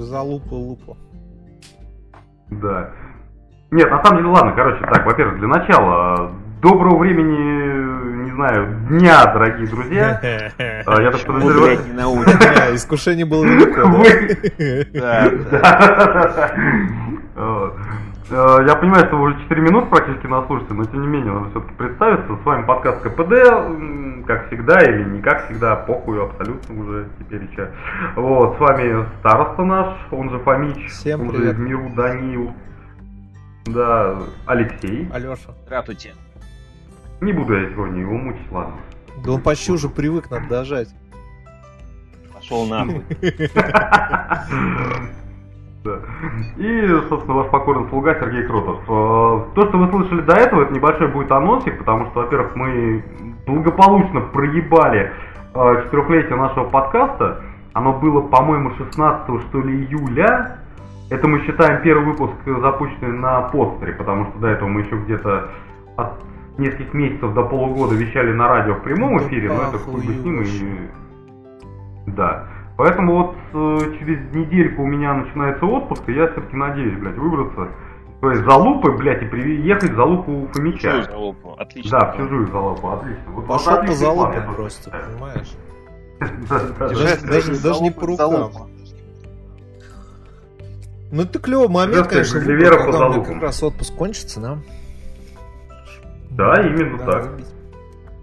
За лупу лупу. Да. Нет, на самом деле, ладно, короче, так, во-первых, для начала, доброго времени, не знаю, дня, дорогие друзья. А, Я так подозреваю... не Искушение было велико, Вы- Да, да. Э, Я понимаю, что вы уже 4 минуты практически нас слушаете, но тем не менее надо все-таки представиться. С вами подкаст КПД, как всегда, или не как всегда, похуй абсолютно уже теперь еще. Вот, с вами староста наш, он же Фомич, Всем он привет. же Миру Данил. Да, Алексей. Алеша. Здравствуйте. Не буду я сегодня его мучить, ладно. Да он почти уже привык, надо дожать. Пошел нахуй. И, собственно, ваш покорный слуга Сергей Крутов. Э, То, что вы слышали до этого, это небольшой будет анонсик, потому что, во-первых, мы благополучно проебали э, четырехлетие нашего подкаста. Оно было, по-моему, 16 что ли июля. Это мы считаем первый выпуск запущенный на постере, потому что до этого мы еще где-то от нескольких месяцев до полугода вещали на радио в прямом Да эфире, но это хуй бы с ним и... Да. Поэтому вот э, через недельку у меня начинается отпуск, и я все-таки надеюсь, блядь, выбраться. То есть за лупы, блядь, и приехать за лупу у Фомича. Чую за лупу. Отлично. Да, в чужую залупу, отлично. Вот Пошел вот по я тоже просто, считаю. понимаешь? Да, да, да. Даже- не по рукам. Ну это клевый момент, конечно, когда у меня как раз отпуск кончится, да? Да, именно так.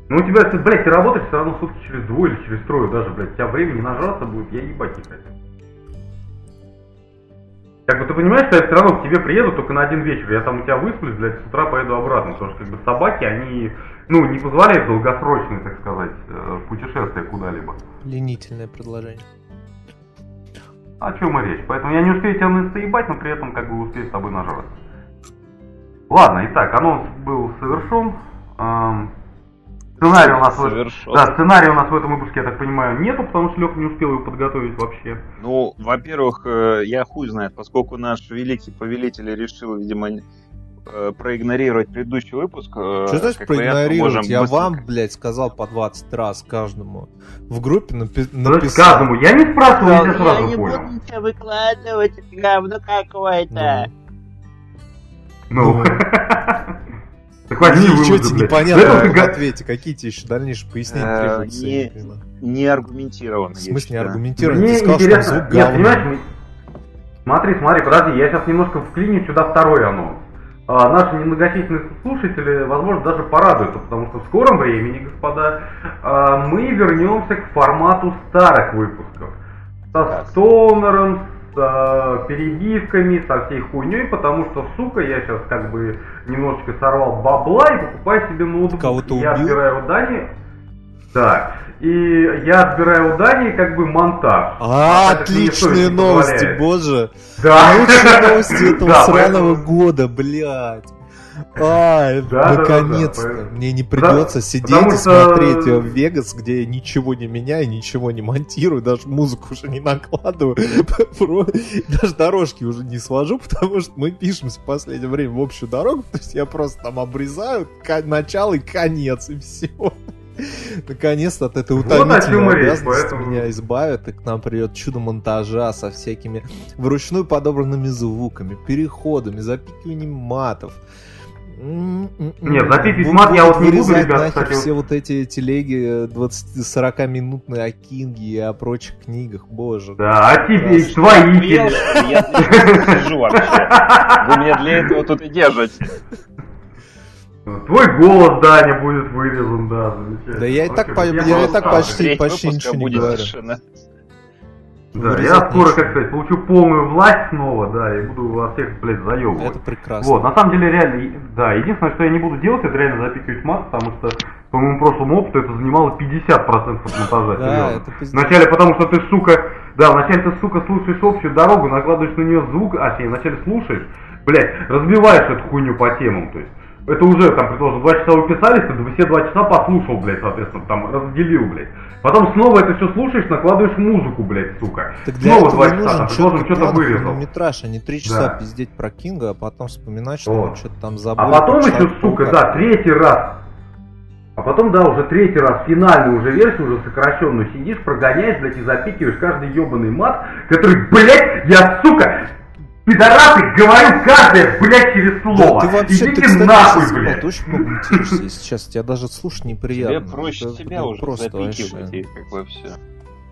Ну у тебя, ты, блядь, ты работаешь все равно сутки через двое или через трое даже, блядь, у тебя времени нажраться будет, я ебать не хочу. Как бы ты понимаешь, что я все равно к тебе приеду только на один вечер, я там у тебя высплюсь, блядь, с утра поеду обратно, потому что как бы собаки, они, ну, не позволяют долгосрочные, так сказать, э, путешествия куда-либо. Ленительное предложение. О чем и речь. Поэтому я не успею тебя настоебать, но при этом как бы успею с тобой нажраться. Ладно, итак, анонс был совершен. Эм, Сценарий у нас в- Совершен. Да, сценария у нас в этом выпуске, я так понимаю, нету, потому что Леха не успел его подготовить вообще. Ну, во-первых, э, я хуй знает, поскольку наш великий повелитель решил, видимо, э, проигнорировать предыдущий выпуск. э, Что значит проигнорировать? Я быстренько- вам, блядь, сказал по 20 раз каждому. В группе напи- Ну, написал. каждому, я не спрашивал, я Я сразу не понял. буду ничего выкладывать, говно какое-то. Ну. Так возьми Ничего выводы, тебе непонятно Да это в ответе. Какие тебе еще дальнейшие пояснения Э, требуются? не- не аргументированно. В я смысле не аргументированно? Мне Ты сказал, что интересно. звук Нет, говно. понимаешь, мы- Смотри, смотри, подожди, я сейчас немножко вклиню сюда второй анонс. А, наши немногочисленные слушатели, возможно, даже порадуются, потому что в скором времени, господа, а, мы вернемся к формату старых выпусков. Со стонером, с а, перебивками, со всей хуйней, потому что, сука, я сейчас как бы немножечко сорвал бабла и покупаю себе ноутбук. Кого-то я убил? отбираю у Дани. Да. И я отбираю у Дани как бы монтаж. А, совесть отличные новости, боже. Да. Лучшие новости этого сраного года, блядь. Ай, Да, да, да, наконец-то. да, поэтому- Мне не придется Да, сидеть и что- смотреть э, Вегас, где я ничего не меняю, ничего не монтирую, даже музыку уже не накладываю. Даже дорожки уже не свожу, потому что мы пишемся в последнее время в общую дорогу, то есть я просто там обрезаю начало и конец, и все. Наконец-то от этой Вот утомительной речь, обязанности поэтому- меня избавят, и к нам придет чудо монтажа со всякими вручную подобранными звуками, переходами, запикиванием матов. Нет, запикивать мат я вот не буду, ребят, кстати, все вот эти телеги 20-40 минутные о Кинге и о прочих книгах, боже. Да, а тебе твои ли? Я сижу вообще. Вы меня для этого тут и держите. Твой голос, Даня, будет вырезан, да, замечательно. Да я и так я и так почти- почти выпуска ничего не говорю. Да, я скоро, нечего. как сказать, получу полную власть снова, да, и буду вас всех, блядь, заебывать. Это прекрасно. Вот, на самом деле, реально, да, единственное, что я не буду делать, это реально запикивать мат, потому что, по моему прошлому опыту, это занимало 50% от монтажа, Да, это пиздец. Вначале потому, что ты, сука, да, вначале ты, сука, слушаешь общую дорогу, накладываешь на нее звук, а, точнее, вначале слушаешь, блядь, разбиваешь эту хуйню по темам, то есть. Это уже, там, предположим, два часа вы писались, ты все два часа послушал, блядь, соответственно, там, разделил, блядь. Потом снова это все слушаешь, накладываешь музыку, блядь, сука. Так для снова два часа, там, предположим, что-то вырезал. хронометраж, а не три часа Да. пиздеть про Кинга, а потом вспоминать, что Вот. что-то там забыли. А потом еще, сука, да, третий раз. А потом, да, уже третий раз, финальную уже версию, уже сокращенную, сидишь, прогоняешь, блядь, и запикиваешь каждый ебаный мат, который, блядь, я, сука, пидорасы, говорю каждое, блядь, через слово. Да, ты вообще, Идите ты, кстати, нахуй, сейчас, блядь. Ты очень много материшься, если честно. Тебя даже слушать Тебе неприятно. проще Это- себя это уже просто запикивать вообще. и как бы все.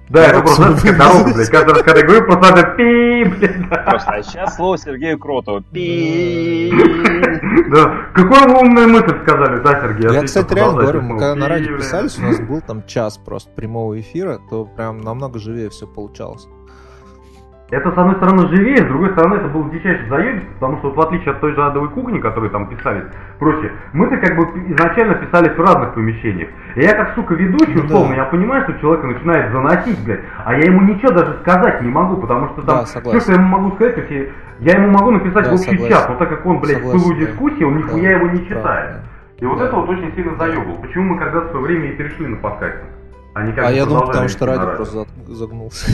Да, это просто, знаешь, как дорога, блядь, каждый раз, когда я говорю, просто надо пи, блядь. Просто, а сейчас слово Сергею Кротову. Пи. Да, какую вы умную мысль сказали, да, Сергей? Я, кстати, реально говорю, мы когда на радио писались, у нас был там час просто прямого эфира, то прям намного живее все получалось. Это, с одной стороны, живее, с другой стороны, это был дичайший заебись, потому что вот в отличие от той же адовой кухни, которые там писались, прочее, мы-то как бы изначально писались в разных помещениях. И я как, сука, ведущий, Ну условно, да. я понимаю, что человека начинает заносить, блядь, а я ему ничего даже сказать не могу, потому что там Да, все, согласен. что я ему могу сказать, есть я ему могу написать Да, в общий согласен. чат, но так как он, блядь, в Согласен, пылу да. дискуссии, он нихуя Да, его не читает. да. И вот Да. это вот очень сильно заебал. Почему мы когда в свое время и перешли на подкастинг? А, не как А я думал, потому что радио просто заг- загнулся.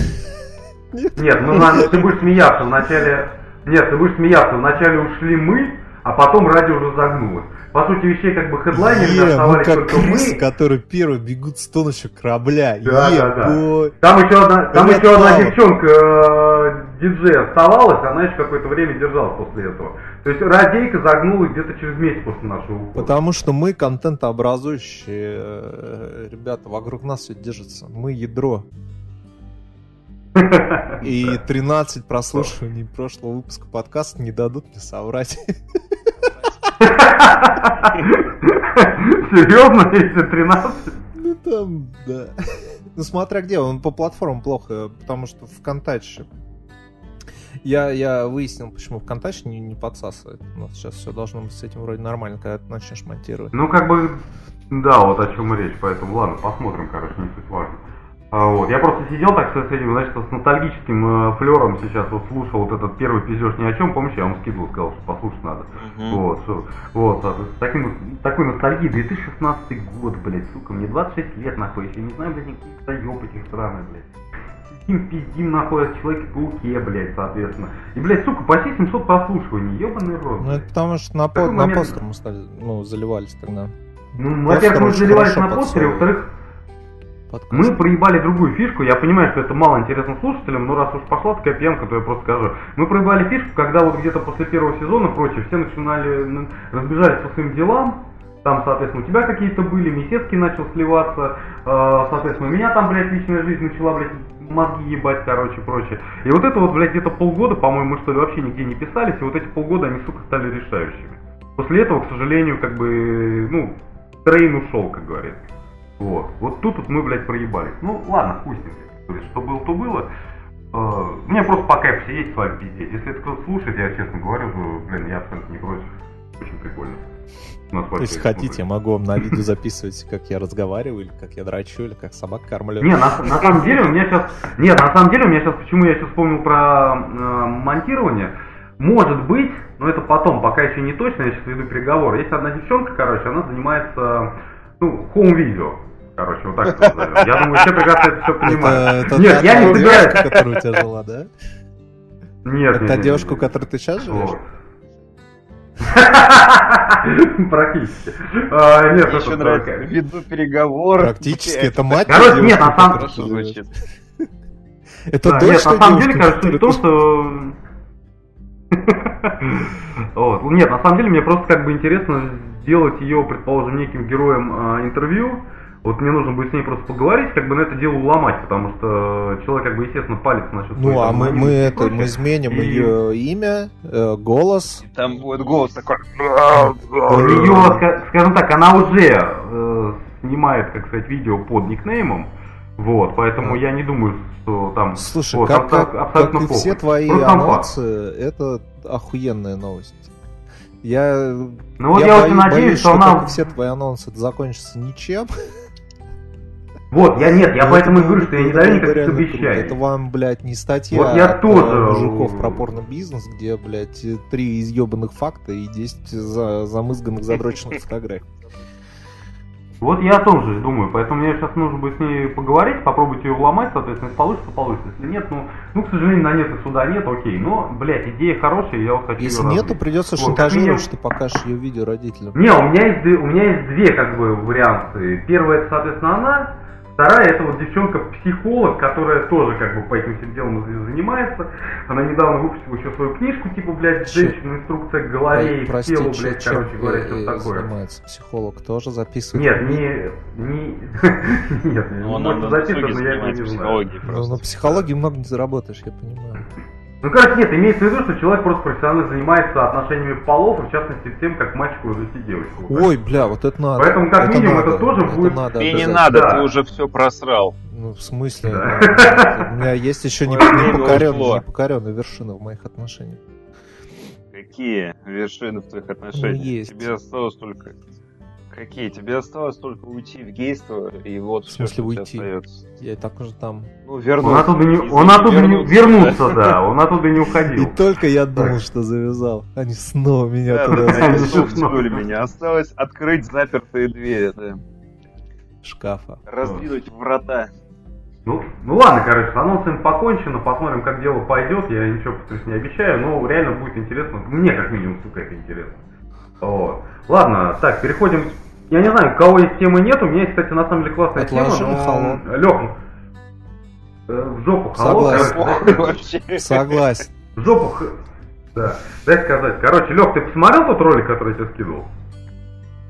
Нет, ну на- ты будешь смеяться вначале. Нет, ты будешь смеяться. Вначале ушли мы, а потом радио уже загнулось. По сути вещей, как бы хедлайнерами Е, мы оставались как только крысы, мы. которые первые бегут с тонущего корабля. Да, да, да. Ебой. Там еще одна, там еще одна девчонка э, диджей оставалась, она еще какое-то время держалась после этого. То есть радейка загнулась где-то через месяц после нашего ухода. Потому что мы контентообразующие э, ребята, вокруг нас все держится. Мы ядро. И 13 прослушиваний прошлого выпуска подкаста не дадут мне соврать. Серьезно, если 13? Ну там, да. Ну смотря где, он по платформам плохо, потому что ВКонтаче. Я, я выяснил, почему ВКонтаче не, не подсасывает. У нас сейчас все должно быть с этим вроде нормально, когда ты начнешь монтировать. Ну, как бы, да, вот о чем речь, поэтому ладно, посмотрим, короче, не суть важно. А, вот. Я просто сидел так с этим, значит, с ностальгическим э, флером сейчас вот слушал вот этот первый пиздеж ни о чем, помнишь, я вам скидывал, сказал, что послушать надо. Мгм. Вот, что, вот, а, с таким, такой ностальгией, 2016 год, блядь, сука, мне 26 лет, нахуй, еще не знаю, блядь, никаких заеб этих страны, блядь. Сидим, пиздим, нахуй, о Человеке-пауке, блядь, соответственно. И, блядь, сука, почти 700 прослушиваний, ебаный рот, Ну блядь. это потому что на, по- на момент- постер мы стали, ну, заливались тогда. Ну, во-первых, мы заливались на постере, во-вторых, Подкаст. Мы проебали другую фишку, я понимаю, что это мало интересно слушателям, но раз уж пошла такая пьянка, то я просто скажу. Мы проебали фишку, когда вот где-то после первого сезона, прочее, все начинали, разбежались по своим делам, там, соответственно, у тебя какие-то были, Месецкий начал сливаться, э, соответственно, у меня там, блядь, личная жизнь начала, блядь, мозги ебать, короче, прочее. И вот это вот, блядь, где-то полгода, по-моему, что ли вообще нигде не писались, и вот эти полгода они, сука, стали решающими. После этого, к сожалению, как бы, ну, трейн ушел, как говорится. Вот. Вот тут вот мы, блядь, проебались. Ну, ладно, ним. блядь. То есть, что было, то было. Э, Мне просто по кайфу сидеть с вами пиздеть. Если это кто-то слушает, я честно говорю, то, блин, я абсолютно не против. Очень прикольно. Если есть хотите, я могу вам на видео записывать, как я разговариваю, или как я драчу, или как собак кормлю. Не, на, на самом деле у меня сейчас... Нет, на самом деле у меня сейчас... Почему я сейчас вспомнил про э, монтирование? Может быть, но это потом, пока еще не точно, я сейчас веду переговоры. Есть одна девчонка, короче, она занимается, ну, хоум-видео. Короче, вот так это назовем. Я думаю, все прекрасно это все понимают. это Нет, я не девушка, собираюсь. которая у тебя жила, да? Нет, Это нет, та нет, девушка, у которой ты сейчас живешь? Практически. А, Нет, Мне это еще нравится, только- веду переговоры. Практически это мать. Короче, нет, на самом- Хорошо живешь. звучит. Это Да, дочь нет, на самом деле, кажется, которую что... Вот. Нет, на самом деле, мне просто как бы интересно сделать ее, предположим, неким героем а, интервью. Вот мне нужно будет с ней просто поговорить, как бы на это дело уломать, потому что человек, как бы, естественно, палец насчет Ну, а мы, мы и это, мы изменим И- ее имя, э, голос. Там будет голос такой. Ее, скажем так, она уже э, снимает, как сказать, видео под никнеймом. Вот, поэтому Да. я не думаю, что там... Слушай, вот, как, абсо- как, абсолютно как и все твои Просто анонсы, это охуенная новость. Я, Ну вот я, я, боюсь, надеюсь, боюсь, что что, она... как и все твои анонсы, это закончится ничем. Вот, я нет, я Но поэтому и говорю, что я не даю никаких обещаний. Это вам, блядь, не статья Вот я от, тоже, э, мужиков про порно-бизнес, где, блядь, три изъебанных факта и 10 за, замызганных, задроченных фотографий. Вот я о том же думаю, поэтому мне сейчас нужно будет с ней поговорить, попробовать ее вломать, соответственно, если получится, получится. Если нет, ну, ну, к сожалению, на нет и суда нет, окей. Но, блядь, идея хорошая, я вот хочу Если нету, развить. придется Вот, шантажировать, что ты покажешь ее видео родителям. Не, у меня есть, у меня есть две, как бы, варианты. Первая, это, соответственно, она. Вторая, это вот девчонка-психолог, которая тоже, как бы, по этим всем делам за- занимается. Она недавно выпустила еще свою книжку, типа, блядь, женщина, инструкция к голове и к Прости, телу, блядь, чем короче говоря, что э, такое. занимается психолог? Тоже записывает? Нет, не, не, нет, Ну, она может записывать, но я не знаю. Ну, на психологии много не заработаешь, я понимаю. Ну, короче, нет, имеется в виду, что человек просто профессионально занимается отношениями полов, и в частности тем, как мальчику развести девочку. Ой, бля, вот это надо. Поэтому, как минимум, это тоже будет- надо Тебе не обязательно. надо, Да. ты уже все просрал. Ну, в смысле? Да. ну, У меня есть еще не- Ой, время непокоренные ушло. непокоренные вершины в моих отношениях. Какие вершины в твоих отношениях? Ну, есть. Тебе осталось только... Какие? Тебе осталось только уйти в гейство, и вот В все, смысле что тебе уйти? остается. Я и так уже там. Ну, Он вернуться. оттуда не, он оттуда не вернуться, вернуться, да, он оттуда не И уходил. только я думал, что завязал. Они снова меня Да, туда да, втянули меня. Осталось открыть запертые двери, да. шкафа. раздвинуть врата. Ну, ну ладно, короче, с анонсами покончено, посмотрим, как дело пойдет, я ничего повторюсь, не обещаю, но реально будет интересно, мне как минимум, сука, это интересно. Вот. Ладно, так, переходим, я не знаю, у кого есть темы нет, у меня есть, кстати, на самом деле классная Отложи тема, на холод. но... Лёх, э, в жопу холод, Согласен. Согласен. в жопу, х- да, дай сказать, короче, Лех, ты посмотрел тот ролик, который я тебе скидывал?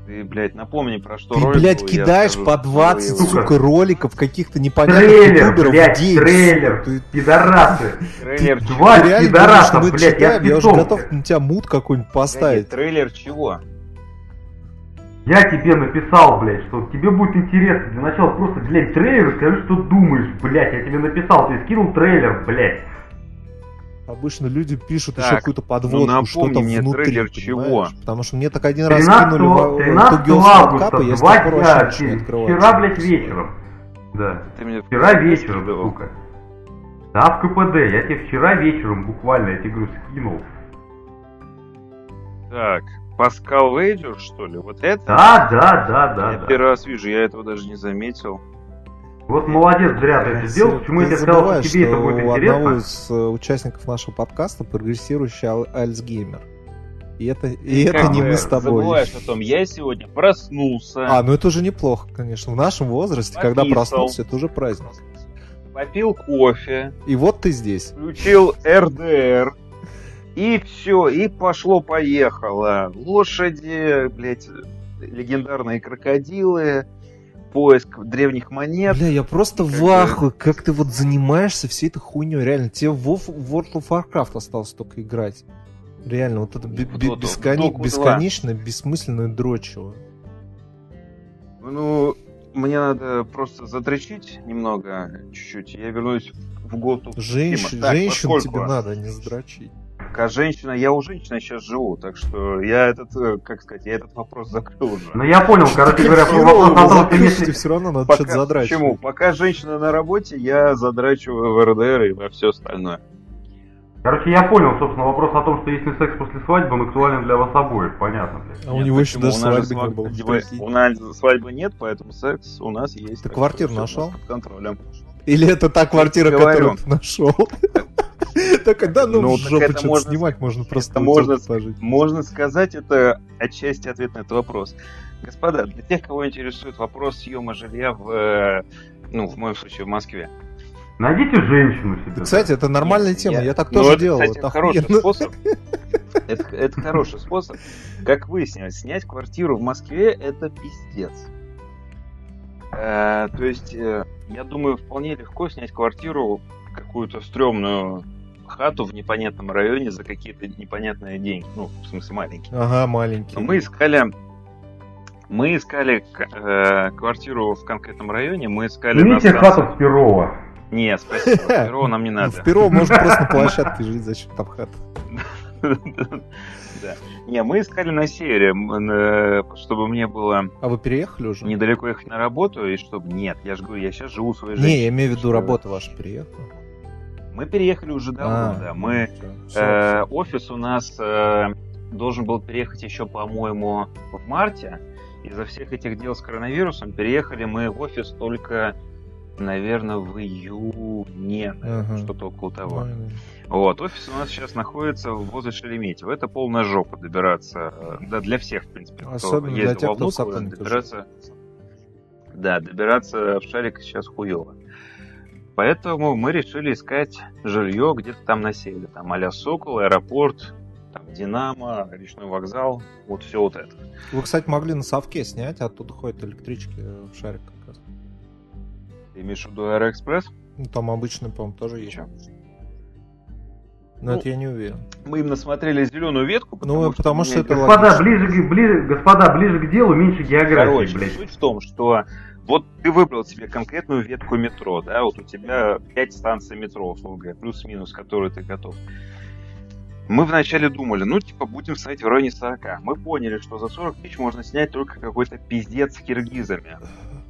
Ты, блядь, напомни, про что Ты, ролик блядь, был, я кидаешь скажу, по что 20, его- Сука. сука, роликов каких-то непонятных Трейлер, блядь, в день. трейлер, Ты- пидорасы, Трейлер чего? два Ты реально пидораса, думаешь, блядь, я читаем? Я уже спецом. готов на тебя мут какой-нибудь поставить. трейлер чего? Я тебе написал, блядь, что тебе будет интересно. Для начала просто глянь трейлер и скажи, что думаешь, блядь. Я тебе написал, ты скинул трейлер, блядь. Обычно люди пишут Так, еще какую-то ну подводку, напомни что-то мне внутри, трейлер чего? Потому что мне так один раз 13, скинули в 13 Two Girls One августа, Cup, и я с тех пор дня, вообще ничего не открываю. вчера, блядь, вечером. Да, Ты мне вчера вечером, скидывал. сука. Да, в КПД, я тебе вчера вечером буквально, тебе говорю, скинул. Так, Паскал Вейджер, что ли? Вот это? Да, да, да, да, я да. первый раз вижу, я этого даже не заметил. Вот молодец, зря ты это сделал. Почему я Ты тебе сказал, что тебе это что будет у одного интересно? из э, участников нашего подкаста прогрессирующий ал- Альцгеймер. И это, и Как это не мы с тобой. Забываешь о том, я сегодня проснулся, А, ну это уже неплохо, конечно. В нашем возрасте, когда Пописал. проснулся, это уже праздник. попил кофе, И вот ты здесь. включил РДР, и все, и пошло-поехало. Лошади, блядь, легендарные крокодилы, поиск древних монет. Бля, я просто Как в ахуе, как ты вот занимаешься всей этой хуйней. Реально, тебе в World of Warcraft осталось только играть. Реально, вот это 2. бесконечное, бессмысленное дрочево. Ну, мне надо просто задрочить немного, чуть-чуть. Я вернусь в год Женщ- женщин поскольку- тебе надо, не сдрочить. Как женщина, я у женщины сейчас живу, так что я этот, э, как сказать, я этот вопрос закрыл уже. Ну я понял, короче говоря, вопрос о том, если... все равно надо что-то задрачивать. Почему? Пока женщина на работе, я задрачиваю в РДР и во все остальное. Короче, я понял, собственно, вопрос о том, что есть ли секс после свадьбы, он актуален для вас обоих, понятно, блядь. А у Нет, него еще даже У свадьбы не свадьбы- было. девай- прикинь. У нас свадьбы нет, поэтому секс у нас есть. Ты квартиру нашел? Под контролем. Или это та квартира, которую ты нашел? Так когда ну Ну, жопу это можно- снимать, можно просто это можно пожить. Можно сказать, это отчасти ответ на этот вопрос. Господа, для тех, кого интересует вопрос съема жилья в, э, ну, в моем случае, в Москве. Найдите женщину себе. Кстати, это нормальная Нет, тема, я- я так Ну, тоже это, делал. кстати, это хороший способ. Это, это хороший способ. Как выяснилось, снять квартиру в Москве это пиздец. Э, то есть, э, я думаю, вполне легко снять квартиру, какую-то стрёмную хату в непонятном районе за какие-то непонятные деньги. Ну, в смысле, маленькие. Ага, маленький. Но мы искали... Мы искали э, квартиру в конкретном районе, мы искали станции- хату с Перова. Нет, спасибо, Перово нам не Ну, надо. В Перово можно просто на площадке жить, зачем там хата? Да. Не, мы искали на севере, э, чтобы мне было А вы переехали уже? недалеко ехать на работу, и чтобы... Нет, я же говорю, я сейчас живу своей Не, женщины. я имею в виду, работа ваша переехала. Мы переехали уже давно, А, да. Мы... всё, э, всё. офис у нас э, должен был переехать еще, по-моему, в марте. из-за всех этих дел с коронавирусом переехали мы в офис только, наверное, в июне, Ага. что-то около того. Ну, Вот, офис у нас сейчас находится возле Шереметьево. Это полная жопа добираться. э, Да, для всех, в принципе, кто Особенно для тех, кто в Сокольниках добираться... Да, добираться в Шарик сейчас хуево. Поэтому мы решили искать жилье где-то там на севере. Там а Сокол, аэропорт, там Динамо, речной вокзал. Вот все вот это. Вы, кстати, могли на совке снять, а оттуда ходят электрички в шарик как раз. Ты имеешь в виду Аэроэкспресс? Ну, там обычно, по-моему, тоже есть. Чё? Но Ну, это я не уверен. Мы именно смотрели зеленую ветку, потому, Ну, потому что мне это Господа, логично. ближе, к- ближе, господа, ближе к делу, меньше географии, Короче, блядь. суть в том, что вот ты выбрал себе конкретную ветку метро, да, вот у тебя 5 станций метро, условно говоря, плюс-минус, которые ты готов. Мы вначале думали, ну, типа, будем ставить в районе 40. Мы поняли, что за 40 тысяч можно снять только какой-то пиздец с киргизами.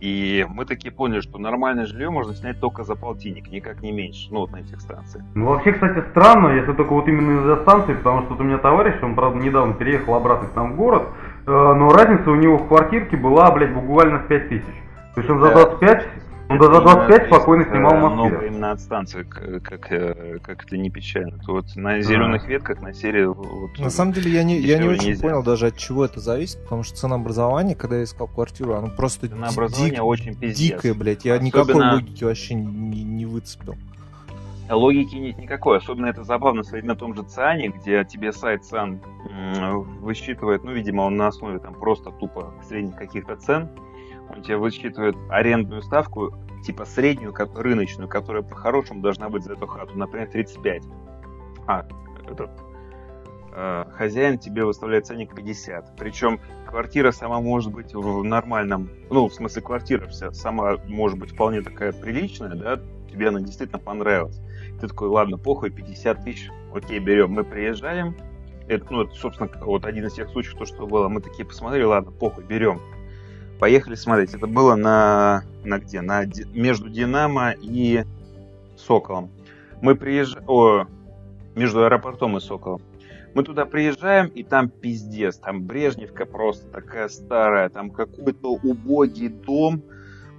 И мы такие поняли, что нормальное жилье можно снять только за полтинник, никак не меньше, ну, вот на этих станциях. Ну, вообще, кстати, странно, если только вот именно из-за станции, потому что вот у меня товарищ, он, правда, недавно переехал обратно к нам в город, э, но разница у него в квартирке была, блядь, буквально в 5 тысяч. То есть он за Да. 25, он за Это 25 именно, спокойно снимал э, в Москве. Много именно от станции, как, э, как это не печально. То вот на зеленых ветках, на серии... Вот, На самом деле я не, я не очень нельзя. понял даже от чего это зависит, потому что ценообразование, когда я искал квартиру, оно просто дик- очень пиздец. дикое, блядь. Я Особенно- никакой логики вообще не, не выцепил. Логики нет никакой. Особенно это забавно смотреть на том же ЦИАНе, где тебе сайт ЦИАН высчитывает, ну, видимо, он на основе там просто тупо средних каких-то цен. Он тебе высчитывает арендную ставку, типа среднюю, рыночную, которая по-хорошему должна быть за эту хату, например, 35. А, этот э, хозяин тебе выставляет ценник 50. Причем квартира сама может быть в нормальном, ну, в смысле квартира вся сама может быть вполне такая приличная, да, тебе она действительно понравилась. Ты такой, ладно, похуй, 50 тысяч, окей, берем. Мы приезжаем, это, ну, это, собственно, вот один из тех случаев, то, что было. Мы такие посмотрели, ладно, похуй, берем. Поехали смотреть. Это было на, на где? На, между Динамо и Соколом. Мы приезжаем... Между аэропортом и Соколом. Мы туда приезжаем, и там пиздец. Там Брежневка просто такая старая. Там какой-то убогий дом.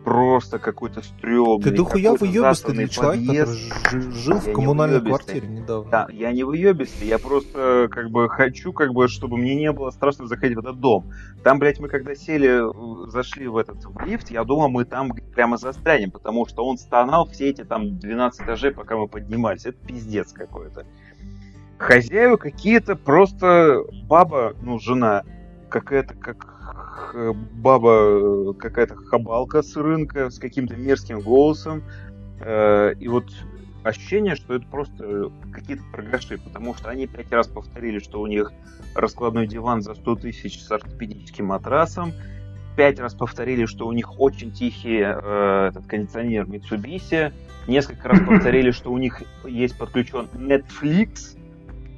Просто какой-то стрёмный. Ты дохуя выебистый подъезд. который жил Я в коммунальной квартире недавно. Да, я не выебистый, я просто как бы хочу, как бы, чтобы мне не было страшно заходить в этот дом. Там, блядь, мы когда сели, в- зашли в этот в лифт, я думал, мы там прямо застрянем, потому что он стонал все эти там 12 этажей, пока мы поднимались. Это пиздец какой-то. Хозяева какие-то просто баба, ну, жена, какая-то как баба, э, какая-то хабалка с рынка с каким-то мерзким голосом. Э, И вот ощущение, что это просто какие-то торгаши, потому что они пять раз повторили, что у них раскладной диван за 100 тысяч с ортопедическим матрасом, пять раз повторили, что у них очень тихий э, этот кондиционер Mitsubishi, несколько раз повторили, что у них есть подключен Netflix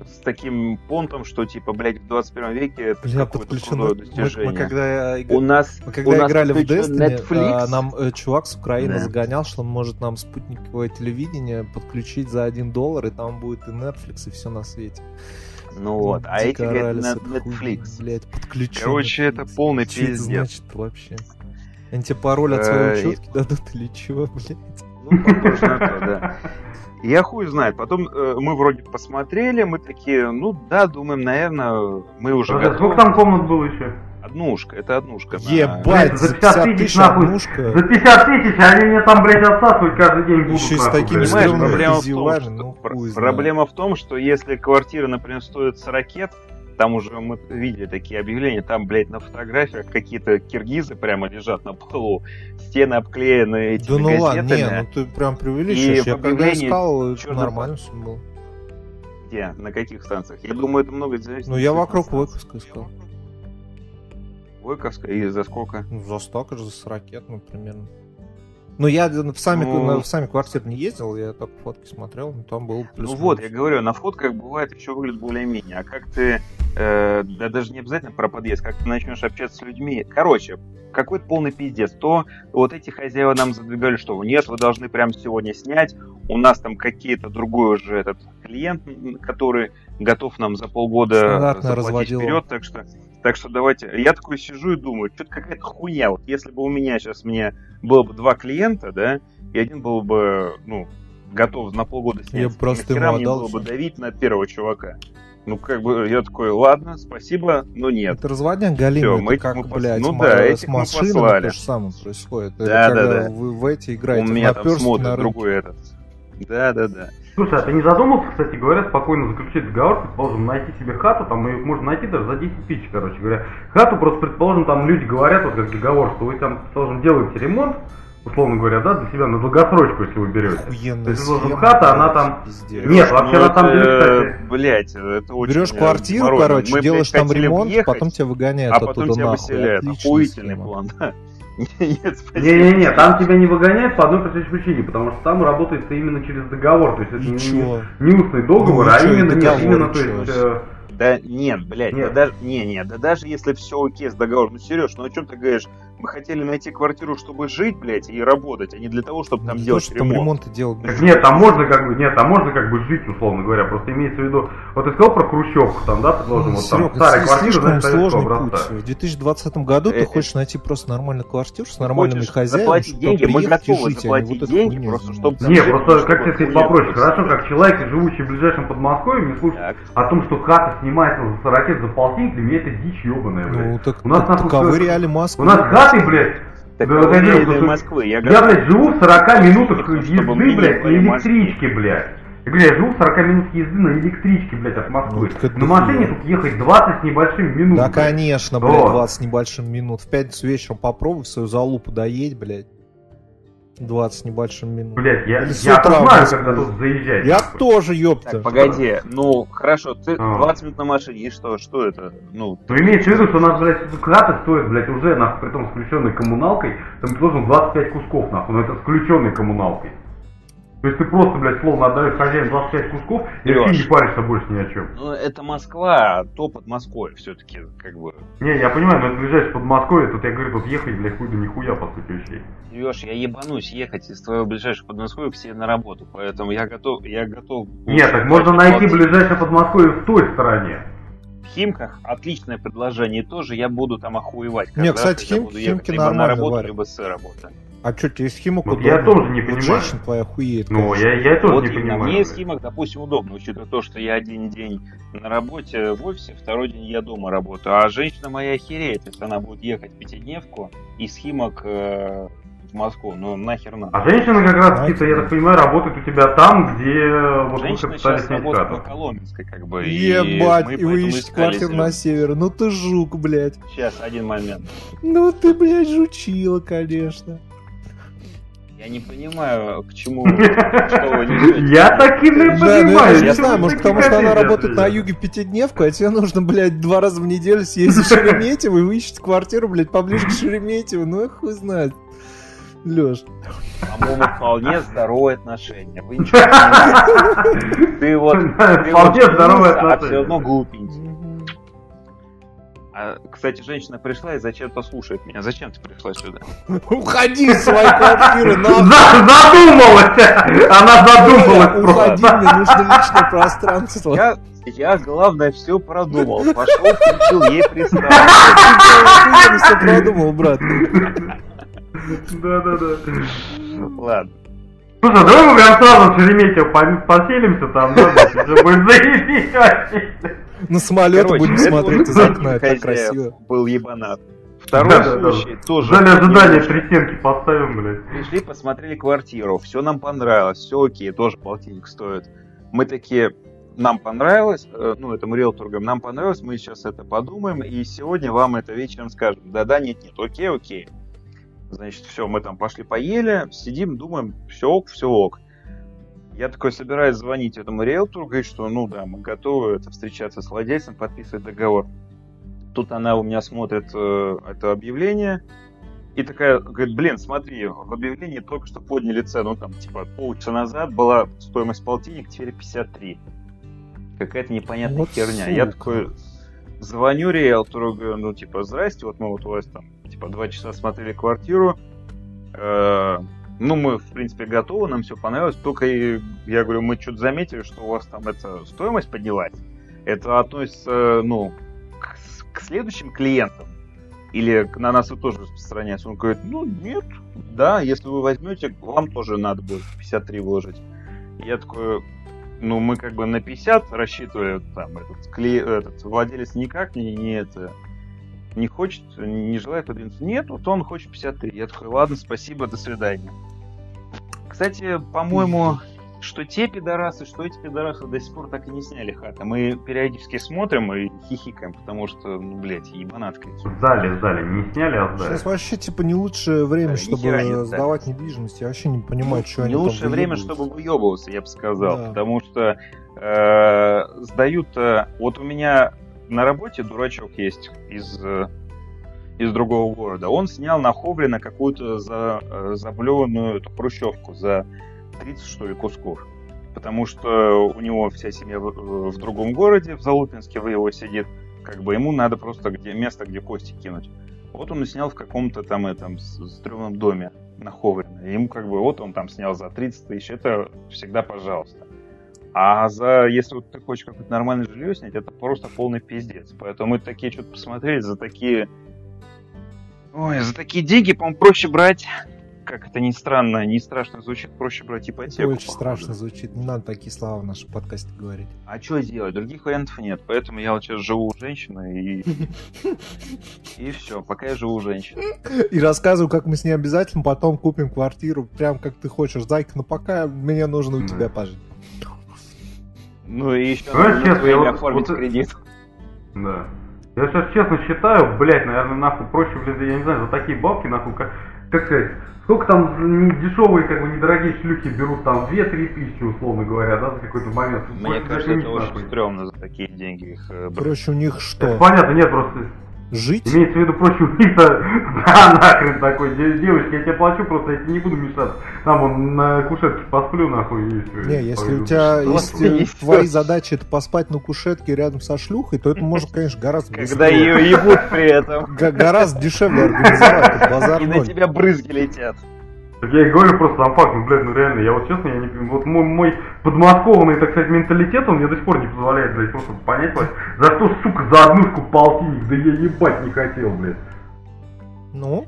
с таким понтом, что типа, блядь, в 21 веке это Бля, какое-то подключено. крутое Мы, достижение. мы когда, У нас, мы у когда нас играли в Destiny, Netflix. а, нам э, чувак с Украины Да. загонял, что он может нам спутниковое телевидение подключить за 1 доллар, и там будет и Netflix, и все на свете. Ну вот, а эти говорят на Netflix. Блядь, подключен. Короче, это полный Что это пиздец. значит вообще? Они тебе пароль от своей Э, и- учетки дадут или чего, блядь? Ну, похоже на то, да. Я хуй знает. Потом э, мы вроде посмотрели, мы такие, ну да, думаем, наверное, мы уже Подожди, готовы. Сколько там комнат было еще? Однушка, это однушка. на- Ебать, за за 50 50 тысяч, тысяч нахуй. однушка. За 50 тысяч, они мне там, блядь, отсасывать каждый день будут. Еще с блядь. Понимаешь, проблема в, том, что, ну, проблема в том, что если квартира, например, стоит 40 ракет, там уже мы видели такие объявления, там, блядь, на фотографиях какие-то киргизы прямо лежат на полу, стены обклеены этими Да ну ладно, не, ну ты прям преувеличиваешь. И Я когда искал, чёрно нормально все было. Где? На каких станциях? Я думаю, это много зависит. Ну я вокруг. Войковска искал. Войковская и за сколько? Ну, за столько же, за ракет, ну, примерно. Ну, я в сами, Ну- в сами квартиры не ездил, я только фотки смотрел, но там был плюс Ну вот, я говорю, на фотках бывает еще выглядит более-менее. А как ты, э, да даже не обязательно про подъезд, как ты начнешь общаться с людьми. Короче, какой-то полный пиздец. То вот эти хозяева нам задвигали, что нет, вы должны прямо сегодня снять. У нас там какие-то другой уже этот клиент, который готов нам за полгода заплатить вперед. Так что Так что давайте, я такой сижу и думаю, что-то какая-то хуйня. Вот если бы у меня сейчас мне было бы два клиента, да, и один был бы, ну, готов на полгода снять. Я просто нахера ему мне было бы давить на первого чувака. Ну, как бы, я такой, ладно, спасибо, но нет. Это разводняк галимый, Всё, это мы как, мы пос- блядь, ну да, с мы машинами послали. то же самое происходит. Это Да, да, когда да. вы в эти играете, меня там смотрит другой этот. Да, да, да. Слушай, а ты не задумался, кстати говоря, спокойно заключить договор, предположим, найти себе хату, там ее можно найти даже за 10 тысяч, короче говоря. Хату просто, предположим, там люди говорят, вот как договор, что вы там, предположим, делаете ремонт, условно говоря, да, для себя на долгосрочку, если вы берете. Охуенная То есть, предположим, схема, хата, она там... пиздец. Нет, вообще, Ну, на самом деле, кстати... Блять, это очень... Берешь квартиру, короче, Мы, блядь, делаешь там ремонт, въехать, потом тебя выгоняют а оттуда потом тебя нахуй. выселяют. Отличная Охуительный схема. план. Нет, спасибо. Не-не-не, там тебя не выгоняют по одной простой причине, потому что там работает именно через договор, то есть это не, не устный договор, Ну, а именно, нет, именно, то есть, Да нет, блядь, Нет. Да, даже, не, не, да даже если все окей с договором, ну Сереж, ну о чем ты говоришь? Мы хотели найти квартиру, чтобы жить, блядь, и работать, а не для того, чтобы там Не то, делать что там ремонт. ремонт делать. Так нет, там можно как бы, нет, там можно как бы жить, условно говоря, просто имеется в виду, вот ты сказал про Хрущевку, там, да, предположим, вот там Серега, старая это квартира, слишком знаешь, советского сложный образца. путь. В 2020 году Э, ты э, хочешь найти просто нормальную квартиру с Ты нормальными хозяевами, заплатить чтобы деньги, мы готовы жить, а не заплатить вот деньги, хуйню просто чтобы Не, просто, как тебе сказать попроще, хорошо, как человек, живущий в ближайшем Подмосковье, мне слушать Так. о том, что хата снимается за 40 за полтинник, для меня это дичь ебаная, блядь. Ну, так, У нас так, таковы всё- реалии У Москвы. нас хаты, блядь, Так, Да, а уверенные слушай, Москвы, я я, блядь, живу в 40 минутах езды, блядь, на Москвы. электричке, блядь. Я говорю, я живу в 40 минут езды на электричке, блядь, от Москвы. Ну, на машине тут ехать 20 с небольшим минут. Да, блядь. конечно, блядь, Вот. 20 с небольшим минут. В пятницу вечером попробуй в свою залупу доедь, блядь. 20 с небольшим минут. Блядь, я, Или я утра знаю, когда тут заезжать. Я нахуй. тоже, ёпта. Так, погоди, ну, хорошо, ты А. 20 минут на машине, и что, что это? Ну, Ну, имеется в виду, что у нас, блядь, хата стоит, блядь, уже, нахуй, при том с включенной коммуналкой, там должен 25 кусков, нахуй, но это с включенной коммуналкой. То есть ты просто, блядь, словно отдаешь хозяину 25 кусков, и Лёш. вообще не паришься больше ни о чем. ну, это Москва, а то под Москвой все-таки, как бы. Не, я понимаю, но это ближайшее Подмосковье, тут я говорю, тут ехать, блядь, хуй да нихуя, по сути, вещей. Сереж, я ебанусь ехать из твоего ближайшего Подмосковья к себе на работу, поэтому я готов, я готов... Нет, так можно найти ближайшее Подмосковье в той стороне. В Химках отличное предложение, тоже я буду там охуевать. Не, раз, кстати, Хим- буду Химки либо на нормально работу, варят. либо с работы. А что, тебе из Химок Вот удобно? я тоже не Вот понимаю. женщина твоя хуеет. Ну, конечно. я, я тоже вот не понимаю. мне из блядь. Химок, допустим, удобно, учитывая то, что я один день на работе в офисе, второй день я дома работаю. А женщина моя охереет, если она будет ехать в пятидневку из Химок э, в Москву. Ну, нахер надо. А женщина как раз Знаете, таки, я так понимаю, работает у тебя там, где вот вы Женщина пытались сейчас снять работает на. Коломенской, как бы. Ебать, мы и вы ищете квартиру на север. Ну ты жук, блядь. Сейчас, один момент. Ну ты, блядь, жучила, конечно. Я не понимаю, к чему, что вы несете. Я таким и Да, ну понимаю. я не знаю, может, потому что она работает на юге пятидневку, а тебе нужно, блядь, два раза в неделю съездить в Шереметьево и вы ищете квартиру, блядь, поближе к Шереметьеву. Ну, хуй знает. Леш. По-моему, вполне здоровые отношения. Вы ничего не понимаете. Ты вот, Вполне здоровые женился, а отношения. все равно глупенький. А, кстати, женщина пришла и зачем-то слушает меня. Зачем ты пришла сюда? Уходи из своей квартиры, Задумалась! Она задумалась Уходи, мне нужно личное пространство. Я, я главное, все продумал. Пошел, включил ей приставку. Я все продумал, брат. Да-да-да. Ладно. Слушай, давай мы прям сразу в Шереметьево по- поселимся там, да, всё будет заебись вообще. На самолет Короче, будем смотреть из окна, это красиво. был ебанат. Второй Да-да-да. случай тоже. В зале ожидания стенки поставим, блядь. Пришли, посмотрели квартиру, все нам понравилось, все окей, тоже полтинник стоит. Мы такие, нам понравилось, э, ну, этому риэлтору говорим, нам понравилось, мы сейчас это подумаем, и сегодня вам это вечером скажем. Да-да, нет, нет, окей, окей. Значит, все, мы там пошли поели, сидим, думаем, все ок, все ок. Я такой собираюсь звонить этому риэлтору, говорить, что ну да, мы готовы это, встречаться с владельцем, подписывать договор. Тут она у меня смотрит э, это объявление, и такая, говорит, блин, смотри, в объявлении только что подняли цену, там, типа, полчаса назад была стоимость полтинник, теперь 53. Какая-то непонятная Вот херня. Я сука. такой звоню риэлтору, говорю, ну, типа, здрасте, вот мы вот у вас там, типа, два часа смотрели квартиру, Э, ну, мы, в принципе, готовы, нам все понравилось, только я говорю, мы что-то заметили, что у вас там эта стоимость поднялась. Это относится, ну, к к следующим клиентам, или на нас это тоже распространяется, он говорит, ну нет, да, если вы возьмете, вам тоже надо будет 53 вложить. Я такой, ну мы как бы на 50 рассчитывали, там этот, кле... этот владелец никак не, не это не хочет, не желает подвинуться. Нет, вот он хочет 53. Я такой, ладно, спасибо, до свидания. Кстати, по-моему, что те пидорасы, что эти пидорасы до сих пор так и не сняли хата. Мы периодически смотрим и хихикаем, потому что, ну, блядь, ебанат какие. Сдали, сдали, не сняли, а сдали. Сейчас вообще, типа, не лучшее время, Да, чтобы нихера не сдавать недвижимость. Я вообще не понимаю, что они Не там лучшее время, чтобы выебываться, я бы сказал. Да. Потому что э, сдают... э, вот у меня на работе дурачок есть из, э, из другого города. Он снял на Ховрина какую-то за, э, заблеванную эту хрущевку за 30, что ли, кусков. Потому что у него вся семья в, э, в другом городе, в Залупинске в его сидит. Как бы ему надо просто где, место, где кости кинуть. Вот он и снял в каком-то там этом стрёмном доме на Ховрино. И Ему как бы вот он там снял за 30 тысяч, это всегда пожалуйста. А за, если вот ты хочешь какое-то нормальное жилье снять, это просто полный пиздец. Поэтому мы такие что-то посмотрели, за такие... Ой, за такие деньги, по-моему, проще брать, как это ни странно, не страшно звучит, проще брать ипотеку. очень походу. страшно звучит. Не надо такие слова в нашем подкасте говорить. А что делать? Других вариантов нет. Поэтому я вот сейчас живу у женщины и... И все, пока я живу у женщины. И рассказываю, как мы с ней обязательно потом купим квартиру, прям как ты хочешь. Зайка, но пока мне нужно у тебя пожить. Ну и еще Знаешь, на честно, твое я имя вот- оформить вот- кредит. Да. Я сейчас честно считаю, блядь, наверное, нахуй проще, блядь, я не знаю, за такие бабки, нахуй, как, как сказать, сколько там дешевые, как бы, недорогие шлюхи берут, там, 2-3 тысячи, условно говоря, да, за какой-то момент. Мне Просто кажется, это очень нахуй. стрёмно за такие деньги их э, брать. Короче, у них Это что? Понятно, нет, просто Жить? имеется в виду проще у них-то, да, нахрен такой, де- девочки, я тебе плачу, просто я тебе не буду мешаться. Там он на кушетке посплю, нахуй, и все. Не, если у тебя, если есть твои задачи это поспать на кушетке рядом со шлюхой, то это можно, конечно, гораздо Когда быстрее. ее ебут при этом. Гораздо дешевле организовать, базар И на тебя брызги летят. Так я и говорю просто сам факт, ну, блядь, ну реально, я вот честно, я не понимаю, вот мой, мой подмосковный, так сказать, менталитет, он мне до сих пор не позволяет, блядь, просто понять, блядь, за что, сука, за однушку полтинник, да я ебать не хотел, блядь. Ну,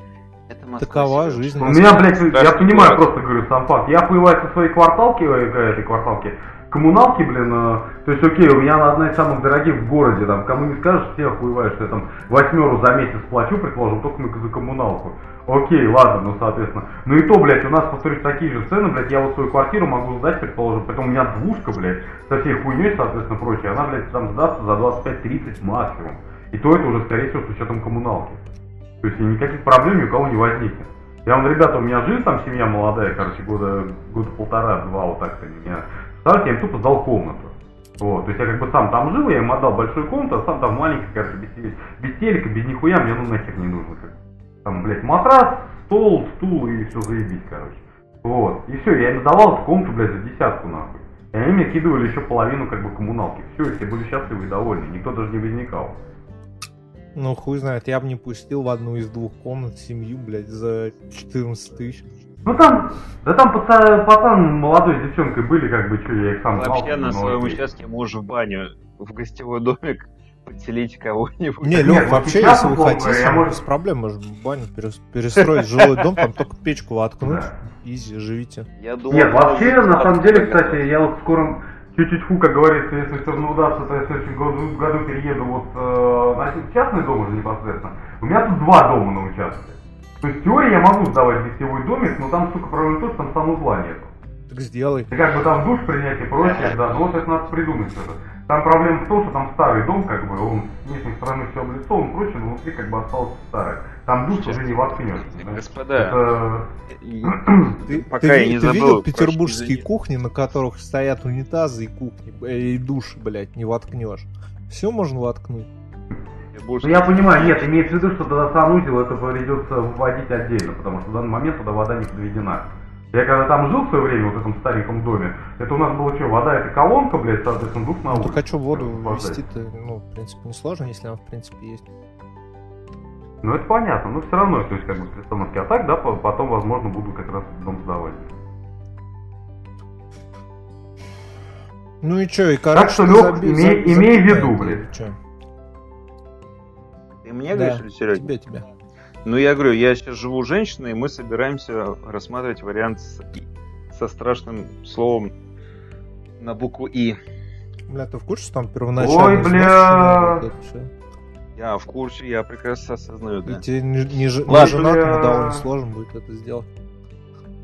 Это такова жизнь. У меня, блядь, я понимаю, просто говорю сам факт. Я появляюсь со своей кварталки, э, этой кварталки, коммуналки, блин, э, то есть, окей, у меня она одна из самых дорогих в городе, там, кому не скажешь, все охуевают, что я там восьмеру за месяц плачу, предположим, только на- за коммуналку. Окей, ладно, ну, соответственно. Ну и то, блядь, у нас, повторюсь, такие же цены, блядь, я вот свою квартиру могу сдать, предположим, потом у меня двушка, блядь, со всей хуйней, соответственно, прочее, она, блядь, там сдастся за 25-30 максимум. И то это уже, скорее всего, с учетом коммуналки. То есть никаких проблем ни у кого не возникнет. Я вам, ребята, у меня жизнь там семья молодая, короче, года, года полтора-два, вот так-то меня. Представляете, я им тупо сдал комнату. Вот, то есть я как бы сам там жил, я им отдал большую комнату, а сам там маленький, короче, без, без телека, без нихуя, мне ну нахер не нужно. Как. Там, блядь, матрас, стол, стул и все заебись, короче. Вот, и все, я им сдавал эту комнату, блядь, за десятку нахуй. И они мне кидывали еще половину как бы коммуналки. Все, и все были счастливы и довольны, никто даже не возникал. Ну, хуй знает, я бы не пустил в одну из двух комнат семью, блядь, за 14 тысяч. Ну там, да там пацан, пацан молодой с девчонкой были, как бы, что я их сам знал. Вообще на но своем участке можно в баню, в гостевой домик подселить кого-нибудь. Не, Лёх, вот вообще, если вы хотите, я, может- без проблем, можно баню перес- перестроить жилой дом, там только печку воткнуть, изи, живите. Нет, вообще, на самом деле, кстати, я вот в скором чуть-чуть фу, как говорится, если все равно удастся, то я в следующем году, году перееду вот э, на частный дом уже непосредственно. У меня тут два дома на участке. То есть в теории я могу сдавать гостевой домик, но там, сука, проблема в том, что там санузла нету. Так сделай. И как бы там душ принять и прочее, да, ну вот это надо придумать что-то. Там проблема в том, что там старый дом, как бы, он с внешней стороны все облицован, прочее, но внутри как бы остался старый. Там душ уже не воткнешь. да. Господа, Это... Ты, пока ты я не ты забыл, видел петербургские кухни, на которых стоят унитазы и кухни, э, и души, блядь, не воткнешь? Все можно воткнуть. Ну я понимаю, нет, имеется в виду, что тогда санузел это придется вводить отдельно, потому что в данный момент туда вода не подведена. Я когда там жил в свое время, вот в этом стареньком доме, это у нас было что, вода это колонка, блядь, соответственно, душ на Ну, улице. только что воду Охлаждать. ввести-то, ну, в принципе, не сложно, если она, в принципе, есть. Ну это понятно, но все равно, то есть как бы с пристановки. А так, да, по- потом, возможно, буду как раз дом сдавать. Ну и чё, и короче, что, ты Лёх, имей- имей в виду, блядь. Чё? мне Да, говоришь или Сереге? Тебе, тебе. Ну, я говорю, я сейчас живу женщиной, и мы собираемся рассматривать вариант с- со страшным словом на букву И. Бля, ты в курсе, что там первоначально... Ой, бля. Я в курсе, я прекрасно осознаю, да. И тебе не, не, не Ладно. женатому довольно сложно будет это сделать.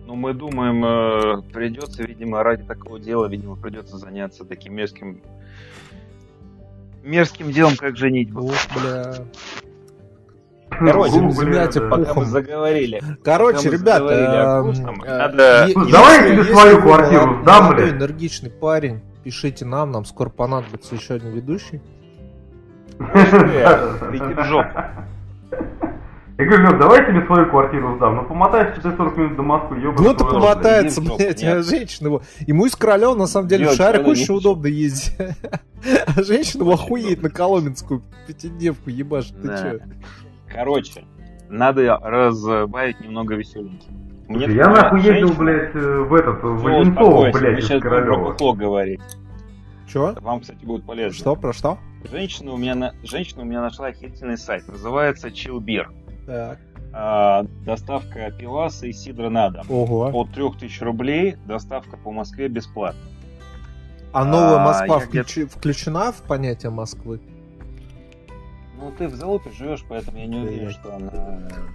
Ну, мы думаем, э, придется, видимо, ради такого дела, видимо, придется заняться таким мерзким мерзким делом, как женитьба. Ух, бля. Короче, земля бля, тебе да. Пока мы заговорили. Короче, ребята, э, надо- давай я свою квартиру молодой, блядь. энергичный парень, пишите нам, нам скоро понадобится еще один ведущий. Иди в жопу. Я говорю, Лёд, давай я тебе свою квартиру сдам. Ну помотайся ты 40 минут до Москвы, ёбаный Ну, рот, помотается, блядь, а женщина его. Ему из Королева, на самом деле, в не очень удобно ездить. А женщина охуеет на Коломенскую пятидневку ебашит. Ты чё? Короче, надо разбавить немного веселеньким. Мне Я нахуй ездил, блядь, э, в этот, в мы блядь, сейчас из про Королева. бухло говорить. Чё? Вам, кстати, будет полезно. Что, про что? Женщина у меня, на... Женщина у меня нашла охерительный сайт. Называется Chill Beer. Так. А, доставка пиваса и сидра на дом. Ого. От 3000 рублей доставка по Москве бесплатно. А новая А, Москва я где-то- включи- включена в понятие Москвы? Ну, ты в залупе живешь, поэтому я не уверен, что она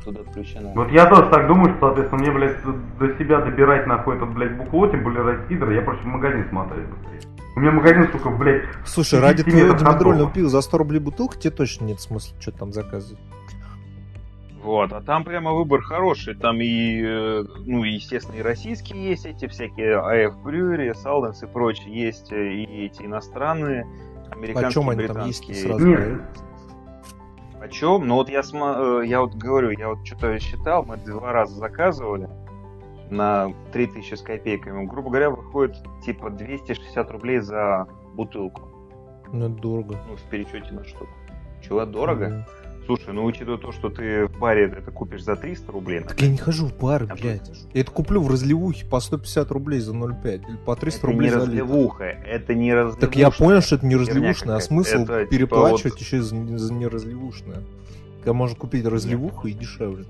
туда включена. Вот я тоже так думаю, что, соответственно, мне, блядь, до себя добирать нахуй этот, блядь, букло, тем более ради сидра, я проще в магазин смотаюсь быстрее. У меня магазин, сука, блядь, Слушай, 50 ради твоего димедрольного пива за 100 рублей бутылка тебе точно нет смысла что-то там заказывать. Вот, а там прямо выбор хороший. Там и, э, ну, естественно, и российские есть эти всякие AF Brewery, Saldens и прочие. Есть э, и эти иностранные, американские, Почем они там есть, британские. сразу Нет. говорю. Почем? Ну вот я, сма- э, я вот говорю, я вот что-то считал, мы два раза заказывали на 3000 с копейками. Грубо говоря, выходит типа 260 рублей за бутылку. Ну, это дорого. Ну, в пересчете на штуку. Чего, дорого? Мгм. Слушай, ну учитывая то, что ты в баре это купишь за 300 рублей, Так я не хожу в бары, А блядь. Я это куплю в разливухе по 150 рублей за 0,5 или по 300 это рублей не за литр. разливуха, это не разливуха. Так я понял, что это не разливушная, а смысл Это, типа, переплачивать вот- еще за, за неразливушное. Когда можно купить разливуху и дешевле.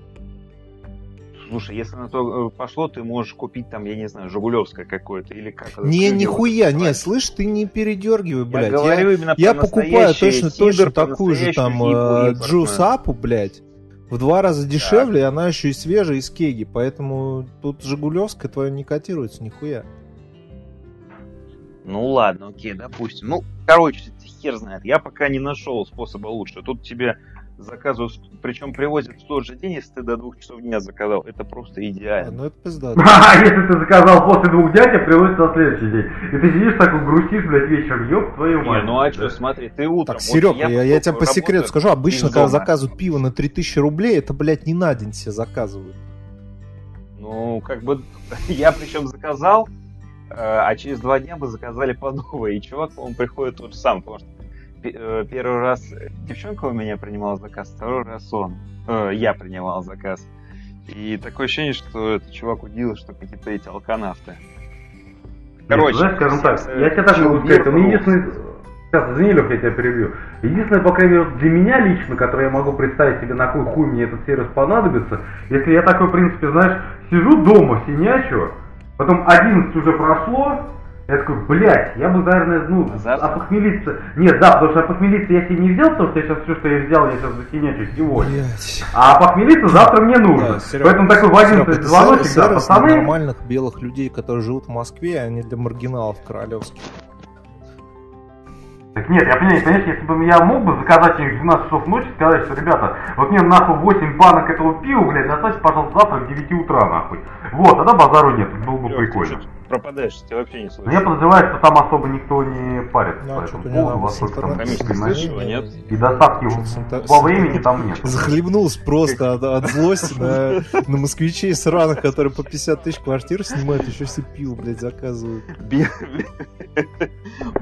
Слушай, если на то э, пошло, ты можешь купить там, я не знаю, Жигулевское какое-то или как Не, нихуя, не, слышь, ты не передергивай, Я блядь. говорю именно я покупаю точно, точно такую же там хипу э, джусапу, блядь. В два раза дешевле, и она еще и свежая из кеги. Поэтому тут Жигулевская твоя не котируется, нихуя. Ну ладно, окей, допустим. Ну, короче, хер знает. Я пока не нашел способа лучше. Тут тебе заказывают, причем привозят в тот же день, если ты до двух часов дня заказал. Это просто идеально. Ну это пизда. А если ты заказал после двух дня, тебе привозят на следующий день. И ты сидишь такой грустишь, блядь, вечером, ёб твою Не, мать. ну а что, смотри, ты утром. Так, вот Серега, я, я поскольку тебе по секрету скажу, обычно, когда заказывают пиво на 3000 рублей, это, блядь, не на день себе заказывают. Ну, как бы, я причем заказал, э, а через два дня мы заказали по новой. И чувак, по-моему, приходит тот же сам, потому что первый раз девчонка у меня принимала заказ, второй раз он. Э, я принимал заказ. И такое ощущение, что этот чувак удивился, что какие-то эти алканавты. Нет, знаешь, скажем так, я тебе так могу сказать, меня единственный... Сейчас, извини, Лех, я тебя перебью. Единственное, по крайней мере, для меня лично, которое я могу представить себе, на какой хуй мне этот сервис понадобится, если я такой, в принципе, знаешь, сижу дома, синячу, потом 11 уже прошло, я такой, блядь, я бы, наверное, ну, Завтра? опохмелиться... Нет, да, потому что опохмелиться я себе не взял, потому что я сейчас все, что я взял, я сейчас засинячу сегодня. Блядь. А похмелиться завтра мне нужно. Да, Серёг, Поэтому такой в Серёг, 11 это звоночек, да, для пацаны, нормальных белых людей, которые живут в Москве, а не для маргиналов королевских. Так нет, я понимаю, понимаешь, если бы я мог бы заказать их в 12 часов ночи, сказать, что, ребята, вот мне нахуй 8 банок этого пива, блядь, доставьте, пожалуйста, завтра к 9 утра, нахуй. Вот, тогда базару нет, было бы Лёх, прикольно. Пропадаешь, тебя вообще не Но я подозреваю, что там особо никто не парится Ну, по этому поводу, сколько там слышала, нет? И доставки во времени там нет. Захлебнулся просто от, от злости на, на москвичей сраных, которые по 50 тысяч квартир снимают, еще все пиво, блядь, заказывают.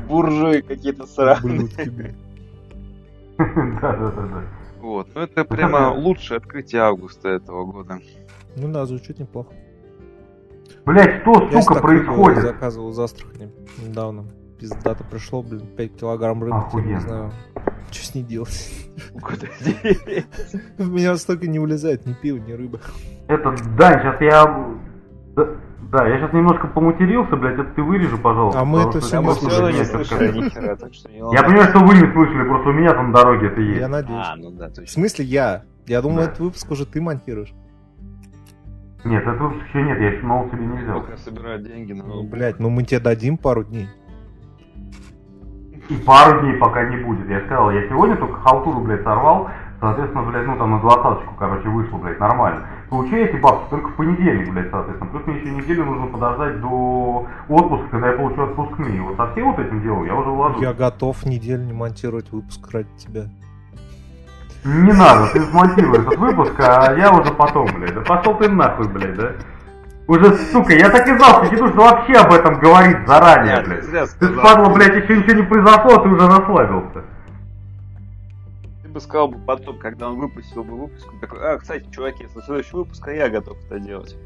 Буржуи какие-то сраные. Да-да-да. Вот, ну это прямо лучшее открытие августа этого года. Ну да, звучит неплохо. Блядь, что, Я сука, происходит? заказывал из Астрахани недавно. Пиздато пришло, блин, 5 килограмм рыбы, не Охуенно. знаю. Что с ней делать? В меня столько не влезает ни пива, ни рыба. Это, да, сейчас я... Да, я сейчас немножко поматерился, блядь, это ты вырежи, пожалуйста. А мы это не я все не слышали скажу. ни хера, так что не Я понимаю, что вы не слышали, просто у меня там на дороге это есть. Я надеюсь. А, ну да, В смысле я? Я думал, Да. этот выпуск уже ты монтируешь. Нет, это выпуск еще нет, я еще ноут себе не взял. Пока собирают деньги на Ну, блядь, ну мы тебе дадим пару дней. И пару дней пока не будет. Я сказал, я сегодня только халтуру, блядь, сорвал. Соответственно, блядь, ну там на двадцаточку, короче, вышло, блядь, нормально. Получу я эти бабки только в понедельник, блядь, соответственно. Плюс мне еще неделю нужно подождать до отпуска, когда я получу отпускные. Вот со всем вот этим делом я уже вложу. Я готов неделю не монтировать выпуск ради тебя. Не надо, ты смонтируй этот выпуск, а я уже потом, блядь. Да пошел ты нахуй, блядь, да? Уже, сука, я так и знал, что не нужно вообще об этом говорить заранее, ты блядь. Ты сказал. спадла, блядь, еще ничего не произошло, а ты уже расслабился. Ты бы сказал бы потом, когда он выпустил бы выпуск, он такой, а, кстати, чуваки, если следующий выпуск, а я готов это делать.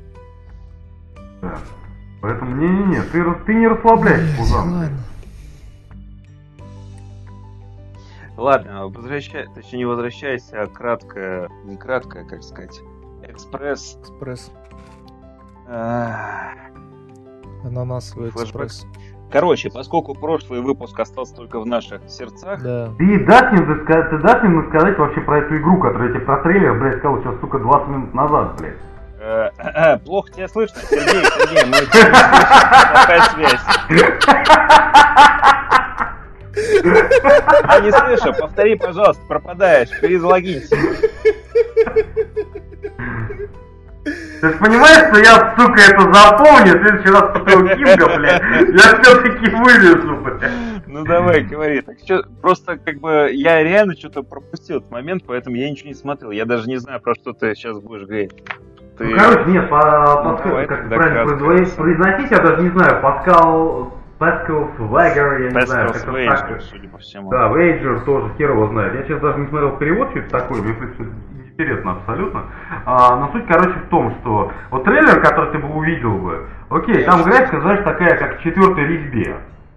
Да. Поэтому, не-не-не, ты, ты не расслабляйся, Пузан. Ладно. Ладно, возвращай, точнее не возвращайся, а кратко, не кратко, как сказать, экспресс. Экспресс. Ананасовый экспресс. Короче, поскольку прошлый выпуск остался только в наших сердцах, Да. Ты дашь мне, ты дашь мне сказать вообще про эту игру, которую я тебе про трейлер, блядь, сказал сейчас, сука, 20 минут назад, блядь. э, плохо тебя слышно, Сергей, Сергей, мы тебя не слышим, плохая связь. Я не слышу, повтори, пожалуйста, пропадаешь, перезалогинься. Ты же понимаешь, что я, сука, это запомню, в следующий раз потом Кинга, блядь, я все-таки вырежу, блядь. Ну давай, говори. Так что, просто как бы я реально что-то пропустил этот момент, поэтому я ничего не смотрел. Я даже не знаю, про что ты сейчас будешь говорить. Ты... Ну, короче, нет, по, Ну, по- давай как правильно произносить, я даже не знаю, Паскал, Pascal's Wager, я не знаю, как это Swayze, так. судя по всему. Да, Вейджер тоже хер его знает. Я сейчас даже не смотрел перевод, что это такое, мне, в принципе, интересно абсолютно. А, но суть, короче, в том, что вот трейлер, который ты бы увидел бы, окей, там графика, знаешь, такая, как в четвертой резьбе.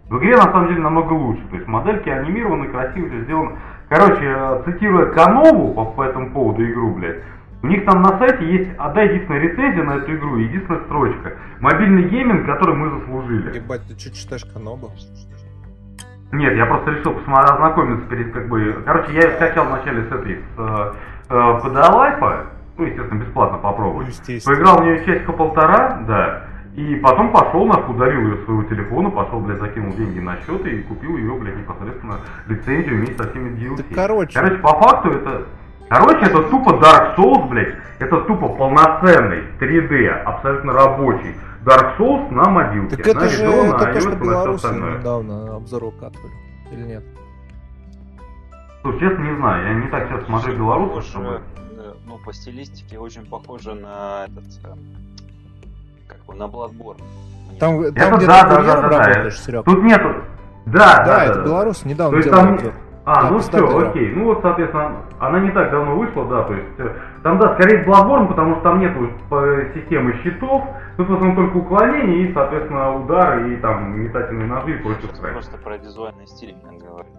В игре, на самом деле, намного лучше. То есть модельки анимированы, красиво все сделано. Короче, э, цитируя Канобу по, по этому поводу игру, блядь, у них там на сайте есть одна единственная рецензия на эту игру, единственная строчка. Мобильный гейминг, который мы заслужили. Ебать, ты что читаешь Канобу? Нет, я просто решил посмотреть, ознакомиться перед как бы... Короче, я скачал вначале с этой, с э, э, Life, ну, естественно, бесплатно попробовать. Естественно. Поиграл в нее часика полтора, да. И потом пошел, нахуй, удалил ее своего телефона, пошел, блядь, закинул деньги на счет и купил ее, блядь, непосредственно лицензию вместе со всеми DLC. Так, короче. Короче, по факту это... Короче, это тупо Dark Souls, блядь, это тупо полноценный 3D, абсолютно рабочий Dark Souls на мобилке. Так это на же Редро, на только iOS на белорусы остальное. недавно обзор укатывали. Или нет? Слушай, честно не знаю, я не так сейчас смотрю белорусов, чтобы... э, Ну, по стилистике очень похоже на этот... э, Как его, на Bloodborne. Мне Там, Это там где да, да, да, да, да. Серег. Тут нету... Да, да, Да, да, это да. белорусы недавно делали там- обзор. А, Да, ну все, игра. окей. Ну вот, соответственно, она не так давно вышла, да, то есть э, там, да, скорее Bloodborne, потому что там нету э, системы щитов, тут в основном только уклонение и, соответственно, удары и там метательные ножи и прочее. просто про визуальный стиль именно говорю.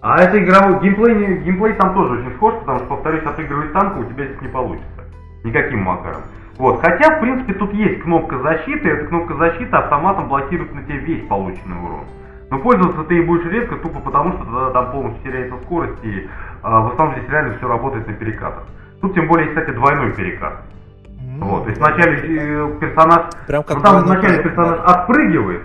А это игровой геймплей, геймплей там тоже очень схож, потому что, повторюсь, отыгрывать танка у тебя здесь не получится. Никаким макаром. Вот. Хотя, в принципе, тут есть кнопка защиты, и эта кнопка защиты автоматом блокирует на тебе весь полученный урон. Но пользоваться ты ей будешь редко, тупо потому что тогда там полностью теряется скорость, и а, в основном здесь реально все работает на перекатах. Тут тем более, кстати, двойной перекат. М, Вот. То есть вначале э, персонаж Прям как ну, там вначале персонаж отпрыгивает.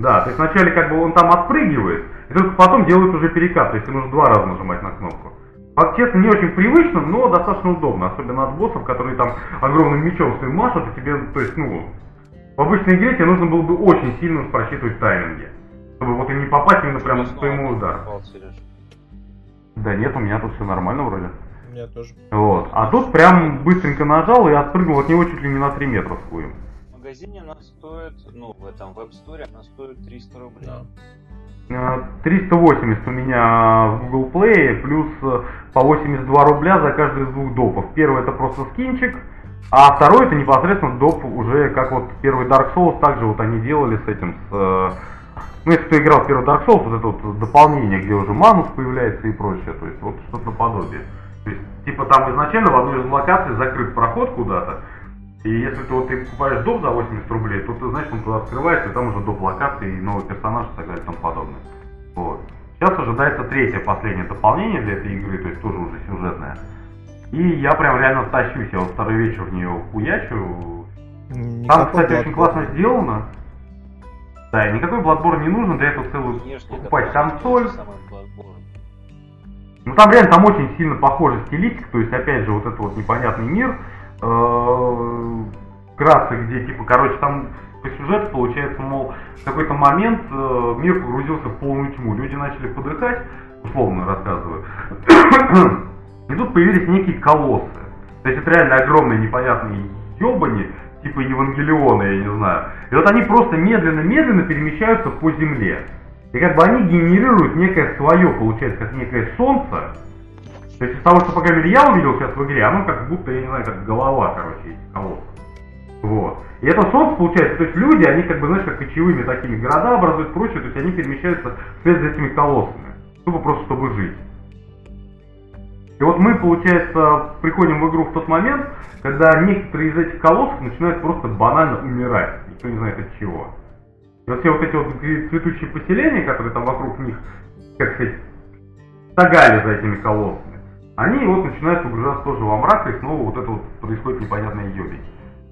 Да, то есть вначале как бы он там отпрыгивает, и только потом делает уже перекат, то есть нужно два раза нажимать на кнопку. Факт, честно, не очень привычно, но достаточно удобно, особенно от боссов, которые там огромным мечом своим машут, и тебе, то есть, ну, в обычной игре тебе нужно было бы очень сильно просчитывать тайминги, чтобы вот и не попасть именно прямо по твоему удару. Да нет, у меня тут все нормально вроде. У меня тоже. Вот. А тут прям быстренько нажал и отпрыгнул от него чуть ли не на 3 метра с хуем. В магазине она стоит, ну, в этом веб-сторе она стоит 300 рублей. Да. Э, 380 у меня в Google Play, плюс э, по 82 рубля за каждый из двух допов. Первый это просто скинчик, а второй это непосредственно доп уже как вот первый Dark Souls, также вот они делали с этим, с, э, ну, если кто играл в первый Dark Souls, вот это вот дополнение, где уже манус появляется и прочее, то есть вот что-то наподобие. То есть, типа там изначально в одной из локаций закрыт проход куда-то, и если ты вот ты покупаешь доп за 80 рублей, то ты знаешь, он туда открывается, и там уже доп локации, и новый персонаж и так далее и тому подобное. Вот. Сейчас ожидается третье, последнее дополнение для этой игры, то есть тоже уже сюжетное. И я прям реально тащусь, я вот второй вечер в нее хуячу. Там, кстати, очень классно сделано. Да, и никакой Bloodborne не нужно, для этого целую это покупать консоль. Ну там реально там очень сильно похожа стилистика, то есть опять же вот этот вот непонятный мир, э, вкратце, где типа, короче, там по сюжету получается, мол, в какой-то момент э, мир погрузился в полную тьму, люди начали подыхать, условно рассказываю, и тут появились некие колоссы. То есть это реально огромные непонятные ебани, типа Евангелиона, я не знаю. И вот они просто медленно-медленно перемещаются по земле. И как бы они генерируют некое свое, получается, как некое солнце. То есть из того, что, по крайней мере, я увидел сейчас в игре, оно как будто, я не знаю, как голова, короче, колоссов. Вот. И это солнце, получается, то есть люди, они как бы, знаешь, как кочевыми такими города образуют, прочее, то есть они перемещаются вслед за этими колоссами. Тупо просто, чтобы жить. И вот мы, получается, приходим в игру в тот момент, когда некоторые из этих колоссов начинают просто банально умирать. Никто не знает от чего. И вот все вот эти вот цветущие поселения, которые там вокруг них, как сказать, тагали за этими колоссами, они вот начинают погружаться тоже во мрак, и снова вот это вот происходит непонятная ёбень.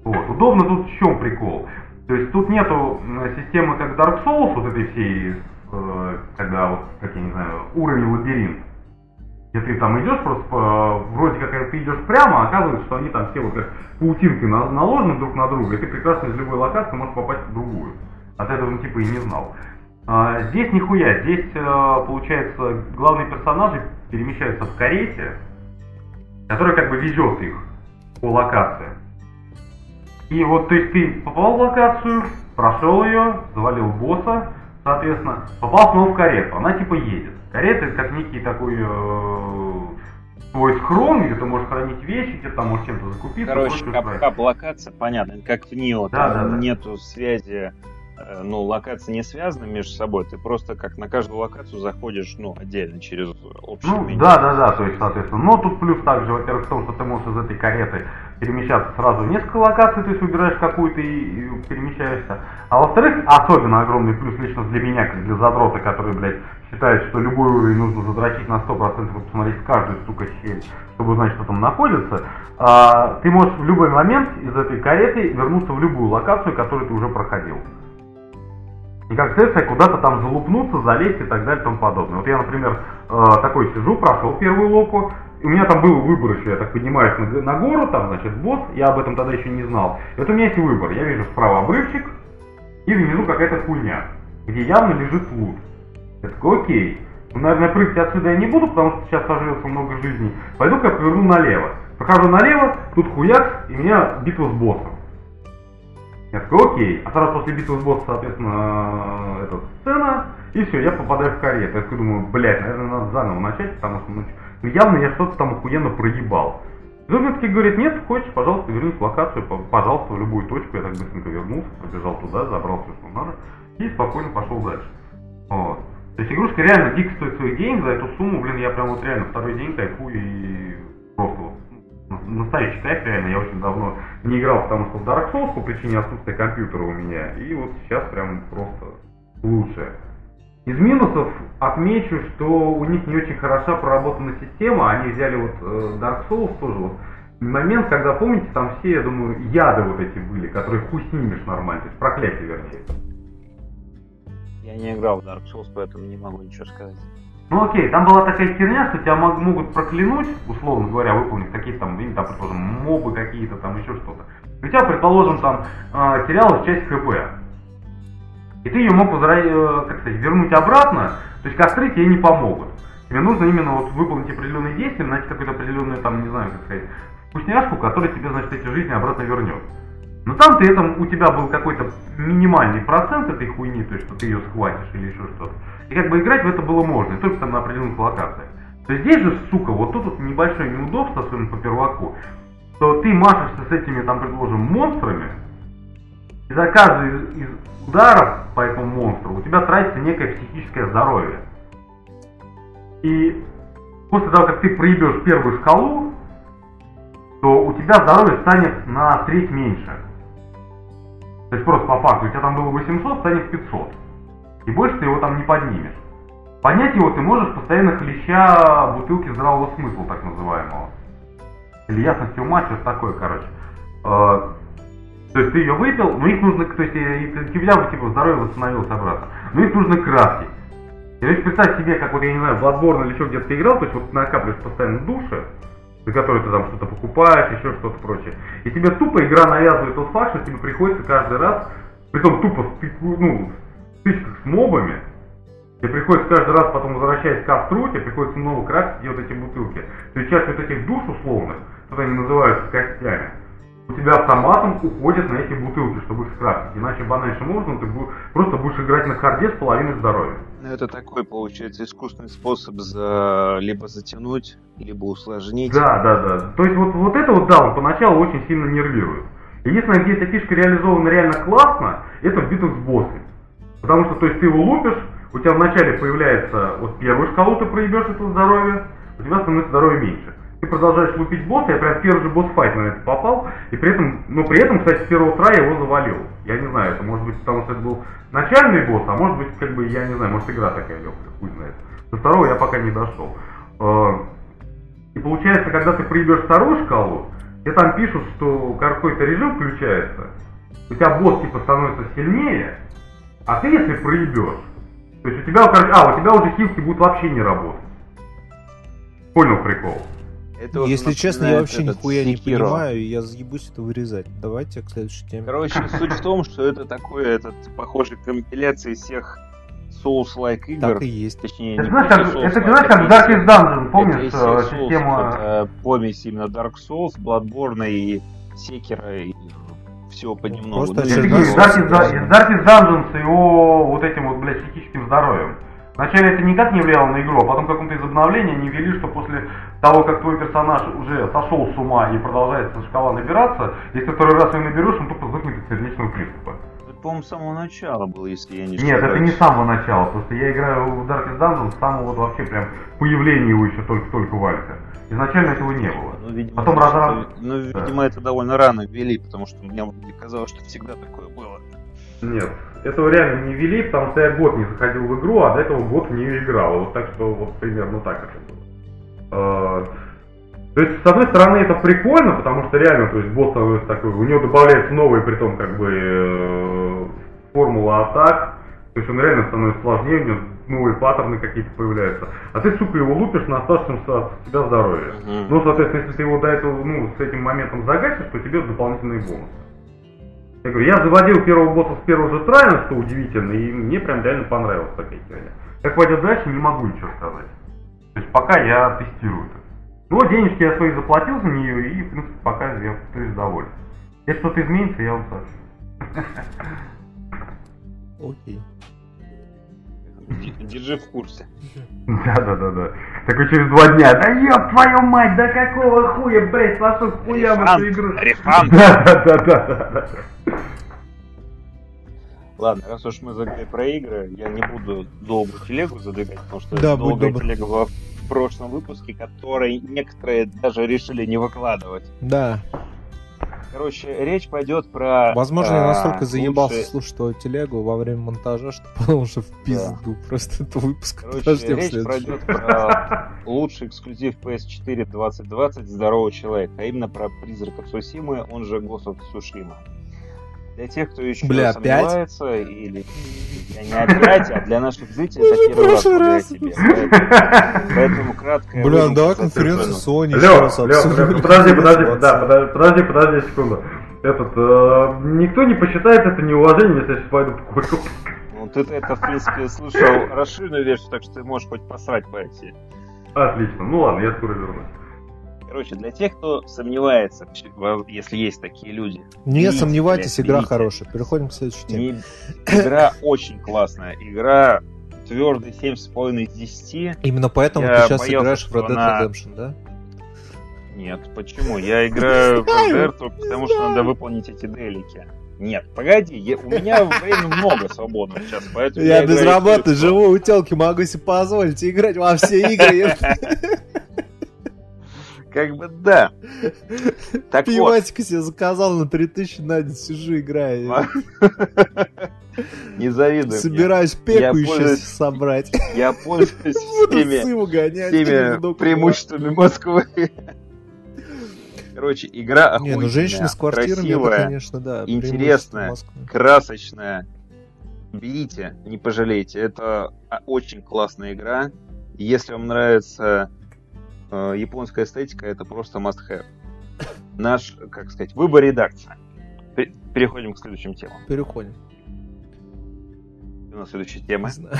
Вот. Удобно тут в чем прикол? То есть тут нету системы как Dark Souls, вот этой всей, э, когда вот, как я не знаю, уровень лабиринт. Где ты там идешь просто, по- вроде как ты идешь прямо, а оказывается, что они там все вот как паутинкой на- наложены друг на друга, и ты прекрасно из любой локации можешь попасть в другую. От этого ну, типа и не знал. А, здесь нихуя, здесь э, получается главные персонажи перемещаются в карете, которая как бы везет их по локации. И вот, то есть ты попал в локацию, прошел ее, завалил босса, соответственно, попал снова в карету, она типа едет. Карета это как некий такой э, твой схрон, где ты можешь хранить вещи, где ты там можешь чем-то закупиться. Короче, кап, прочее. кап локация, понятно, как в Нио, Да, там да, да. нету связи, ну, локации не связаны между собой, ты просто как на каждую локацию заходишь, ну, отдельно через общее Ну, меню. да, да, да, то есть, соответственно. Но тут плюс также, во-первых, в том, что ты можешь из этой кареты перемещаться сразу в несколько локаций, то есть выбираешь какую-то и, и перемещаешься. А во-вторых, особенно огромный плюс лично для меня, как для задрота, который, блядь, считает, что любой уровень нужно задрочить на 100% и посмотреть каждую, сука, щель, чтобы узнать, что там находится, а, ты можешь в любой момент из этой кареты вернуться в любую локацию, которую ты уже проходил. И как следствие куда-то там залупнуться, залезть и так далее и тому подобное. Вот я, например, э, такой сижу, прошел первую локу, у меня там был выбор еще, я так поднимаюсь на, на гору, там, значит, босс, я об этом тогда еще не знал. И вот у меня есть выбор, я вижу справа обрывчик, и внизу какая-то хуйня, где явно лежит лут. Я такой, окей, ну, наверное, прыгать отсюда я не буду, потому что сейчас сожрется много жизней. Пойду-ка я поверну налево. Прохожу налево, тут хуяк, и у меня битва с боссом. Я такой, окей. А сразу после битвы с боссом, соответственно, эта сцена, и все, я попадаю в карету. Я такой думаю, блядь, наверное, надо заново начать, потому что ну, ну, явно я что-то там охуенно проебал. Таки говорит, нет, хочешь, пожалуйста, вернись в локацию, по- пожалуйста, в любую точку. Я так быстренько вернулся, побежал туда, забрал все, что надо, и спокойно пошел дальше. Вот. То есть игрушка реально дико стоит своих денег, за эту сумму, блин, я прям вот реально второй день кайфую и просто настоящий кайф реально, я очень давно не играл, потому что в Dark Souls по причине отсутствия компьютера у меня, и вот сейчас прям просто лучше. Из минусов отмечу, что у них не очень хороша проработана система, они взяли вот э, Dark Souls тоже вот момент, когда, помните, там все, я думаю, яды вот эти были, которые хуй снимешь нормально, то есть проклятие вернее. Я не играл в Dark Souls, поэтому не могу ничего сказать. Ну окей, там была такая херня, что тебя мог- могут проклянуть, условно говоря, выполнить какие-то там, или там, предположим, мобы какие-то, там еще что-то. У тебя, предположим, там э, терялась часть ХП. И ты ее мог возра- э, как сказать, вернуть обратно, то есть костры тебе не помогут. Тебе нужно именно вот выполнить определенные действия, найти какую-то определенную, там, не знаю, как сказать, вкусняшку, которая тебе, значит, эти жизни обратно вернет. Но там ты этом, у тебя был какой-то минимальный процент этой хуйни, то есть что ты ее схватишь или еще что-то. И как бы играть в это было можно, и только там на определенных локациях. То здесь же, сука, вот тут вот небольшое неудобство, особенно по перваку, что ты машешься с этими, там, предположим, монстрами, И за каждый из, из ударов по этому монстру у тебя тратится некое психическое здоровье. И после того, как ты проебешь первую шкалу, то у тебя здоровье станет на треть меньше. То есть просто по факту, у тебя там было 800, станет 500. И больше ты его там не поднимешь. Поднять его ты можешь постоянно хлеща бутылки здравого смысла, так называемого. Или ясности ума, что-то такое, короче. Э, то есть ты ее выпил, но их нужно, то есть у тебя бы типа здоровье восстановилось обратно. Но их нужно крафтить. И представь себе, как вот, я не знаю, в Bloodborne или еще где-то ты играл, то есть вот накапливаешь постоянно души, за которые ты там что-то покупаешь, еще что-то прочее. И тебе тупо игра навязывает тот факт, что тебе приходится каждый раз, притом тупо ну, стычках с мобами, тебе приходится каждый раз потом возвращаясь к костру, тебе приходится снова крафтить вот эти бутылки. То есть часть вот этих душ условных, что они называются костями, у тебя автоматом уходят на эти бутылки, чтобы их скрафтить. Иначе банальным образом ты просто будешь играть на харде с половиной здоровья. Ну, это такой, получается, искусственный способ за... либо затянуть, либо усложнить. Да, да, да. То есть вот, вот это вот, да, он поначалу очень сильно нервирует. Единственное, где эта фишка реализована реально классно, это в битвах с боссами. Потому что, то есть, ты его лупишь, у тебя вначале появляется, вот первую шкалу ты проебешь это здоровье, у тебя становится здоровье меньше ты продолжаешь лупить босса, я прям первый же босс-файт на это попал, и при этом, но при этом, кстати, с первого трая его завалил. Я не знаю, это может быть потому, что это был начальный босс, а может быть, как бы, я не знаю, может игра такая легкая, хуй знает. До второго я пока не дошел. А, и получается, когда ты приебешь вторую шкалу, тебе там пишут, что какой-то режим включается, у тебя босс типа становится сильнее, а ты если проебешь, то есть у тебя, а, у тебя уже хилки будут вообще не работать. Понял прикол? Это Если честно, я вообще нихуя не понимаю, и я заебусь это вырезать. Давайте к следующей теме. Короче, суть в том, что это такое, этот, похожий компиляция всех Souls-like игр. Так и есть. Точнее, это, знаешь, как, это, знаешь, как Darkest Dungeon, помнишь это система... Это помесь именно Dark Souls, Bloodborne и Sekiro, и всего понемногу. Просто ну, из Darkest Dungeon с его вот этим вот, блядь, психическим здоровьем. Вначале это никак не влияло на игру, а потом каком-то из обновлений они ввели, что после того, как твой персонаж уже сошел с ума и продолжается шкала набираться, если второй раз ее наберешь, он тупо сдохнет от сердечного приступа. Это, по-моему, с самого начала было, если я не Нет, ошибаюсь. это не с самого начала, просто я играю в Darkest Dungeon с самого вот вообще прям появления его еще только-только в Альфе. Изначально этого не было. Ну, видимо, Потом раз, раз... Ну, видимо, да. это довольно рано ввели, потому что мне казалось, что всегда такое было. Нет, этого реально не вели, потому что я год не заходил в игру, а до этого год не играл. Вот так что вот примерно так это было. То есть, с одной стороны, это прикольно, потому что реально, то есть, босс становится такой, у него добавляется новый, при том, как бы, э, формула атак, то есть он реально становится сложнее, у него новые паттерны какие-то появляются. А ты, сука, его лупишь на оставшемся от тебя здоровье. Uh-huh. Ну, соответственно, если ты его до этого, ну, с этим моментом загасишь, то тебе дополнительный бонус. Я говорю, я заводил первого босса с первого же трайна, что удивительно, и мне прям реально понравилась такая херня. Как пойдет дальше, не могу ничего сказать. То есть пока я тестирую это. Ну, денежки я свои заплатил за нее, и, в принципе, пока я то есть доволен. Если что-то изменится, я вам сообщу. Окей. Держи в курсе. Да, да, да, да. Такой через два дня. Да ёб твою мать, да какого хуя, блядь, пошел в хуям эту игру. Рефанд. Да, да, да, да, да. Ладно, раз уж мы заговорили про игры, я не буду долгую телегу задвигать, потому что да, долгая телега была в прошлом выпуске, который некоторые даже решили не выкладывать. Да. Короче, речь пойдет про... Возможно, я настолько заебался лучшие... слушать телегу во время монтажа, что подумал, что в пизду да. просто это выпуск. Короче, речь пойдет про лучший эксклюзив PS4 2020 «Здорового человека», а именно про призрака Сусимы, он же Ghost of Tsushima. Для тех, кто еще Бля, сомневается, опять? или я не опять, а для наших зрителей это первый раз, я тебе. Поэтому, поэтому кратко. Бля, да, конференция Sony. Лёв, Лёв, подожди, подожди, да, подожди, подожди секунду. Этот, э, никто не посчитает это неуважением, если я сейчас пойду покурю. Ну, ты это, в принципе, слышал расширенную версию, так что ты можешь хоть посрать пойти. Отлично, ну ладно, я скоро вернусь. Короче, для тех, кто сомневается, если есть такие люди. Не берите, сомневайтесь, блядь, игра берите. хорошая. Переходим к следующей теме. Не... Игра очень классная. Игра твердый 7,5 из 10. Именно поэтому Я ты сейчас играешь в Red Dead она... Redemption, да? Нет, почему? Я играю в Red Dead потому, что надо выполнить эти делики. Нет, погоди, я- у меня времени много свободного сейчас, поэтому Я без играю работы живу у телки, могу себе позволить играть во все игры. Как бы да. Так вот, Пивасика себе заказал на 3000 на день, сижу, играю. не завидуй мне. Собираюсь пеку еще собрать. Я пользуюсь всеми, преимуществами Москвы. Короче, игра Не, ну женщины с квартирами, это, красивая, конечно, да. интересная. красочная. Берите, не пожалейте. Это очень классная игра. Если вам нравится э, японская эстетика, это просто must have. Наш, как сказать, выбор редакция. Пе- Переходим к следующим темам. Переходим. Тема. Не знаю.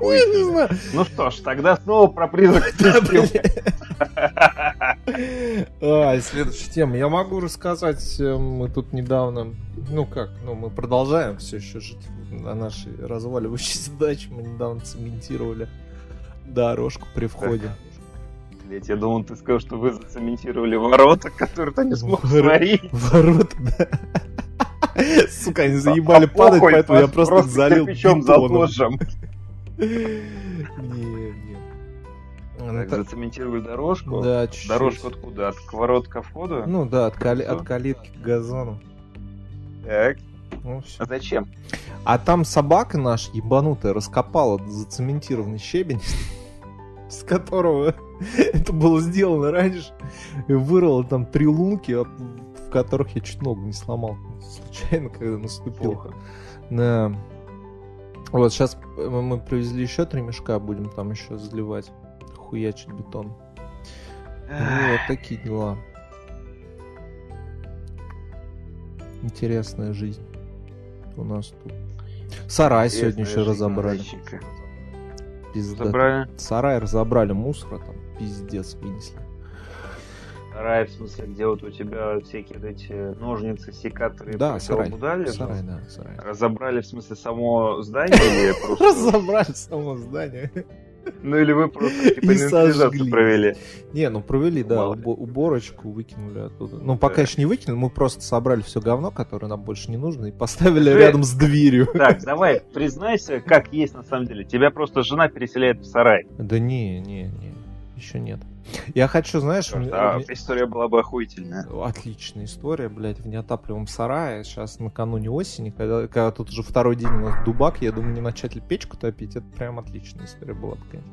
Я не знаю. Ну что ж, тогда снова про призрак. А, следующая тема. Я могу рассказать, э, мы тут недавно, ну как, ну мы продолжаем все еще жить на нашей разваливающейся даче. Мы недавно цементировали дорожку при входе. Блять, я думал, ты сказал, что вы зацементировали ворота, которые ты не смог сварить. Ворота, да. Сука, они заебали А падать, поэтому я просто просто залил кирпичом заложим. Не, не. Ну, Так, так, зацементировали дорожку. Да, чуть-чуть. Дорожку откуда? От ворот ко входу? Ну да, от, кали- от калитки к газону. Так. Ну, всё. А зачем? А там собака наша ебанутая раскопала зацементированный щебень, с которого это было сделано раньше, и вырыла там три лунки, а в которых я чуть ногу не сломал случайно, когда наступил. Плохо. Да. Вот сейчас мы привезли еще три мешка, будем там еще заливать, хуячить бетон. Ну, вот такие дела. Интересная жизнь у нас тут. Сарай сегодня еще разобрали. мальчика. Пизда. Забрали. Сарай разобрали мусора там, пиздец вынесли. Сарай, в смысле, где вот у тебя всякие эти ножницы, секаторы, Да, сарай. Будали, Сарай, да, сарай. Разобрали, в смысле, само здание или просто... Разобрали само здание. Ну или вы просто типа И инвентаризацию провели. Не, ну провели, да, уборочку выкинули оттуда. Ну, пока еще не выкинули, мы просто собрали все говно, которое нам больше не нужно, и поставили рядом с дверью. Так, давай, признайся, как есть на самом деле. Тебя просто жена переселяет в сарай. Да не, не, не, еще нет. Я хочу, знаешь, мне- А мне- история была бы охуительная. Отличная история, блядь, в неотапливаемом сарае. Сейчас накануне осени, когда, когда тут уже второй день у нас дубак, я думаю, не начать ли печку топить, это прям отличная история была бы, конечно.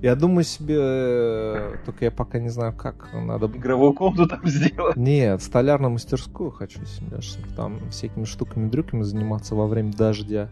Я думаю себе, э, только я пока не знаю, как надо... Игровую комнату там сделать. Нет, столярную мастерскую хочу себе, чтобы там всякими штуками-дрюками заниматься во время дождя.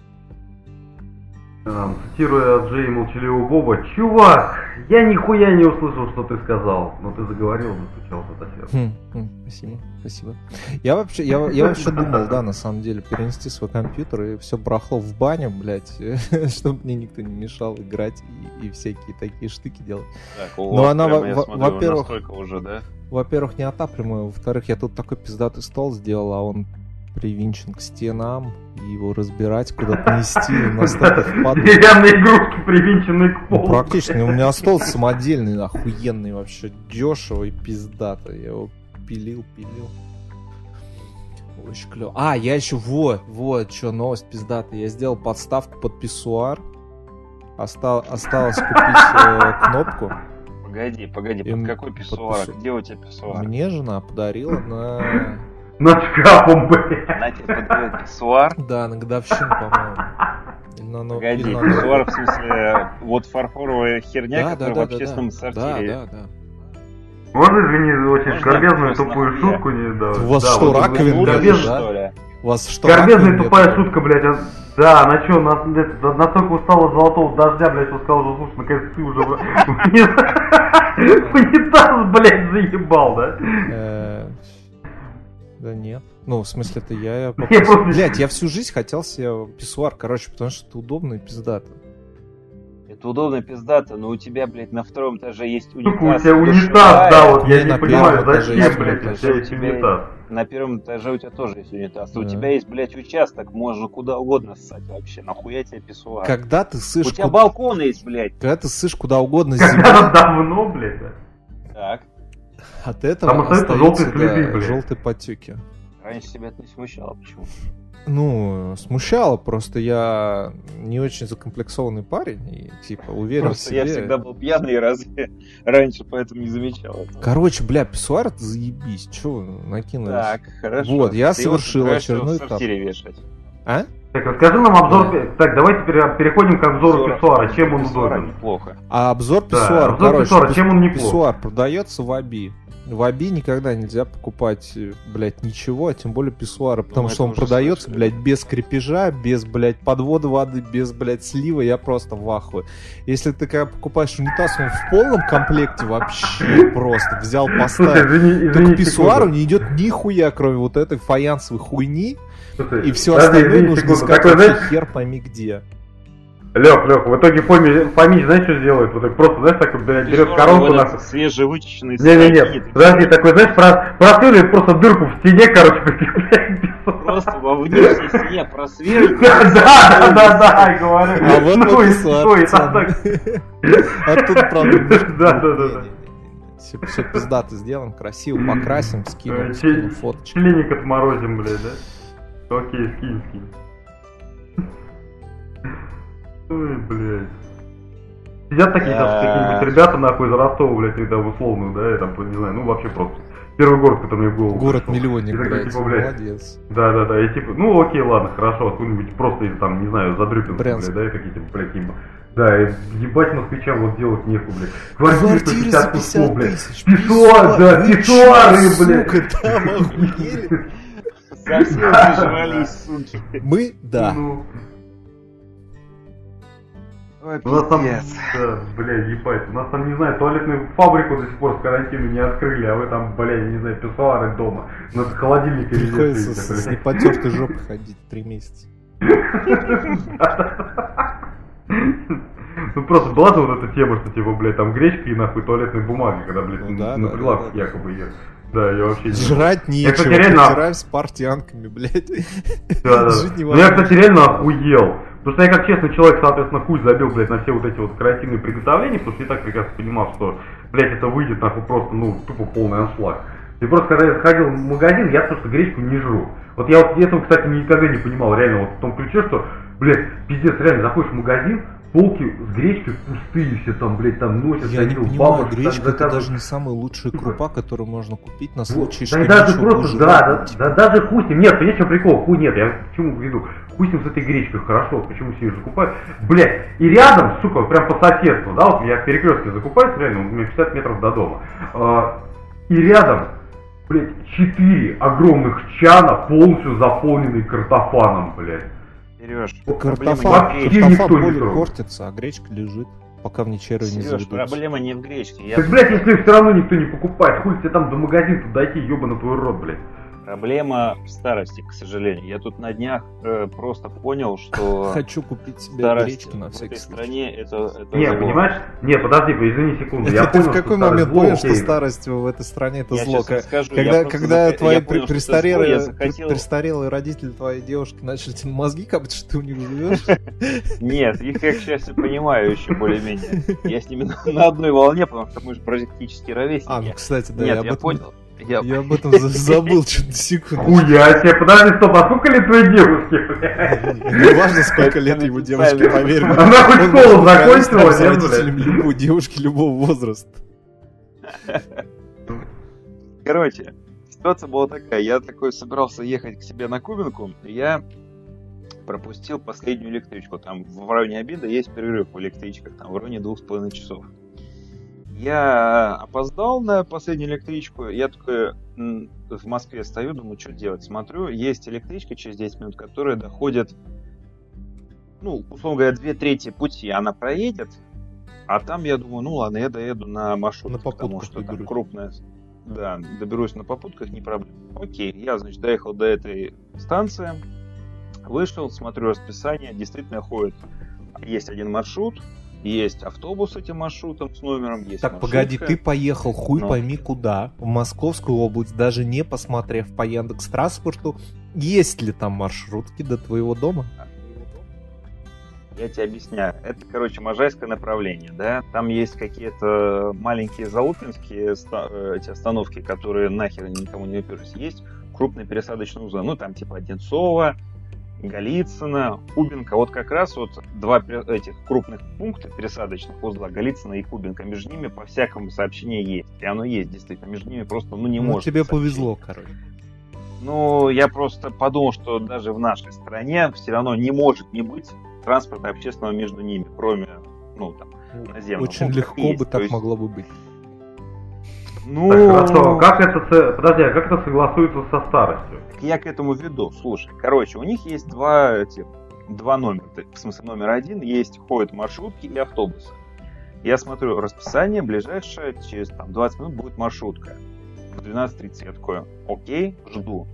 Эм, Цитируя Джей Молчаливого Боба, чувак, я нихуя не услышал, что ты сказал, но ты заговорил, застучал за сердце. Хм, хм, спасибо, спасибо. Я вообще, я, я вообще думал, да, на самом деле, перенести свой компьютер и все барахло в баню, блядь, чтобы мне никто не мешал играть и, и всякие такие штуки делать. Так, у Ну, вас она, прямо, во- во-первых- настолько уже, да? Во-первых, неотапливаемый, во-вторых, я тут такой пиздатый стол сделал, а он привинчен к стенам, и его разбирать, куда-то нести, настолько впадло. Деревянные игрушки, привинченные к Ну, полу. практически. У меня стол самодельный, охуенный вообще, дешево и пиздато. Я его пилил, пилил. Очень клево. А, я еще, вот, вот, что, новость пиздатая. Я сделал подставку под писсуар. Оста- осталось купить э, кнопку. Погоди, погоди, Им под какой писсуар? писсу- Где у тебя писсуар? Мне жена подарила на... Над шкафом, блядь. Она тебе подарила писсуар? Да, на годовщину, по-моему. На Новый- Погоди, на Новый писсуар в смысле вот фарфоровая херня, Да, которая да, в да, общественном да. сортире. Да, да, да. Можно, извини, очень горбезную тупую шутку не да. У вас да, что, вот раковина, блядь, горбез- да? что ли? У вас что, Горбезная раковин тупая нету? шутка, блядь. а- Да, что, нас, блядь, да- настолько устала от золотого дождя, блядь, что сказал, что слушай, наконец ты уже в в унитаз, блядь, заебал, да? Да нет. Ну, в смысле, это я... я просто- Блядь, я всю жизнь хотел себе писсуар, короче, потому что это удобно и пиздато. Это удобно пиздато, но у тебя, блядь, на втором этаже есть унитаз. у тебя унитаз, душевая. да, вот Не, я на не понимаю, зачем, блядь, у тебя есть унитаз. На первом этаже у тебя тоже есть унитаз. У тебя есть, блядь, участок, можно куда угодно ссать вообще. Нахуя тебе писсуар? Когда ты ссышь... У тебя балкон есть, блядь. Когда ты ссышь куда угодно Когда зимой, давно, блядь, да. Так, от этого Там остаются желтые следы, да, желтые потеки. Раньше себя это не смущало, почему? Ну, смущало, просто я не очень закомплексованный парень и, типа, уверен Просто в себе. я всегда был пьяный разве раньше, поэтому не замечал этого. Короче, бля, писсуар это заебись. Чё накинулись? Так, хорошо. Вот, я Ты совершил собираешься очередной сортире вешать. А? Так, расскажи нам обзор... пи- Так, давайте пере- переходим к обзору Писсуара- писсуара. Чем он удобен? неплохо. А обзор Да, писсуара, обзор короче, писсуара, пис- чем он неплох? писсуар продается в Аби. В Аби никогда нельзя покупать, э, блядь, ничего, а тем более писсуара, потому мы что он продается, слышали. блядь, без крепежа, без, блядь, подвода воды, без, блядь, слива, я просто в ахуе. Если ты когда покупаешь унитаз, он в полном комплекте вообще просто взял, поставил. извини, К писсуару не идет нихуя, кроме вот этой фаянсовой хуйни, Слушай, и все остальное извини нужно искать Такой, вообще знаешь, хер пойми где. Лех, Лех, в итоге Фоми, Фомич, знаешь, что сделает? Вот так просто, знаешь, такой, блядь, берет вывалится нахуй. Свежевычищенный Не-не-не, подожди, такой, знаешь, про- просверлит просто дырку в стене, короче. Просто во внешней стене просверлить. Да, да, да, да, говорю. А вот Ну и так- А тут, правда, Да, да, да, да. Все, все пиздато сделаем, красиво покрасим, Э, скинем, че- скинем фоточки. Членик отморозим, блядь, да? Окей, скинь, скинь. Ой, блядь. Сидят такие там Да. какие-нибудь ребята, нахуй, из Ростова, блядь, тогда в условную, да, я там, не знаю, ну вообще просто. Первый город, который мне в голову. Город-миллионник, И такой, блядь, типа, блядь, молодец. Да, да, да. И типа, ну окей, ладно, хорошо, откуда-нибудь просто из там, не знаю, Задрюпинска, Брянск. блядь, да, какие-то, блядь, еб- Да, и ебать москвичам вот делать нехуй, блядь. Квартиры по 50 кусков, блядь. тысяч. Писсуар, да, писсуары, блядь. Сука, там охуели. Совсем зажрались, суки. Мы, да. Ну, Ой, у нас там, да, бля, ебать, у нас там, не знаю, туалетную фабрику до сих пор с карантина не открыли, а вы там, бля, я не знаю, писсуары дома, на холодильнике везде Приходится стоите, с, с непотертой жопой ходить три месяца. Ну просто была же вот эта тема, что типа, блядь, там гречка и нахуй туалетная бумага, когда, блядь, Ну да, на да, прилавках да, якобы ее. Да, я вообще не... Жрать Я, кстати, нечего, реально- с партианками, блядь. Да, да. Жить Ну я, невозможно. кстати, реально охуел. Потому что я как честный человек, соответственно, хуй забил, блядь, на все вот эти вот карантинные приготовления, потому что я так прекрасно понимал, что, блядь, это выйдет нахуй просто, ну, тупо полный аншлаг. И просто когда я сходил в магазин, я просто гречку не жру. Вот я вот этого, кстати, никогда не понимал, реально, вот в том ключе, что, блядь, пиздец, реально, заходишь в магазин, полки с гречкой пустые все там, блядь, там носят. Я не понимаю, бабушек там гречка это заказывают. даже не самая лучшая крупа, которую можно купить на случай, да что и даже просто, да, да, да, даже хуй с ним, нет, понимаешь, чем прикол, хуй нет, я к чему веду, хуй с ним с этой гречкой, хорошо, почему все ее закупают, блядь, и рядом, сука, прям по соседству, да, вот я в перекрестке закупаюсь, реально, у меня 50 метров до дома, А, и рядом, блядь, 4 огромных чана, полностью заполненные картофаном, блядь. Сереж, Картофан, картофан более портится, а гречка лежит, пока в нечеру не заведутся. проблема не в гречке. Я... Так, блядь, если их все равно никто не покупает, хуй тебе там до магазина дойти, ёба на твой рот, блядь. Проблема в старости, к сожалению. Я тут на днях э, просто понял, что Хочу купить себе старость на в всякий этой случай. стране это, это Не, зло. понимаешь? Не, подожди, извини секунду. Я ты понял, в какой момент зло, понял, что старость в этой стране это Я зло? расскажу, я Когда, когда зака- твои я понял, это зло, я престарелые, захотел- престарелые родители твоей девушки начали тебе мозги капать, что ты у них живешь? Нет, их я, к счастью, понимаю еще более-менее. Я с ними на, одной волне, потому что мы же практически ровесники. А, ну, кстати, да, Нет, я об я этом- понял. Я... Я об этом за- забыл что-то секунду. Хуя себе, подожди, стоп, а сколько лет твоей девушке, блядь? Не важно, сколько лет его девушке, поверь мне. Она хоть школу закончила, с родителями любой девушки любого возраста. Короче, ситуация была такая. Я такой собирался ехать к себе на Кубинку. и Я пропустил последнюю электричку. Там в районе обеда есть перерыв в электричках. Там в районе двух с половиной часов. Я опоздал на последнюю электричку. Я м, в Москве стою, думаю, что делать. Смотрю, есть электричка через 10 минут, которая доходит, ну, условно говоря, две трети пути она проедет. А там я думаю, ну ладно, я доеду на маршрут, На потому что там доберусь. крупная... Да, доберусь на попутках, не проблема. Окей, я, значит, доехал до этой станции, вышел, смотрю расписание, действительно ходит. Есть один маршрут, есть автобус с этим маршрутом, с номером, есть Так, погоди, маршрутка. ты поехал хуй Ну. пойми куда, в Московскую область, даже не посмотрев по Яндекс Транспорту, есть ли там маршрутки до твоего дома? Я тебе объясняю. Это, короче, Можайское направление, да? Там есть какие-то маленькие залупинские э, эти остановки, которые нахер никому не уперлись. Есть крупные пересадочные узлы. Ну, там типа Одинцова, Голицына, Кубинка. Вот как раз вот два этих крупных пункта пересадочных узла, Голицына и Кубинка, между ними по всякому сообщению есть. И оно есть, действительно. Между ними просто, ну, не Ну, может тебе быть сообщения. повезло, короче. Ну, я просто подумал, что даже в нашей стране все равно не может не быть транспорта общественного между ними, кроме, ну, там, наземного. Очень Ну, легко есть, бы то так есть- могло бы быть. Ну, Так, хорошо. Как это, подожди, а как это согласуется со старостью? я к этому веду. Слушай, короче, у них есть два, эти, два номера. В смысле, номер один есть ходят маршрутки и автобусы. Я смотрю расписание, ближайшее, через там, 20 минут будет маршрутка. В 12.30 я такой, окей, жду.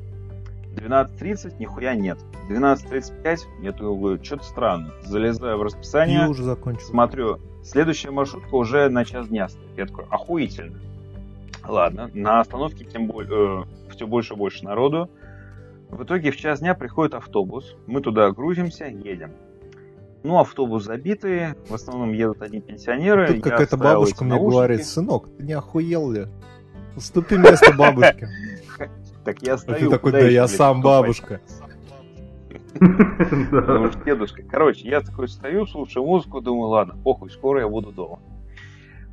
12.30 нихуя нет. 12.35 я думаю, что-то странно. Залезаю в И расписание, уже закончил. смотрю, следующая маршрутка уже на час дня стоит. Я такой, охуительно. Ладно, на остановке тем более, все больше и больше народу. В итоге в час дня приходит автобус. Мы туда грузимся, едем. Ну, автобус забитый, в основном едут одни пенсионеры. Тут какая-то бабушка мне наушники. говорит, сынок, ты не охуел ли? Уступи место бабушке. Так я А стою, ты такой, да я сам бабушка. Потому что дедушка. Короче, я такой стою, слушаю музыку, думаю, ладно, похуй, скоро я буду дома.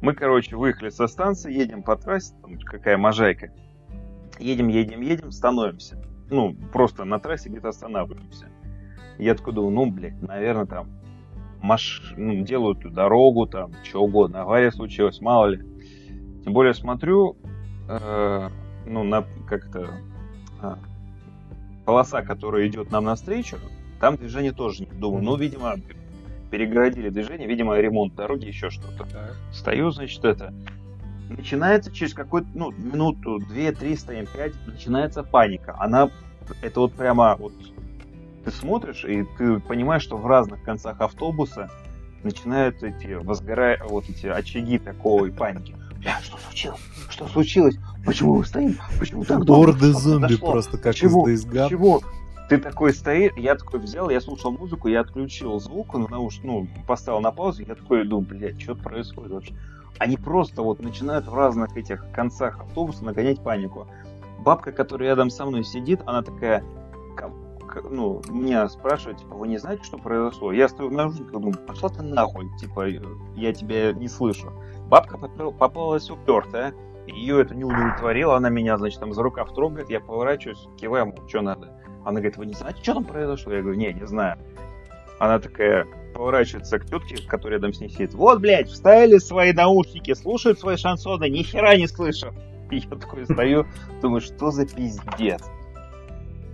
Мы, короче, выехали со станции, едем по трассе, там какая можайка. Едем, едем, едем, становимся. Ну, просто на трассе где-то останавливаемся. Я такой думаю, ну, блядь, наверное, там маш... ну, делают дорогу, там, что угодно, авария случилась, мало ли. Тем более смотрю, э, ну, на как-то а, полоса, которая идет нам навстречу, там движения тоже нет. Думаю, ну, видимо, перегородили движение, видимо, ремонт дороги, еще что-то. Стою, значит, это. Начинается через какую-то, ну, минуту, две, три, стоим, пять, начинается паника. Она, это вот прямо вот, ты смотришь, и ты понимаешь, что в разных концах автобуса начинают эти, возгорая, вот эти очаги такой паники. Бля, что случилось? Что случилось? Почему мы стоим? Почему так долго? Орды зомби просто, как из Чего? Days Gone. Чего? Ты такой стоишь, я такой взял, я слушал музыку, я отключил звук, на науш, ну, поставил на паузу, я такой думаю, блядь, что происходит вообще? Они просто вот начинают в разных этих концах автобуса нагонять панику. Бабка, которая рядом со мной сидит, она такая, ка- ка- ну, меня спрашивает, типа, вы не знаете, что произошло? Я стою в наушниках, думаю, пошла ты нахуй, типа, я тебя не слышу. Бабка попал- попалась упертая, ее это не удовлетворило, она меня, значит, там за рукав трогает, я поворачиваюсь, киваю, что надо? Она говорит, вы не знаете, что там произошло? Я говорю, не, не знаю. Она такая поворачивается к тетке, которая рядом с ней сидит. Вот, блядь, вставили свои наушники, слушают свои шансоны, ни хера не слышу. И я такой стою, думаю, что за пиздец.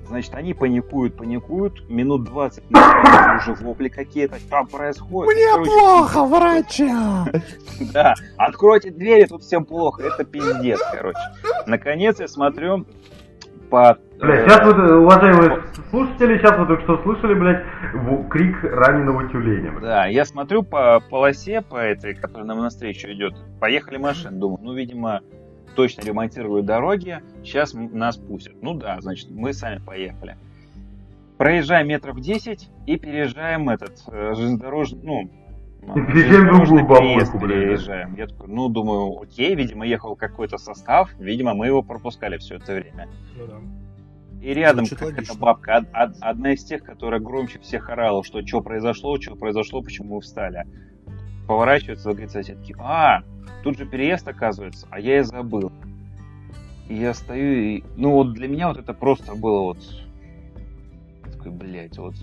Значит, они паникуют, паникуют, минут 20 начинаются уже вопли какие-то, что происходит. Мне Короче, плохо, врача! да, откройте двери, тут всем плохо. Это пиздец, короче. Наконец я смотрю по... Бля, э, сейчас вот, э, уважаемые слушатели, сейчас вы только что слышали, блядь, крик раненого тюленя. блядь. Да, я смотрю по полосе, по этой, которая нам навстречу идет. Поехали машины, думаю, ну, видимо, точно ремонтируют дороги, сейчас нас пустят. Ну да, значит, мы сами поехали. Проезжаем метров 10 и переезжаем этот э, железнодорожный, ну, железнодорожный другую переезд переезжаем. Я такой, ну, думаю, окей, видимо, ехал какой-то состав, видимо, мы его пропускали все это время. И рядом какая-то бабка, од- од- одна из тех, которая громче всех орала, что что произошло, что произошло, почему мы встали. Поворачивается, говорит соседки, а, тут же переезд оказывается, а я и забыл. И я стою и... Ну вот для меня вот это просто было вот... Такой, блядь, вот...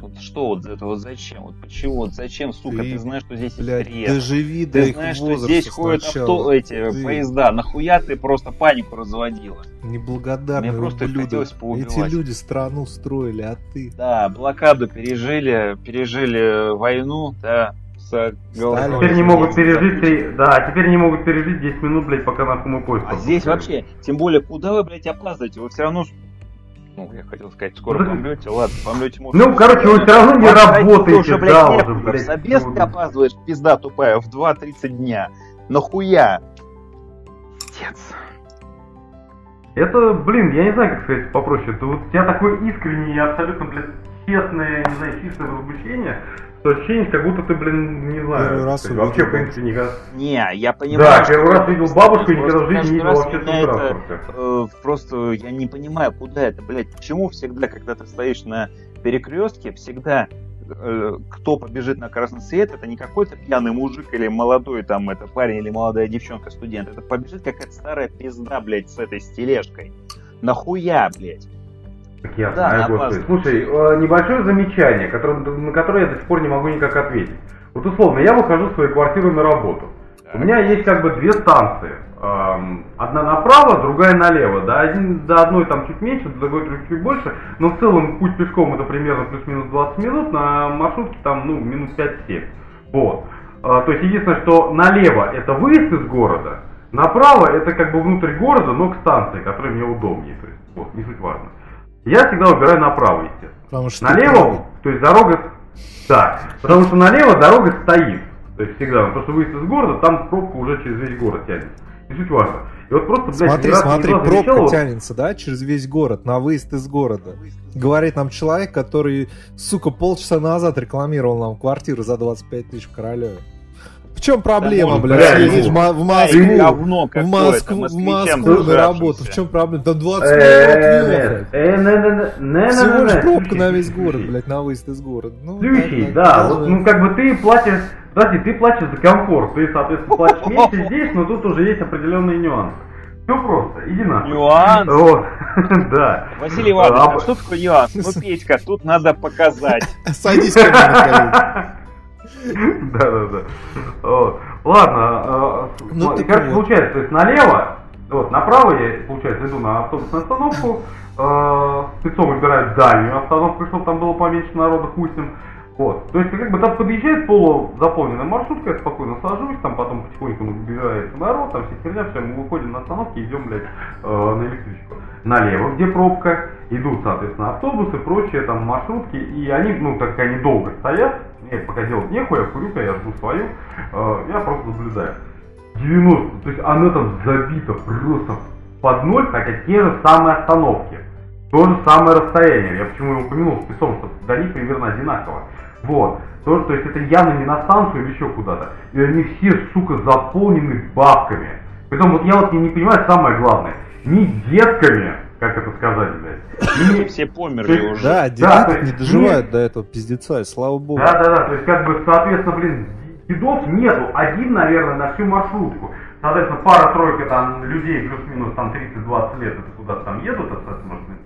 Вот что вот это вот зачем? Вот почему? Вот зачем, сука, Ты, ты, знаешь, что здесь Блядь, есть переезд? доживи до Ты их знаешь, что здесь ходят авто, эти Ты поезда. Нахуя ты просто панику разводила? Неблагодарные Мне просто ублюдок. хотелось поубивать. Эти люди страну строили, а ты... Да, блокаду пережили, пережили войну, да, с головой. Теперь не могут пережить, да, теперь не могут пережить 10 минут, блядь, пока нахуй мы поезд А здесь вообще, тем более, куда вы, блядь, опаздываете? Вы все равно, ну, я хотел сказать, скоро помрете, ладно, помрете, может. Ну, короче, вы все равно не работаете, тоже, блядь, да, уже, блядь. собес ну, ты опаздываешь, пизда тупая, в 2.30 дня. Нахуя? Пиздец. Это, блин, я не знаю, как сказать попроще. Это вот я такой искренний и абсолютно, блядь, честное, не знаю, чистое возмущение, то ощущение, как будто ты, блин, не знаю, Первый раз бы вообще, в увидел принципе, никогда... Не, я понимаю. Да, что первый раз видел бабушку и никогда в жизни не видел вообще транспорта. э, Просто я не понимаю, куда это, блядь, почему всегда, когда ты стоишь на перекрестке, всегда э, кто побежит на красный свет, это не какой-то пьяный мужик или молодой там это парень или молодая девчонка, студент. Это побежит какая-то старая пизда, блядь, с этой с тележкой. Нахуя, блядь? Так я Да, господи. Слушай, э, небольшое замечание, которое- на которое я до сих пор не могу никак ответить. Вот условно, я выхожу в свою квартиру на работу. У меня есть как бы две станции. Эм, Одна направо, другая налево. Да, один, до одной там чуть меньше, до другой чуть больше. Но в целом путь пешком это примерно плюс-минус 20 минут. На маршрутке там, ну, минут 5-7. Вот. А, То есть единственное, что налево это выезд из города, направо это как бы внутрь города, но к станции, которая мне удобнее. То есть, вот, не суть важно. Я всегда выбираю направо, естественно. Потому что Налево, то есть дорога... Да, потому что налево дорога стоит. То есть всегда, потому что выезд из города, там пробка уже через весь город тянется. Не суть важно. И вот просто, блядь, Смотри, смотри, пробка замечал, вот- тянется, да, через весь город, на выезд из города. Говорит нам человек, который, сука, полчаса назад рекламировал нам квартиру за 25 тысяч в Королеве. В чем проблема, может, блядь, блядь, съездить ну, в Москву? говно В Москву, в Москву на работу. В чем проблема? Там 20 Э, минут э, Всего лишь не, пробка слушай, на весь слушай, город, слушай. блядь, на выезд из города. Ну, так, да, вот, ну как бы ты платишь, подожди, ты платишь за комфорт, ты, соответственно, платишь меньше здесь, но тут уже есть определенные нюансы. Все просто, иди нахуй. Нюанс? Вот, да. Василий Иванович, А, а что такое нюанс? Ну, Петька, тут надо показать. Садись ко мне на колени. Да, да, да. Вот. Ладно, э, Ну, вот. получается, то есть налево, вот, направо я, получается, иду на автобусную остановку, э, спецом выбираю дальнюю остановку, чтобы там было поменьше народа, хуй с. Вот. То есть, как бы там подъезжает полузаполненная маршрутка, я спокойно сажусь, там потом потихоньку набирается народ, там вся херня, все, мы выходим на остановке идем, блядь, э, на электричку. Налево, где пробка, идут, соответственно, автобусы, прочие там маршрутки, и они, ну, так как они долго стоят, мне пока делать нехуй, я курю, я жду свою, э, я просто наблюдаю. 90, то есть она там забита просто под ноль, хотя те же самые остановки. То же самое расстояние. Я почему и упомянул спецом, что до них примерно одинаково. Вот. То, то есть это явно не на станцию или еще куда-то. И они все, сука, заполнены бабками. Притом вот я вот не, не понимаю самое главное. Не детками, как это сказать, блядь. Не- все померли уже. Да, Да, дети то есть не доживают нет. до этого пиздеца, и слава богу. Да, да, да, то есть как бы, соответственно, блин, дедов нету, один, наверное, на всю маршрутку. Соответственно, пара-тройка там людей, плюс-минус там 30-20 лет, это куда-то там едут, это, может быть,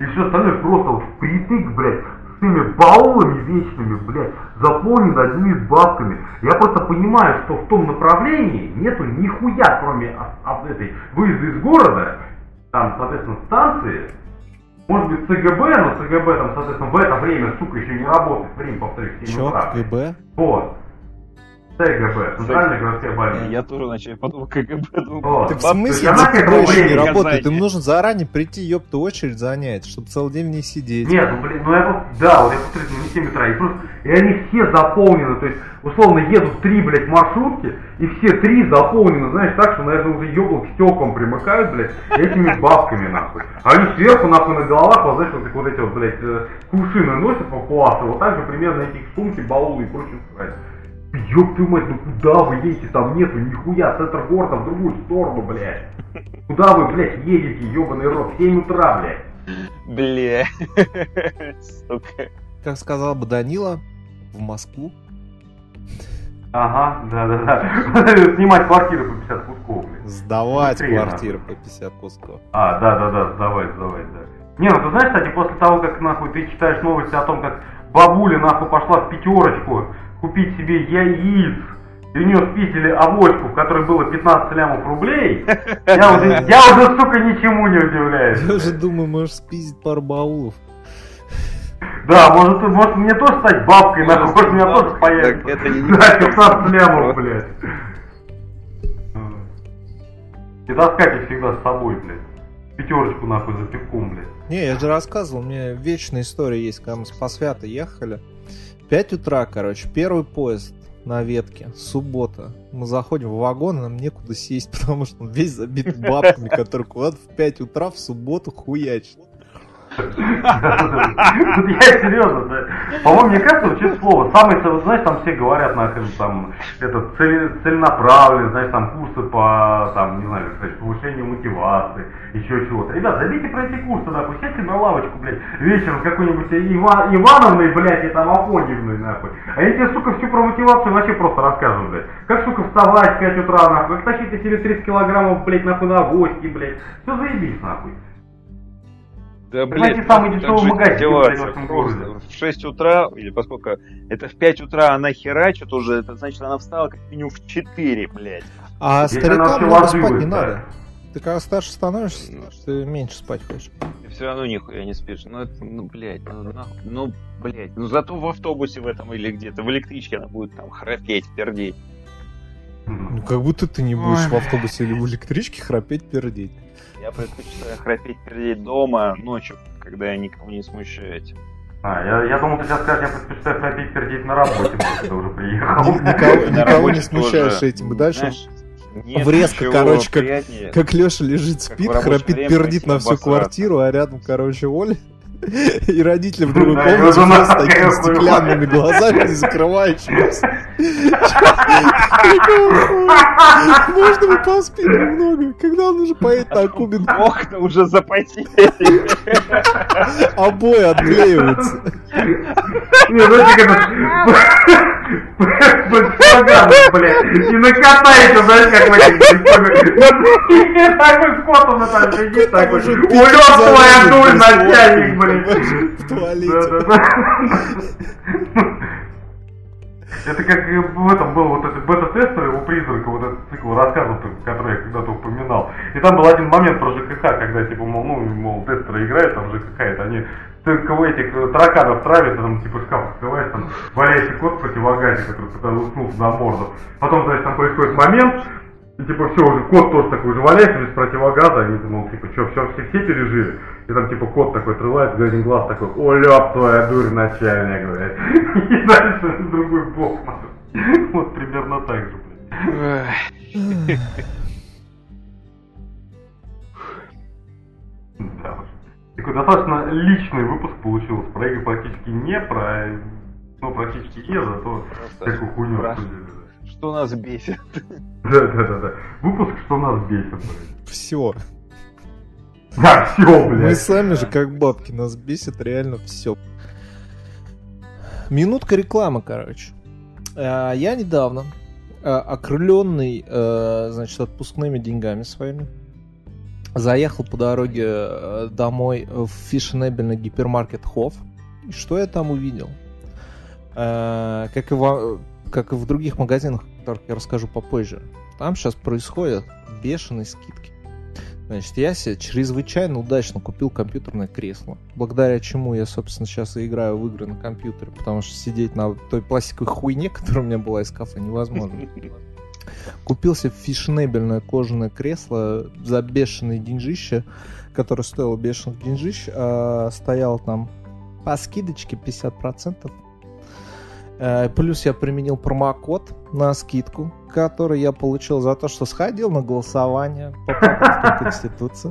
и все остальное просто вот впритык, блядь, с теми баулами вечными, блядь, заполнено одними бабками. Я просто понимаю, что в том направлении нету нихуя, кроме от, этой выезда из города, там, соответственно, станции, может быть, ЦГБ, но ЦГБ там, соответственно, в это время, сука, еще не работает. Время, повторюсь, 7 Чё, утра. КГБ? Вот. ЦГБ, Центральная городская больница. Я тоже начал подумал, КГБ. Вот. Так в смысле, к этому еще не времени работает? Им нужно заранее прийти, ёпта, очередь занять, чтобы целый день в ней сидеть. Нет, ну блин, ну я вот, да, вот я ну не 7 утра, и просто, и они все заполнены, то есть, условно, едут три, блядь, маршрутки, и все три заполнены, знаешь, так, что, наверное, уже ёблок стеклом примыкают, блядь, этими бабками, нахуй. А они сверху, нахуй, на головах, вот, знаешь, вот, так вот эти вот, блядь, э, кувшины носят по классу, вот так же примерно эти сумки, баулы и прочее, сказать. Ёб твою мать, ну куда вы едете, там нету нихуя, центр города в другую сторону, блядь. Куда вы, блядь, едете, ёбаный рот, в 7 утра, блядь. Бля. Сука. Как сказал бы Данила, в Москву. Ага, да-да-да. Снимать квартиру по 50 кусков, блядь. Сдавать квартиру по 50 кусков. А, да-да-да, сдавай, сдавай, да. Не, ну ты знаешь, кстати, после того, как нахуй ты читаешь новости о том, как бабуля нахуй пошла в пятерочку купить себе яиц, и у нее спиздили авоську, в которой было 15 лямов рублей, я уже, я уже, сука, ничему не удивляюсь. Я уже думаю, можешь спиздить пару баулов. Да, может, может мне тоже стать бабкой, нахуй, может, у меня тоже появится. это не- Да, 15 лямов, блядь. И таскать их всегда с собой, блядь. Пятерочку, нахуй, за пивком, блядь. Не, я же рассказывал, у меня вечная история есть, когда мы с Посвята ехали. 5 утра, короче, первый поезд на ветке, суббота. Мы заходим в вагон, нам некуда сесть, потому что он весь забит бабками, которые куда-то в 5 утра в субботу хуячат. Я серьезно, да. По-моему, мне кажется, вообще слово. Вот, знаешь, там все говорят нахрен, там, это цель, целенаправленно, знаешь, там курсы по, там, не знаю, как повышению мотивации, еще чего-то. Ребят, забейте про эти курсы, нахуй, сядьте на лавочку, блядь, вечером какой-нибудь Ива- Ивановной, блядь, и там Афоньевной, нахуй. А я тебе, сука, всю про мотивацию вообще просто расскажу, блядь. Как, сука, вставать в 5 утра, нахуй, как тащить на себе 30 килограммов, блядь, нахуй, на авоське, блядь. Все заебись, нахуй. Да, Давайте блядь, самый дешевый магазин, в городе. В 6 утра, или поскольку это в 5 утра она херачит уже, это значит она встала как минимум в 4, блядь. А она старикам много спать не да. надо. Ты когда старше становишься, ты меньше спать хочешь. Все равно нихуя не спишь. Ну, это, ну, блядь, ну, нахуй, ну, блядь, ну, зато в автобусе в этом или где-то, в электричке она будет там храпеть, пердеть. Ну, как будто ты не будешь Ой. в автобусе или в электричке храпеть, пердеть. Я предпочитаю храпеть, пердеть дома ночью, когда я никого не смущаю этим. А, я, я думал, ты сейчас скажешь, я предпочитаю храпеть, пердеть на работе, когда уже приехал. Ни- Никого, никого не смущаешь тоже, этим. Дальше, знаешь, нет врезка, короче, как- как Леша лежит, спит, храпит, пердит на всю квартиру, а рядом, короче, Оля. И родители в другой комнате с такими стеклянными глазами, не закрывающимися. Можно мы поспим немного? Когда он уже поедет на Кубин, Окна уже запотели. обои отклеиваются. Не, знаете, как это... Большой блядь, и накатайте, знаешь, как в этих... Такой кот он там сидит, такой, улет твоя дурь, начальник, блядь. В туалете. Это как в этом был вот этот бета-тестер, его призрака, вот этот цикл рассказов, который я когда-то упоминал. И там был один момент про ЖКХ, когда, типа, мол, ну, мол, тестеры играют, там ЖКХ, это они только этих э, тараканов травят, там, типа, шкаф открываешь, там, валяющий кот в противогазе, который уснуть на морду. Потом, значит, там происходит момент, и типа все, уже кот тоже такой же валяется без противогаза, они думал, типа, что, все, все, все пережили. И там типа кот такой отрывается, один глаз такой, о, ляп твоя дурь, начальник, блядь. И дальше другой нахуй. Вот примерно так же, блядь. Да уж. Такой достаточно личный выпуск получился. Про игры практически не, про... Ну, практически не, зато такую хуйню обсудили. Что нас бесит? Да, да, да, да. Выпуск, что нас бесит, блядь. Все. Да, все, Мы блядь. сами же как бабки, нас бесит реально все. Минутка рекламы, короче. А, Я недавно, окрыленный, значит, отпускными деньгами своими, заехал по дороге домой в фешенебельный гипермаркет Хофф. И что я там увидел? Как и, во- как и в других магазинах, о которых я расскажу попозже, там сейчас происходят бешеные скидки. Значит, я себе чрезвычайно удачно купил компьютерное кресло, благодаря чему я, собственно, сейчас и играю в игры на компьютере, потому что сидеть на той пластиковой хуйне, которая у меня была из кафе, невозможно. Купил себе фешенебельное кожаное кресло за бешеные деньжища, которое стоило бешеных деньжищ, а стоял там по скидочке 50%. Э, Плюс я применил промокод на скидку, который я получил за то, что сходил на голосование по Конституции.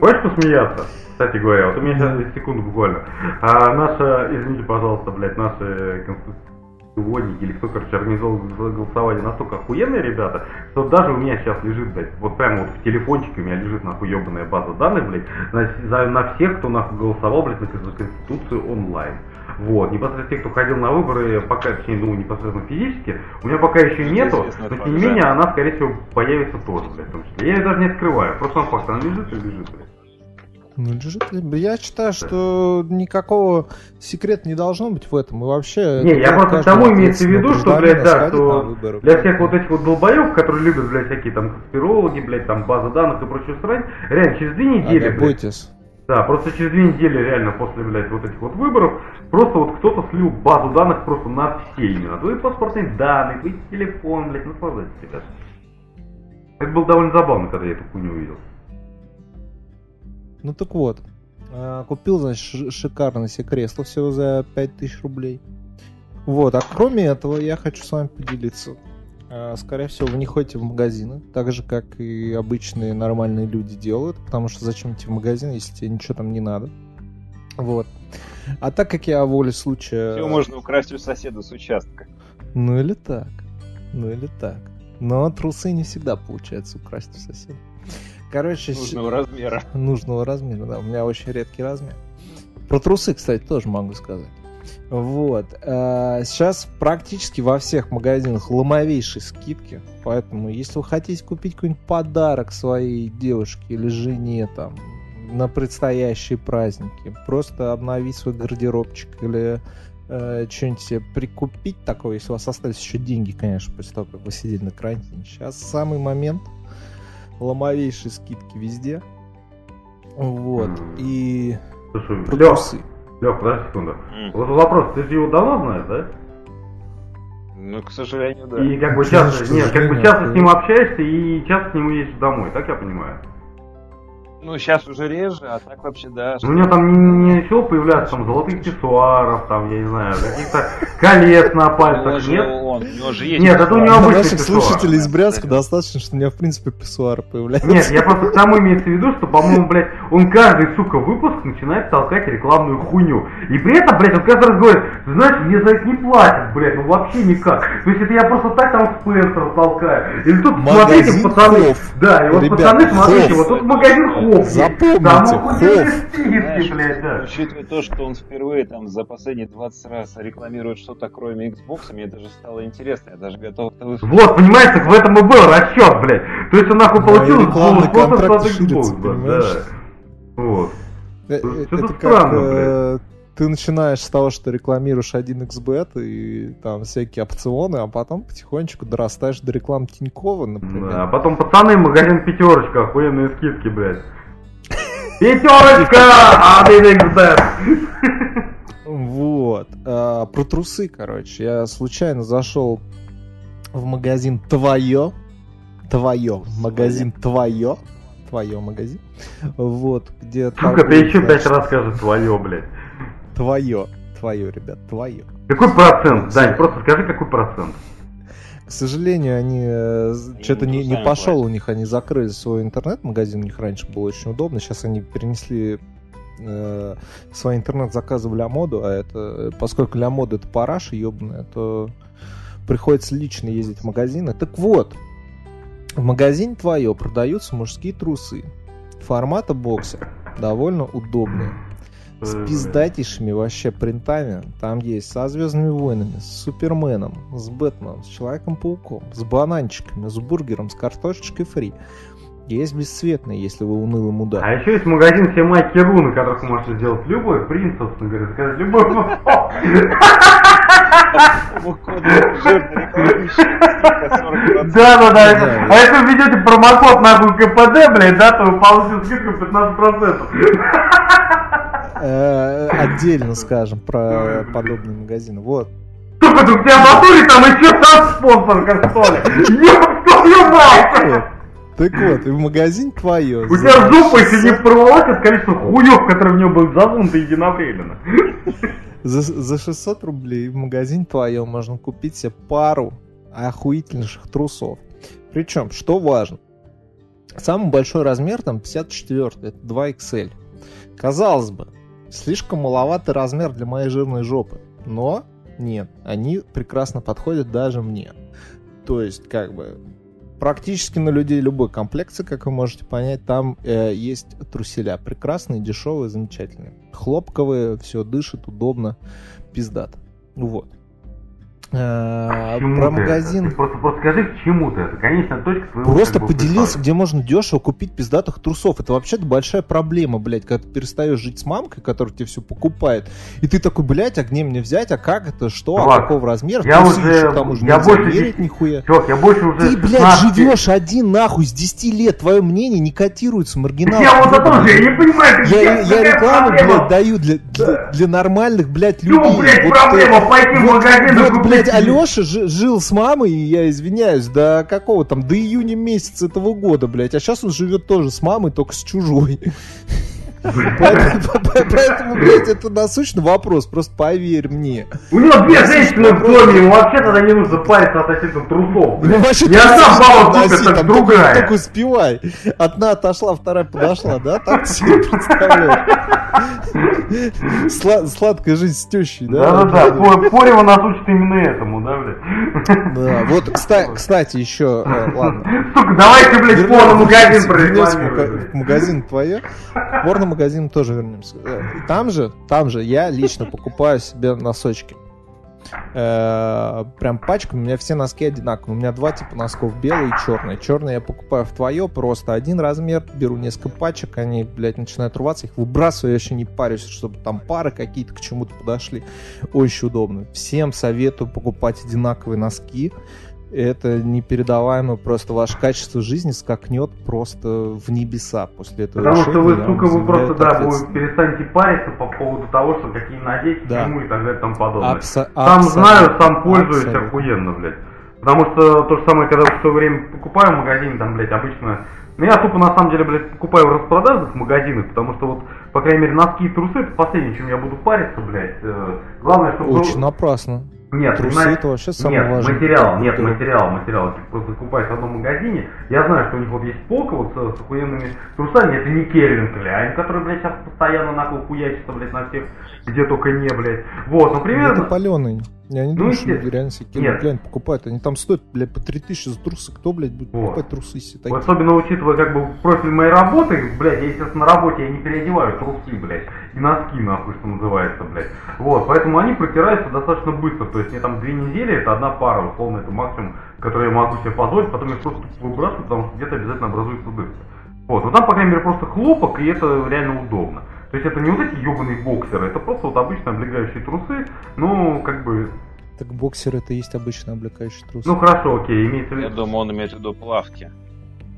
Хочешь посмеяться? Кстати говоря, вот у меня сейчас секунду буквально. А наша, извините, пожалуйста, блядь, наши конституционники или кто, короче, организовал голосование настолько охуенные ребята, что даже у меня сейчас лежит, блядь, вот прямо вот в телефончике у меня лежит нахуй ебаная база данных, блядь, на, за- на всех, кто нахуй голосовал, блядь, на Конституцию онлайн. Вот, непосредственно те, кто ходил на выборы, пока, точнее, думаю, непосредственно физически, у меня пока еще нету, но тем не менее она, скорее всего, появится тоже, блядь, в том числе. Я ее даже не открываю, просто сам факт, она лежит и лежит, блядь. Ну, лежит Я считаю, что никакого секрета не должно быть в этом. И вообще... Не, я просто тому имеется в виду, что, блядь, да, что выборы. для всех вот этих вот долбоев, которые любят, блядь, всякие там конспирологи, блядь, там база данных и прочую срань, реально через две А, недели, да, блядь, бойтесь. Да, просто через две недели реально после, блядь, вот этих вот выборов, просто вот кто-то слил базу данных просто на все именно. Твои паспортные данные, твой телефон, блядь, наслаждайтесь, ребят. Это было довольно забавно, когда я эту хуйню увидел. Ну так вот. А, Купил, значит, ш- шикарное себе кресло всего за 5000 рублей. Вот, а кроме этого я хочу с вами поделиться. А, Скорее всего, вы не ходите в магазины, так же, как и обычные нормальные люди делают, потому что зачем идти в магазин, если тебе ничего там не надо. Вот. А так как я воле случая... Все можно украсть у соседа с участка. Ну или так. Ну или так. Но трусы не всегда получается украсть у соседа. Короче, Нужного размера. нужного размера, да. У меня очень редкий размер. Про трусы, кстати, тоже могу сказать. Вот. э, Сейчас практически во всех магазинах ломовейшие скидки. Поэтому, если вы хотите купить какой-нибудь подарок своей девушке или жене там на предстоящие праздники, просто обновить свой гардеробчик или э, что-нибудь себе прикупить такое, если у вас остались еще деньги, конечно, после того, как вы сидели на карантине. Сейчас самый момент. Ломовейшие скидки везде. Вот. И Слушай, Лёх. Лёх, подожди секунду. Вот вопрос, ты же его давно знаешь, да? Ну, к сожалению, да. И как бы часто, нет, как бы часто с ним общаешься и часто к нему едешь домой, так я понимаю? Ну, сейчас уже реже, а так вообще, да. Ну, у него там не, начало появляться там золотых писсуаров, там, я не знаю, каких-то колец на пальцах, нет? он, у него же есть. Нет, это у него обычный наших писсуар. слушателей из Брянска достаточно, что у меня, в принципе, писсуары появляются. Нет, я просто к тому имеется в виду, что, по-моему, блядь, он каждый, сука, выпуск начинает толкать рекламную хуйню. И при этом, блядь, он каждый раз говорит, «Ты знаешь, мне за это не платят, блядь, ну вообще никак. То есть это я просто так там Спенсер толкаю. Или тут, смотрите, Магазин пацаны, Хофф. да, и вот Ребята, пацаны, смотрите, Хофф. вот тут магазин Хофф. Запомните, Там Хофф. скидки, Знаешь, блядь, да. Учитывая то, что он впервые там за последние 20 раз рекламирует что-то кроме Xbox, мне даже стало интересно. Я даже готов это выслушать. Вот, понимаете, в этом и был расчет, блядь. То есть он нахуй Да, получил спонсорство контракт от Xbox, да. понимаешь? Вот. Э, э, Что-то Это как странно, э, ты начинаешь с того, что рекламируешь 1xbet и там всякие опционы, а потом потихонечку дорастаешь до рекламы Тинькова, например. Да, а потом пацаны, магазин пятерочка, охуенные скидки, блядь. Пятерочка! Один xbet Вот. А, про трусы, короче. Я случайно зашел в магазин Твое. Твое. Магазин Твое. Твое магазин. Вот, где Сука, ты еще пять раз скажешь твое, блядь. Твое. Твое, ребят, твое. Какой процент? Дань, просто скажи, какой процент. К сожалению, они что-то не, не пошел платят. у них, они закрыли свой интернет-магазин, у них раньше было очень удобно, сейчас они перенесли э, свой интернет-заказы в Ля Моду, а это, поскольку Ля Мода это параша ебаная, то приходится лично ездить в магазины. Так вот, в магазине твое продаются мужские трусы формата боксер, довольно удобные. С Э, пиздатейшими вообще принтами. Там есть со Звездными войнами, с Суперменом, с Бэтменом, с Человеком-пауком, с бананчиками, с бургером, с картошечкой фри. Есть бесцветные, если вы унылый мудак. А еще есть магазин все майки Ру, на которых вы можете сделать любой принт, собственно говоря, заказать любой футбол. Жирно рекламирующий, скидка 40%. Да, да, да. А если вы введете промокод нахуй КПД, блядь, да, то вы получите скидку 15%. Э, Отдельно скажем про подобные магазины. Вот. Сука, ты у тебя в натуре там еще сам спонсорка, что ли? Ёб твою мать! Так вот, и в магазин твое. У тебя жопа еще не порвалась от количества хуев, которые в нее были засунуты единовременно. За, за 600 рублей в магазин твоем можно купить себе пару охуительнейших трусов. Причем, что важно, самый большой размер там 54, это 2XL. Казалось бы, слишком маловатый размер для моей жирной жопы. Но нет, они прекрасно подходят даже мне. То есть, как бы, практически на людей любой комплекции, как вы можете понять, там э, есть труселя. Прекрасные, дешевые, замечательные. Хлопковые, все дышит, удобно, пиздато. Вот. Э, про ты магазин. Ты просто, просто скажи, к чему ты это? Конечная точка твоего Просто как бы, поделился, приход. где можно дешево купить пиздатых трусов. Это вообще-то большая проблема, блядь, когда ты перестаешь жить с мамкой, которая тебе все покупает. И ты такой, блядь, а где мне взять, а как это, что, а Чувак, какого размера? я Трусы уже- еще к тому же я больше мерить не- нихуя. Чувак, я больше уже Ты, блядь, 16 живешь один нахуй с 10 лет, твое мнение не котируется, маргинал. Я вот это же, я не понимаю, ты Я, я какая рекламу, блядь, даю для, для, для нормальных, блядь, людей. Ну, блядь, Вот, проблема пойти в магазин и купить блядь. Алеша жил с мамой, и я извиняюсь, до какого там, до июня месяца этого года, блядь. А сейчас он живет тоже с мамой, только с чужой. Поэтому, блядь, это насущный вопрос, просто поверь мне. У него две женщины в доме, ему вообще тогда не нужно париться относительно трусов. Ну, вообще, Не одна баба купит, так другая. Только успевай. Одна отошла, вторая подошла, да? Так себе представляешь? Сла- Сладкая жизнь с тещей, да? Да-да-да, По- Порева нас учит именно этому, да, блядь? Да, вот, кста- кстати, еще, э, ладно. Сука, давайте, блядь, порно-магазин прорекламируем. магазин твое. Порно-магазин тоже вернемся. Э, Там же, там же я лично покупаю себе носочки. Э, Прям пачками, у меня все носки одинаковые. У меня два типа носков, белый и черный. Черный я покупаю в твое, просто один размер, беру несколько пачек, они, блядь, начинают рваться, их выбрасываю, я еще не парюсь, чтобы там пары какие-то к чему-то подошли. Очень удобно. Всем советую покупать одинаковые носки. Это непередаваемо, просто ваше качество жизни скакнет просто в небеса после этого Потому что вы, решения, я вам сука, вы просто, да, вы перестанете париться по поводу того, что какие надеть, Да. чему и так далее тому подобное. Абсо- Сам абсолютно, знаю, сам пользуюсь абсолютно. охуенно, блядь. Потому что то же самое, когда в свое время покупаю в магазине, там, блядь, обычно... Ну, я тупо, на самом деле, блядь, покупаю в распродажных магазинах, потому что вот, по крайней мере, носки и трусы, это последнее, чем я буду париться, блядь. Э, Главное, чтобы... Очень напрасно. Нет, Трусы понимаете, это вообще самое нет, важное. материал, нет, материал, материал. Ты просто покупаешь в одном магазине. Я знаю, что у них вот есть полка вот с, с охуенными трусами. Это не Кельвин Кляйн, который, блядь, сейчас постоянно нахуй хуячится, блядь, на всех, где только не, блядь. Вот, ну Это примерно... паленый. Я не Ну, думаю, что люди реально себе Кляйн покупают. Они там стоят, блядь, по 3000 за трусы. Кто, блядь, будет Вот. покупать трусы Вот такие? Особенно учитывая, как бы, профиль моей работы, блядь, я, естественно, на работе я не переодеваю трусы, блядь, и носки, нахуй, что называется, блядь. Вот, поэтому они протираются достаточно быстро, то есть мне там две недели, это одна пара, условно, это максимум, который я могу себе позволить, потом я просто выбрасываю, потому что где-то обязательно образуется дырка. Вот, но там, по крайней мере, просто хлопок, и это реально удобно. То есть это не вот эти ебаные боксеры, это просто вот обычные облегающие трусы, ну, как бы, Так боксер это и есть обычно облекающий трус. ну, хорошо, окей, имеется в Я виду, думаю, он имеет в виду плавки.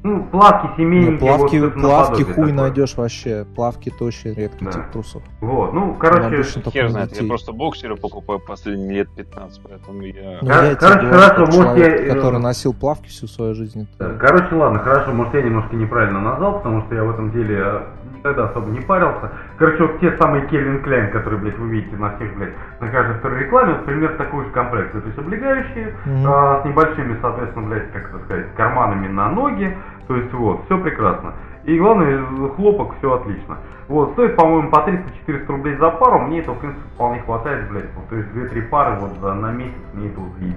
ну, плавки, Не, семейники, плавки, вот, плавки хуй такое. найдешь вообще. Плавки это очень редкий Да. тип трусов. Вот, ну, короче, Хер на знает, я просто боксеры покупаю последние лет 15, поэтому я... Ну, Кор- я короче, говорю, хорошо, может, человек, я, э, который носил плавки всю свою жизнь. Да, Короче, ладно, хорошо, может я немножко неправильно назвал, потому что я в этом деле никогда особо не парился. Короче, вот те самые Кельвин Кляйн, которые, блядь, вы видите на всех, блядь, на каждой второй рекламе, вот примерно такой же комплект. То есть облегающие, Мгм. а, с небольшими, соответственно, блядь, как это сказать, карманами на ноги. То есть вот, все прекрасно. И главное, хлопок, все отлично. Вот, стоит, по-моему, по 300-400 рублей за пару, мне этого, в принципе, вполне хватает, блядь. Вот, то есть 2-3 пары вот за, на месяц мне этого заебись.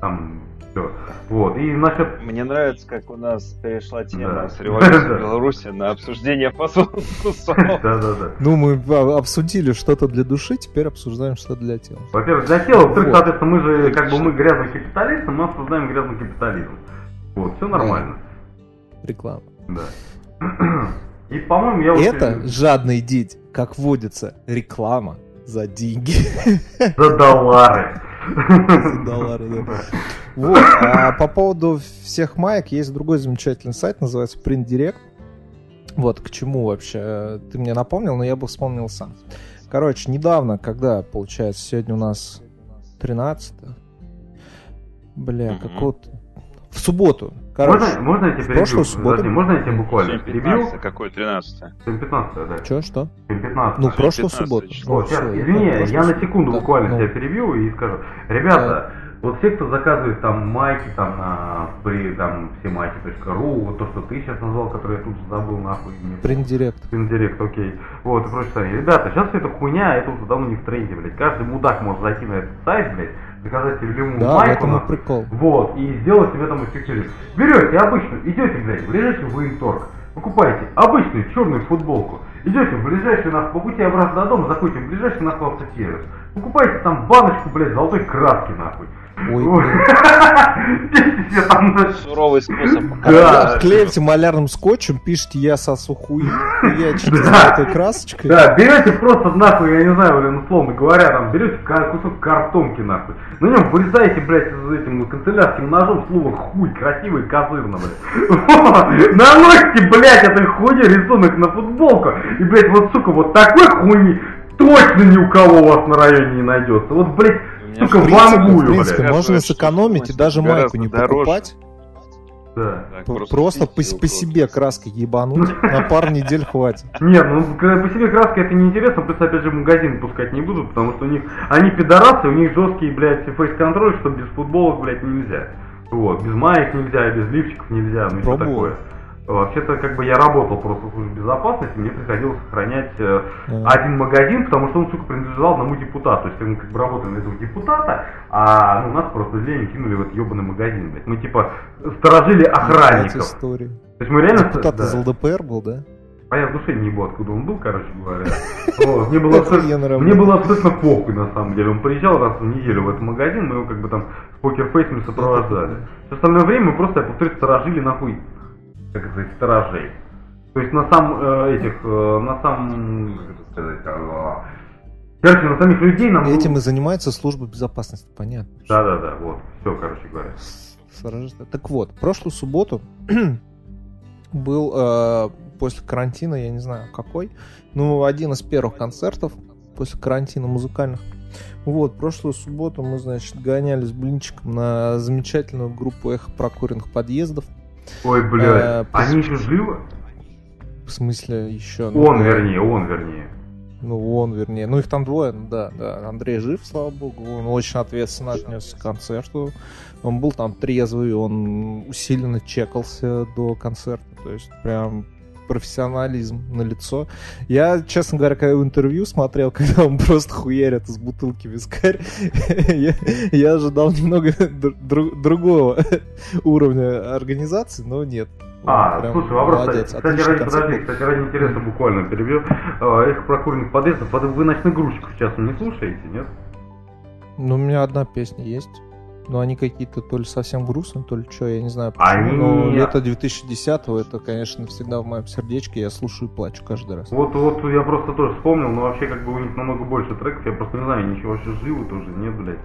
Там, все. Вот, и насчет Мне нравится, как у нас перешла тема Да. с революцией Да. в Беларуси на обсуждение фасовых трусов. Да-да-да. Ну, мы а, обсудили что-то для души, теперь обсуждаем что для тела. Во-первых, для тела, во-вторых, Вот. соответственно, мы же, как бы, мы грязный капиталисты, мы обсуждаем грязный капитализм. Вот, все нормально. Реклама. Да. И, по-моему, я. Это жадные дети, как водится, реклама за деньги. За доллары. За доллары, да. Вот. А по поводу всех маек есть другой замечательный сайт, называется Print Direct. Вот, к чему вообще? Ты мне напомнил, но я бы вспомнил сам. Короче, недавно, когда, получается, сегодня у нас 13 Бля, Мгм. какого-то... В субботу. Короче, Можно, можно я тебя в перебью? прошлую субботу- Подожди, можно я тебя буквально Сегодня перебью? 15, какой 13 Сегодня 15 да. что, что? Сегодня 15 Ну, прошлую 15 субботу. Вот, сейчас, извини, я прошлую на секунду субботу. буквально Ну, тебя перебью и скажу. Ребята, вот все, кто заказывает там майки там на при там всемайки.ру, вот то, что ты сейчас назвал, который я тут же забыл нахуй. мне- Direct. Пиндирект, окей. Вот, и прочее сайт. Ребята, сейчас эта хуйня, это уже давно не в тренде, блядь. Каждый мудак может зайти на этот сайт, блядь, заказать себе любую Да, майку, этом и нахуй. прикол. Вот, и сделать себе там эффективность. Берете обычную, идете, блядь, в ближайший военторг, покупаете обычную черную футболку, идете в ближайший нахуй, по пути обратно до дома, заходите в ближайший нахуй автосервис, покупаете там баночку, блядь, золотой краски, нахуй. Ой, блин. Суровый способ. Да. Клеите малярным скотчем, пишите «Я сосу хуй», Да. этой красочкой. Да, берете просто нахуй, я не знаю, блин, условно говоря, там, берете кусок картонки нахуй, на нем вырезаете, блядь, с этим канцелярским ножом слово хуй, красиво и козырно, блядь. Наносите, блядь, этой хуйни рисунок на футболку, и, блядь, вот, сука, вот такой хуйни точно ни у кого у вас на районе не найдется. Вот, блядь, меня сука, В принципе, в вангую, принципе, блядь. можно сэкономить и даже майку не дороже. покупать. Да. Так, Просто по, по себе краской ебануть на пару недель хватит. Нет, ну по себе краска это неинтересно, плюс опять же магазин пускать не будут, потому что у них, они пидорасы, у них жесткий, блядь, фейс-контроль, что без футболок, блядь, нельзя. Вот, без маек нельзя, без лифчиков нельзя, ну и что такое. Вообще-то, как бы я работал просто в службе безопасности, мне приходилось сохранять э, А. один магазин, потому что он, сука, принадлежал одному депутату. То есть мы как бы работали на этого депутата, а ну, нас просто злее кинули в этот ебаный магазин, блядь. Мы типа сторожили охранников. истории. То есть мы реально... Депутат да. из ЛДПР был, да? А я в душе не ебу, откуда он был, короче говоря. Вот, Мне было абсолютно- мне было абсолютно похуй, на самом деле. Он приезжал раз в неделю в этот магазин, мы его как бы там с покерфейсами сопровождали. Все остальное время мы просто, я повторюсь, сторожили нахуй, как сказать, сторожей. То есть на сам э, этих, э, на сам, как это сказать, э, короче, на самих людей нам... Этим и занимается служба безопасности, понятно. Да-да-да, вот, все, короче говоря. Сторожа- Так вот, прошлую субботу был э, после карантина, я не знаю какой, ну, один из первых концертов после карантина музыкальных. Вот, прошлую субботу мы, значит, гонялись блинчиком на замечательную группу эхо прокуренных подъездов. Ой, Э, блядь, пос- они еще живы? В смысле, еще... Он, вернее, он, вернее. Ну, он, вернее. Ну, их там двое, ну, да, да. Андрей жив, слава богу. Он очень ответственно отнесся к концерту. Он был там трезвый, он усиленно чекался до концерта. То есть, прям профессионализм на лицо. Я, честно говоря, когда интервью смотрел, когда он просто хуярит из бутылки вискарь, я, я ожидал немного дру- дру- другого уровня организации, но нет. А, прям слушай, вопрос, молодец. кстати, ради, подожди, кстати, ради интереса буквально перебью. Э, Их прокуренных подъездов, под- вы ночных грузчиков сейчас не слушаете, нет? Ну, у меня одна песня есть. Но они какие-то то ли совсем грустные, то ли что, я не знаю почему. Они- Но лето 2010-го, это, конечно, всегда в моем сердечке. Я слушаю и плачу каждый раз. Вот, вот я просто тоже вспомнил, но вообще как бы у них намного больше треков, я просто не знаю, ничего вообще живы тоже, нет, блядь.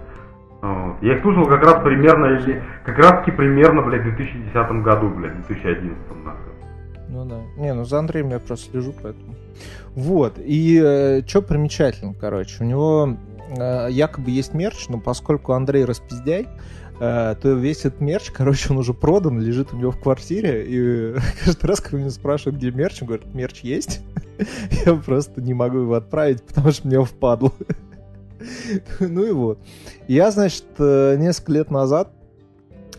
Вот. Я их слушал как раз примерно, или как раз таки примерно, блядь, в 2010 году, блядь, в 2011 нахуй. Ну да. Не, ну за Андреем я просто слежу, поэтому. Вот. И что примечательно, короче, у него э, якобы есть мерч, но поскольку Андрей распиздяй, э, то весь этот мерч, короче, он уже продан, лежит у него в квартире, и каждый раз, когда меня спрашивают, где мерч, он говорит, мерч есть, я просто не могу его отправить, потому что мне впадло. Ну и вот. Я, значит, э, несколько лет назад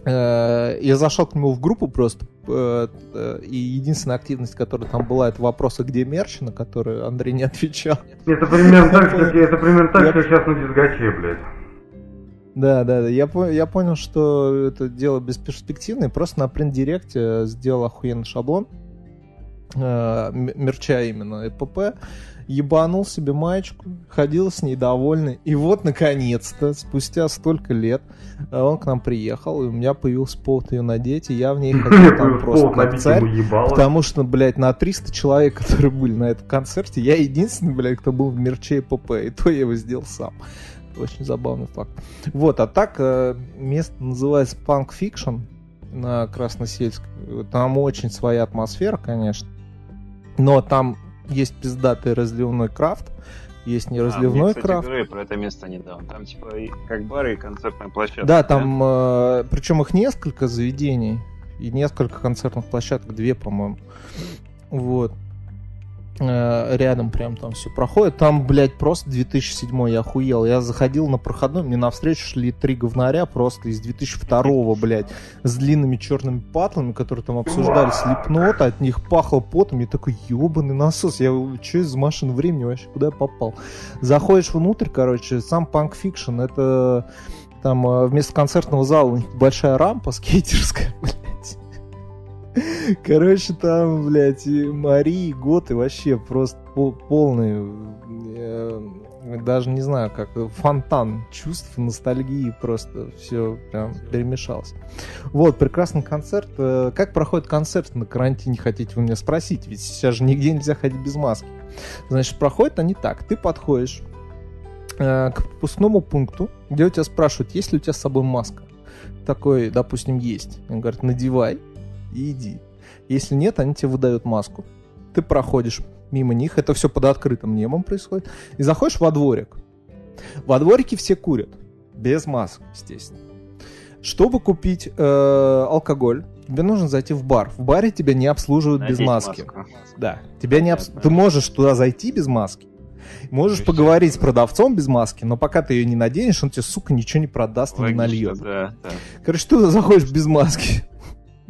э, я зашел к нему в группу просто, и единственная активность, которая там была, это вопросы, где мерч, на которые Андрей не отвечал. Это примерно так, как это примерно так, как сейчас на дисгаче, блядь. Да, да, да. Я, я понял, что это дело бесперспективное. Просто на принт-директе сделал охуенный шаблон. э, мерча именно ЭПП. Ебанул себе маечку, ходил с ней довольный. И вот, наконец-то, спустя столько лет, э, он к нам приехал, и у меня появился повод ее надеть, и я в ней ходил там просто как царь. Потому что, блядь, на 300 человек, которые были на этом концерте, я единственный, блядь, кто был в мерче ПП, и то я его сделал сам. Очень забавный факт. Вот, а так, э, место называется Punk Fiction на Красносельской. Там очень своя атмосфера, конечно. Но там есть пиздатый разливной крафт, есть А, мне, неразливной кстати, крафт. говорили про это место недавно. Там типа и как бары и концертная площадка. Да, там, э, причем их несколько заведений и несколько концертных площадок, две, по-моему. Вот. Э, Рядом прям там все проходит. Там, блядь, просто 2007 я охуел. Я заходил на проходной, мне навстречу шли три говнаря просто из 2002, блядь, с длинными черными патлами, которые там обсуждали слепнот, от них пахло потом. Я такой, ебаный насос, я что из машины времени вообще, куда я попал? Заходишь внутрь, короче, сам Punk Fiction, это там э, вместо концертного зала у них большая рампа скейтерская, блядь. Короче, там, блядь, и Мари, и Гот, и вообще просто пол- полный, э, даже не знаю, как, фонтан чувств, ностальгии, просто все прям перемешалось. Вот, прекрасный концерт. Э, Как проходит концерт на карантине, хотите вы меня спросить? Ведь сейчас же нигде нельзя ходить без маски. Значит, проходят они так. Ты подходишь э, к пропускному пункту, где у тебя спрашивают, есть ли у тебя с собой маска. Такой, допустим, есть. Он говорит, надевай и иди. Если нет, они тебе выдают маску. Ты проходишь мимо них, это все под открытым небом происходит, и заходишь во дворик. Во дворике все курят, без масок, естественно. Чтобы купить э, алкоголь тебе нужно зайти в бар. В баре тебя не обслуживают без Надеть маски. маску. Да. Тебя не обс-. Ты можешь туда зайти без маски. Можешь Вообще, поговорить с да. продавцом без маски, но пока ты ее не наденешь, он тебе, сука, ничего не продаст и не нальет. Да, да. Короче, ты туда заходишь без маски.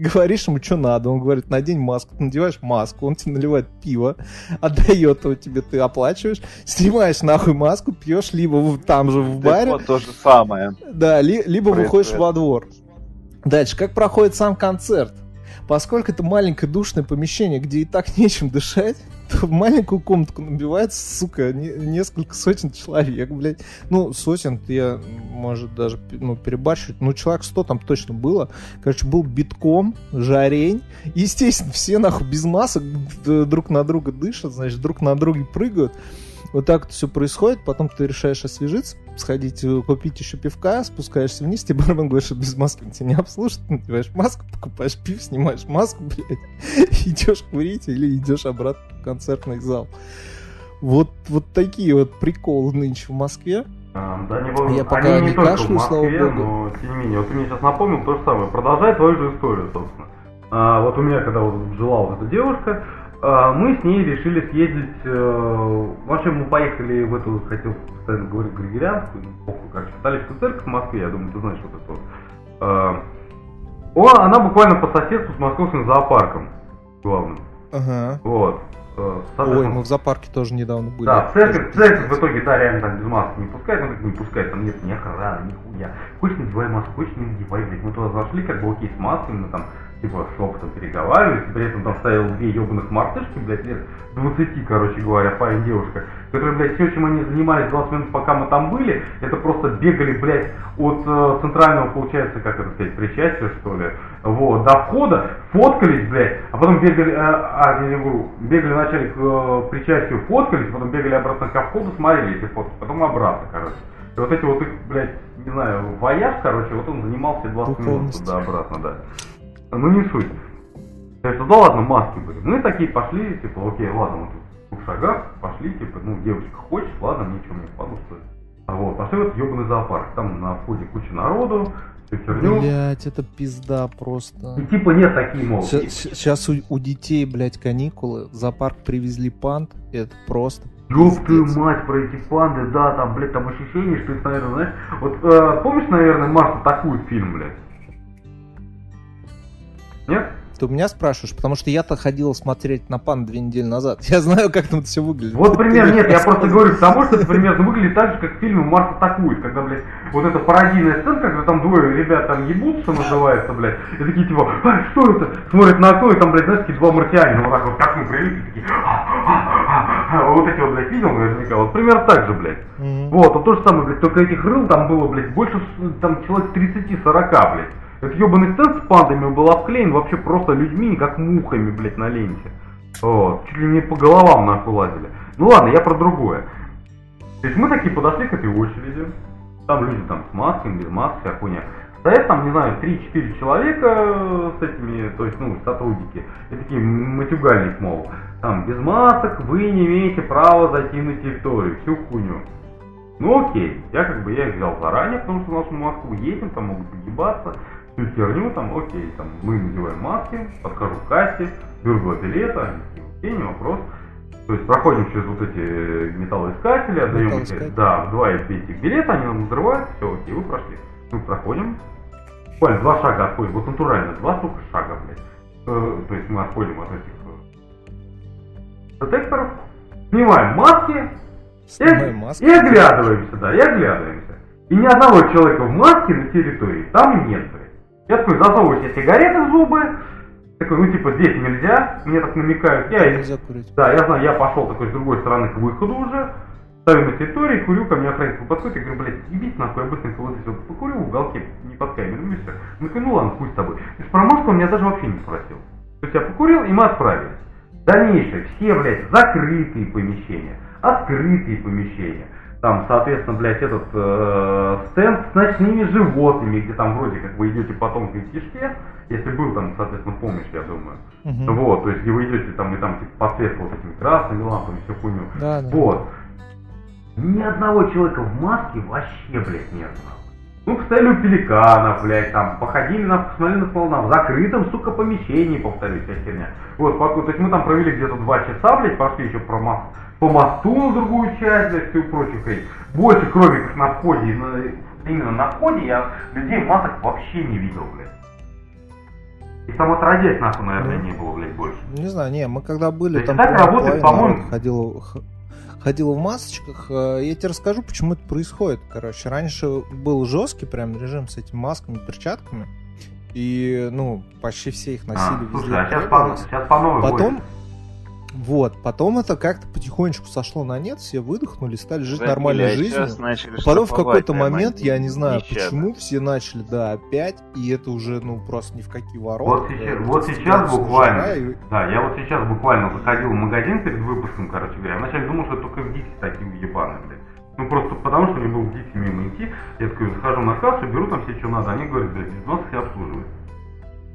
Говоришь ему, что надо. Он говорит, надень маску. Ты надеваешь маску, он тебе наливает пиво, отдает его тебе, ты оплачиваешь, снимаешь нахуй маску, пьешь либо в- там же в баре, вот то же самое. да, ли- либо Привет, выходишь во двор. Дальше, как проходит сам концерт? Поскольку это маленькое душное помещение, где и так нечем дышать, в маленькую комнатку набивается, сука, не- несколько сотен человек, блядь. Ну, сотен, я, может, даже ну, перебарщивать. Ну, человек 100 там точно было. Короче, был битком, жарень. Естественно, все нахуй без масок друг на друга дышат, значит, друг на друга прыгают. Вот так это все происходит, потом ты решаешь освежиться, сходить, э, купить еще пивка, спускаешься вниз, тебе бармен говорит, что без маски тебя не обслужит, надеваешь маску, покупаешь пив, снимаешь маску, блядь, идешь курить или идешь обратно в концертный зал. Вот, вот такие вот приколы нынче в Москве. А, Да, не волнуйся. Я пока Они не не кашляю, в Москве, слава богу. но тем не менее. Вот ты мне сейчас напомнил то же самое. Продолжай твою же историю, собственно. А, вот у меня, когда вот жила вот эта девушка, а, мы с ней решили съездить... э, вообще мы поехали в эту, хотел постоянно говорить, Григорианскую, ну, похуй, короче, католическую церковь в Москве, я думаю, ты знаешь вот это вот. А, о, она буквально по соседству с московским зоопарком главным. Ага. Вот. Э, Ой, мы в зоопарке тоже недавно были. да, церковь, церковь в итоге, да, реально так без маски не пускают, ну как не пускают, там нет ни охраны, ни хуя. Хочешь надевай маску, хочешь не надевай, блядь. Мы туда зашли, как бы окей, с маской, мы там, типа, шепотом переговаривались, при этом там стоял две ебаных мартышки, блядь, лет 20, короче говоря, парень, девушка, которые, блядь, все, чем они занимались 20 минут, пока мы там были, это просто бегали, блядь, от э, центрального, получается, как это сказать, причастия, что ли, вот, до входа, фоткались, блядь, а потом бегали, э, а, я не говорю, бегали вначале к э, причастию, фоткались, потом бегали обратно ко входу, смотрели эти фотки, потом обратно, короче. И вот эти вот их, блядь, не знаю, вояж, короче, вот он занимался 20 минут туда-обратно, да. Ну не суть. То есть, да ладно, маски были. Мы такие пошли, типа, окей, ладно, вот тут в шагах пошли, типа, ну, девочка хочет, ладно, ничего мне впаду, что ли. А вот, пошли в этот ебаный зоопарк. Там на входе куча народу, херню. Блять, это пизда просто. И типа нет такие, мол, Сейчас у, у детей, блядь, каникулы. В зоопарк привезли панд. и Это просто. Ёб твою мать, про эти панды, да, там, блядь, там ощущение, что их, наверное, знаешь, вот, э, помнишь, наверное, Марс атакует фильм, блядь? Нет? Ты у меня спрашиваешь, потому что я-то ходил смотреть на панд две недели назад. Я знаю, как там все выглядит. Вот пример, нет, я просто говорю к тому, что это примерно выглядит так же, как в фильме «Марс атакует», когда, блядь, вот эта пародийная сцена, когда там двое ребят там ебут, что называется, блядь, и такие типа, а, что это? Смотрят на окно, и там, блядь, знаешь, такие два марсианина, вот так вот, как мы прилипли, такие, «А, а, а, а». вот эти вот, блядь, видел наверняка, вот примерно так же, блядь. Вот, вот то же самое, блядь, только этих рыл там было, блядь, больше, там, человек 30-40, блядь. Этот ебаный сцен с пандами был обклеен вообще просто людьми, как мухами, блядь, на ленте. Вот, чуть ли не по головам нахуй лазили. Ну ладно, я про другое. То есть мы такие подошли к этой очереди. Там люди там с масками, без масок, вся хуйня. Стоят там, не знаю, 3-4 человека с этими, то есть, ну, сотрудники. И такие матюгальник, мол, там, без масок вы не имеете права зайти на территорию, всю хуйню. Ну окей, я как бы я их взял заранее, потому что в нашу Москву едем, там могут погибаться, всю херню, там, окей, там, мы надеваем маски, подхожу к кассе, беру два билета, окей, не вопрос. То есть проходим через вот эти э, металлоискатели, отдаем эти, да, два этих билета, они нам взрывают, все, окей, вы прошли. Мы проходим, буквально два шага отходим, вот натурально, два столько шага, блядь. Э, то есть мы отходим от этих э, детекторов, снимаем маски, Снимай и, маску. и оглядываемся, да, и оглядываемся. И ни одного человека в маске на территории там нет. Я такой засовываю себе сигареты в зубы, такой, ну типа здесь нельзя, мне так намекают, я, Нельзя курить. да, я знаю, я пошел такой с другой стороны к выходу уже, ставлю на территории, курю, ко мне охранник подходит, я говорю, блядь, ебись нахуй, я быстренько вот здесь вот покурю в уголке, не под камерой, и все. Он такой, ну ладно, хуй с тобой. То есть про маску он меня даже вообще не спросил. То есть я покурил, и мы отправились. Дальнейшее, все, блядь, закрытые помещения, открытые помещения. Там, соответственно, блядь, этот э, стенд с ночными животными, где там вроде как вы идете по тонкой кишке, если был там, соответственно, помнишь, я думаю. Мгм. Вот, то есть где вы идете там и там типа подсветка вот этими красными лампами, всю хуйню. Да, да. Вот. Ни одного человека в маске вообще, блядь, нет. нахуй. Ну, постояли у пеликанов, блядь, там, походили, на, посмотрели на слона, в закрытом, сука, помещении, повторюсь, вся херня. Вот, то есть мы там провели где-то два часа, блядь, пошли еще про мост, по мосту на другую часть, блядь, всю прочую хрень. Больше, кроме как на входе, на- именно на входе, я людей в масках вообще не видел, блядь. И там отродясь, нахуй, наверное, Ну. не было, блядь, больше. Не знаю, не, мы когда были, То там так работает, по-моему. ходила, х- ходила в масочках. Э, Я тебе расскажу, почему это происходит. Короче, раньше был жесткий прям режим с этими масками, перчатками. И, ну, почти все их носили А, везде. слушай, а сейчас по, сейчас по новой Потом, вводят. Вот, потом это как-то потихонечку сошло на нет, все выдохнули, стали жить Забили, нормальной а жизнью. А Потом в какой-то момент, я не знаю нещадно. почему, все начали, да, опять, и это уже, ну, просто ни в какие ворота. Вот да, сейчас, вот сейчас буквально, жара, и- да, я вот сейчас буквально заходил в магазин перед выпуском, короче говоря. Вначале думал, что только в Дикси такие уебаны, блядь. Ну просто потому, что мне было в Дикси мимо идти. Я такой захожу на кассу, беру там все, что надо. Они говорят, блядь, без маски обслуживают.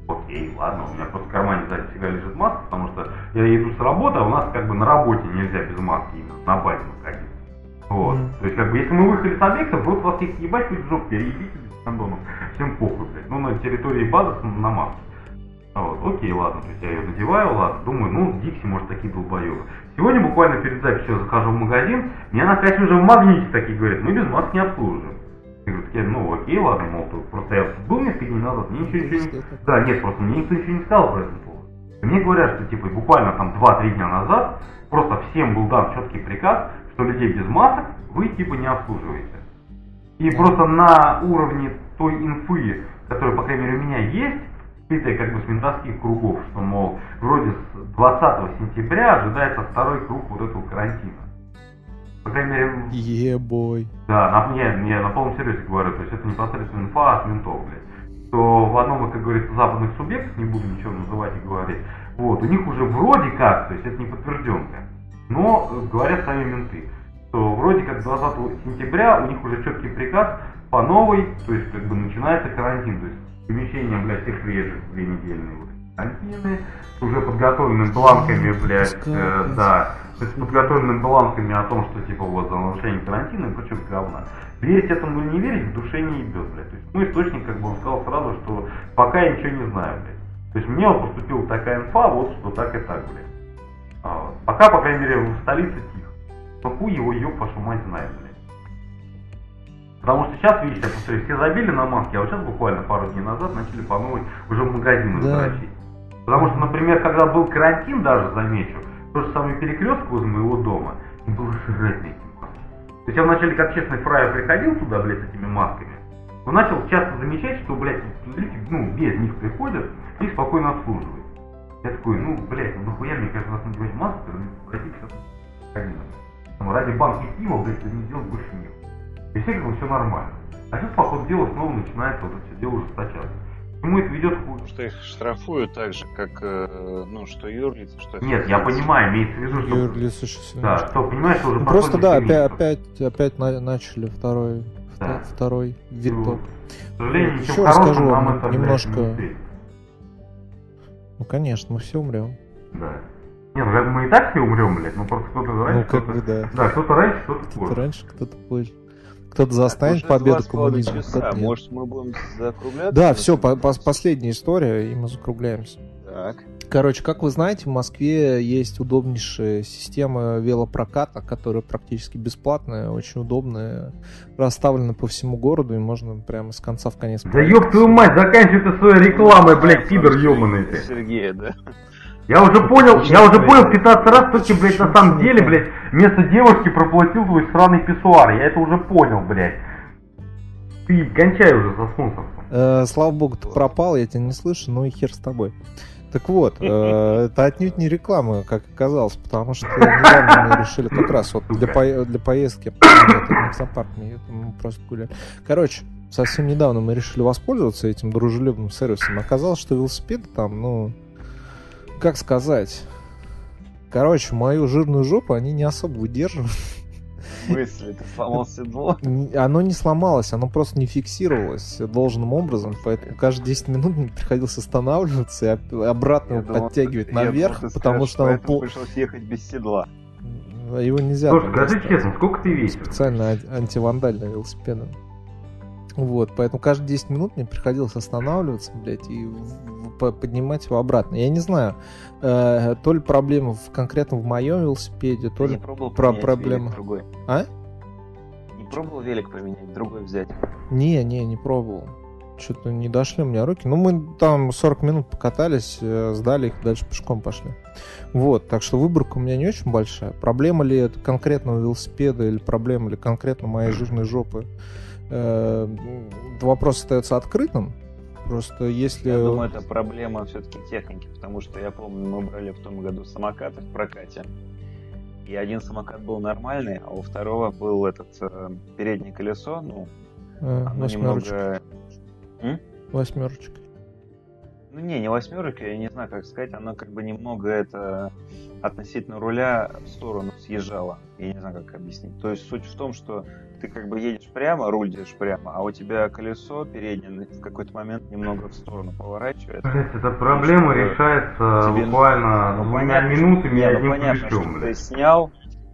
Окей, ладно, у меня просто в кармане сзади всегда лежит маска, потому что я иду с работы, а у нас как бы на работе нельзя без маски именно на базе находиться. Вот. Мгм. То есть, как бы, если мы выехали с объекта, вот вас их ебать, хоть в жопу переебите без кондонов. Всем похуй, блядь. Ну, на территории базы на маске. Вот, окей, ладно, то есть я ее надеваю, ладно, думаю, ну, Дикси, может, такие долбоебы. Сегодня буквально перед записью я захожу в магазин, меня на кассе уже в магните такие говорят, мы без маски не обслуживаем. Я говорю, такие, ну, окей, ладно, мол, просто я был несколько дней назад, мне ничего, ничего не... Да, нет, просто мне никто ничего не сказал про этот повод. И Мне говорят, что, типа, буквально там 2-3 дня назад просто всем был дан четкий приказ, что людей без масок вы, типа, не обслуживаете. И просто на уровне той инфы, которая, по крайней мере, у меня есть, слитая как бы с ментовских кругов, что, мол, вроде с 20 сентября ожидается второй круг вот этого карантина. По крайней мере, Ебой. да, на, не, я на полном серьезе говорю, то есть это непосредственно инфа от ментов, блядь. То в одном, как говорится, западных субъектах, не буду ничего называть и говорить, вот, у них уже вроде как, то есть это не подтвержденка, но говорят сами менты, что вроде как 20 сентября у них уже четкий приказ по новой, то есть как бы начинается карантин, то есть помещение, блядь, всех приезжих две недельные вот карантины, с уже подготовленными бланками, блядь, э, да, то есть с подготовленными бланками о том, что типа вот за нарушение карантина и прочего говна. Верить этому или не верить, в душе не ебет, блядь. То есть, ну, источник, как бы он сказал сразу, что пока я ничего не знаю, блядь. То есть мне вот поступила такая инфа, вот что так и так, блядь. А, вот. пока, по крайней мере, в столице тихо. Но хуй его ёб вашу мать знает, блядь. Потому что сейчас, видите, я повторюсь, все забили на маски, а вот сейчас буквально пару дней назад начали по новой уже в магазины Да. Потому что, например, когда был карантин даже, замечу, тот же самый перекресток возле моего дома, не было жрать на эти. То есть я вначале как честный фраер приходил туда, блядь, с этими масками, но начал часто замечать, что, блядь, люди, ну, без них приходят, их спокойно обслуживают. Я такой, ну, блядь, ну нахуя мне каждый раз надевать маску, мне просить все Там, ради банки пива, блядь, это не делать больше нет. И все как бы все нормально. А сейчас, по ходу дела, снова начинается вот это все дело ужесточаться. К чему это ведет хуй? Что их штрафуют так же, как, э, ну, что юрлица, что Нет, я понимаю, имеется в виду, что... Юрлиц еще сильнее. Да, что, понимаешь, что уже Ну, Просто да, 10 опять, опять, опять на- начали второй, Да. вто- второй виток. К сожалению, ничем Еще расскажу нам вам это, немножко. не. Ну конечно, мы все умрем. Да. Не, ну мы и так все умрем, блядь, ну просто кто-то раньше, Ну как кто-то... бы да. Да, кто-то раньше, кто-то Кто-то позже. раньше, кто-то позже. Кто-то Так, застанет уже победу коммунизма. часа. кто-то нет. Может, мы будем закругляться? Да, все, последняя история, и мы закругляемся. Так. Короче, как вы знаете, в Москве есть удобнейшая система велопроката, которая практически бесплатная, очень удобная, расставлена по всему городу, и можно прямо с конца в конец. Да ёб твою мать, заканчивай ты своей рекламой, блядь, пидор ёбаный ты. Сергея, да? Я уже понял, я уже понял 15 раз, что ты, блядь, на самом деле, блядь, вместо девушки проплатил твой сраный писсуар. Я это уже понял, блядь. Ты кончай уже со спонсорством. Э, слава богу, ты пропал, я тебя не слышу, ну и хер с тобой. Так вот, э, это отнюдь не реклама, как оказалось, потому что недавно мы решили как раз вот для, по- для поездки нет, это не в зоопарк, мы просто гуляли. Короче, совсем недавно мы решили воспользоваться этим дружелюбным сервисом. Оказалось, что велосипеды там, ну, как сказать... Короче, мою жирную жопу они не особо выдерживают. В смысле, ты сломал седло? Оно не сломалось, оно просто не фиксировалось должным образом, поэтому каждые 10 минут мне приходилось останавливаться и обратно Я его думал, подтягивать ты- я наверх, думал, потому скажешь, что оно пол- пришлось ехать без седла. его нельзя Слушай, скажи честно, сколько ты весишь? специально ан- антивандальные велосипеды. Вот, поэтому каждые 10 минут мне приходилось останавливаться, блядь, и поднимать его обратно. Я не знаю, э, то ли проблема в, конкретно в моем велосипеде, то Ты не ли... пробовал про велик другой? А? Не пробовал велик поменять, другой взять? Не, не, не пробовал. Что-то не дошли у меня руки. Ну, мы там 40 минут покатались, э, сдали их, дальше пешком пошли. Вот, так что выборка у меня не очень большая. Проблема ли это конкретного велосипеда или проблема ли конкретно моей жирной жопы? Э, Вопрос остается открытым. Просто если... Я думаю, это проблема все-таки техники, потому что я помню, мы брали в том году самокаты в прокате. И один самокат был нормальный, а у второго был этот э, переднее колесо, ну, э, оно восьмерочка. немного... Восьмерочка. Ну не, не восьмерка, я не знаю, как сказать, оно как бы немного это относительно руля в сторону съезжало. Я не знаю, как объяснить. То есть суть в том, что ты как бы едешь прямо, руль держишь прямо, а у тебя колесо переднее в какой-то момент немного в сторону поворачивает. Блять, эта проблема Что решается тебе- буквально Ну, двумя понятно, минутами не, ну, одним понятно, ключом, что ты снял,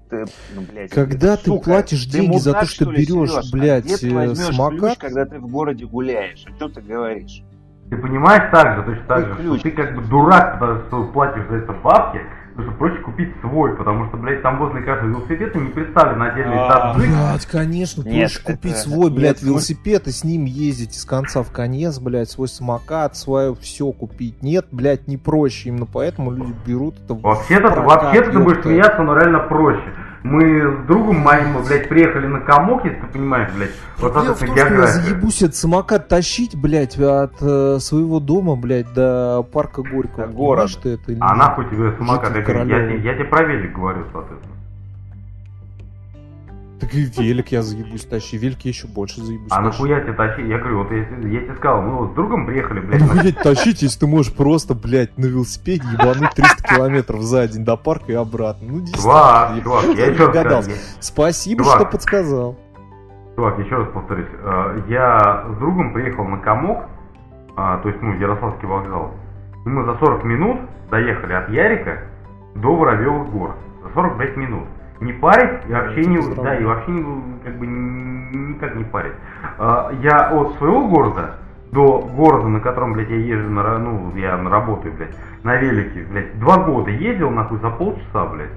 ты, ну, блядь, Когда ты сука, платишь ты деньги за то, что ли, берешь, Серёж? А блядь, где ты э, ключ, когда ты в городе гуляешь? О чем ты говоришь? Ты понимаешь так же, точно так Какой же, ключ? что ты как бы дурак, потому что платишь за это бабки, потому что проще купить свой, потому что, блядь, там возле каждого велосипеда не представлен отдельный А. таджик. Блять, конечно, Нет, проще купить это- свой, нет, блядь, смысл- велосипед и с ним ездить из конца в конец, блядь, свой самокат, свое все купить. Нет, блядь, не проще. Именно поэтому люди берут это в Вообще-то, вообще-то ты будешь смеяться, но реально проще. Мы с другом моим, мы, блядь, приехали на комок, если ты понимаешь, блядь, вот Дело в том, что я география. заебусь этот самокат тащить, блядь, от э, своего дома, блядь, до парка Горького. Города. ты это или А нахуй тебе самокат? Я, я, я тебе про велик говорю, соответственно. Так и велик я заебусь тащить, велик я еще больше заебусь А тащить. нахуя тебе тащить? Я говорю, вот я, я тебе сказал, мы вот с другом приехали, блядь, Ну, на- блядь, тащить, если ты можешь просто, блядь, на велосипеде ебануть 300 километров за день до парка и обратно. Ну, Чувак, действительно, чувак, я я еще догадался. Спасибо, Чувак. что подсказал. Чувак, еще раз повторюсь. э, Я с другом приехал на Комок, а, то есть, ну, Ярославский вокзал. И мы за 40 минут доехали от Ярика до Воробьевых гор. За 45 минут. Не парить и вообще не, да, и вообще не, как бы ни- никак не парить. А, Я от своего города до города, на котором, блядь, я езжу, на, ну, я на работаю, блядь, на велике, блядь, два года ездил, нахуй, за полчаса, блядь.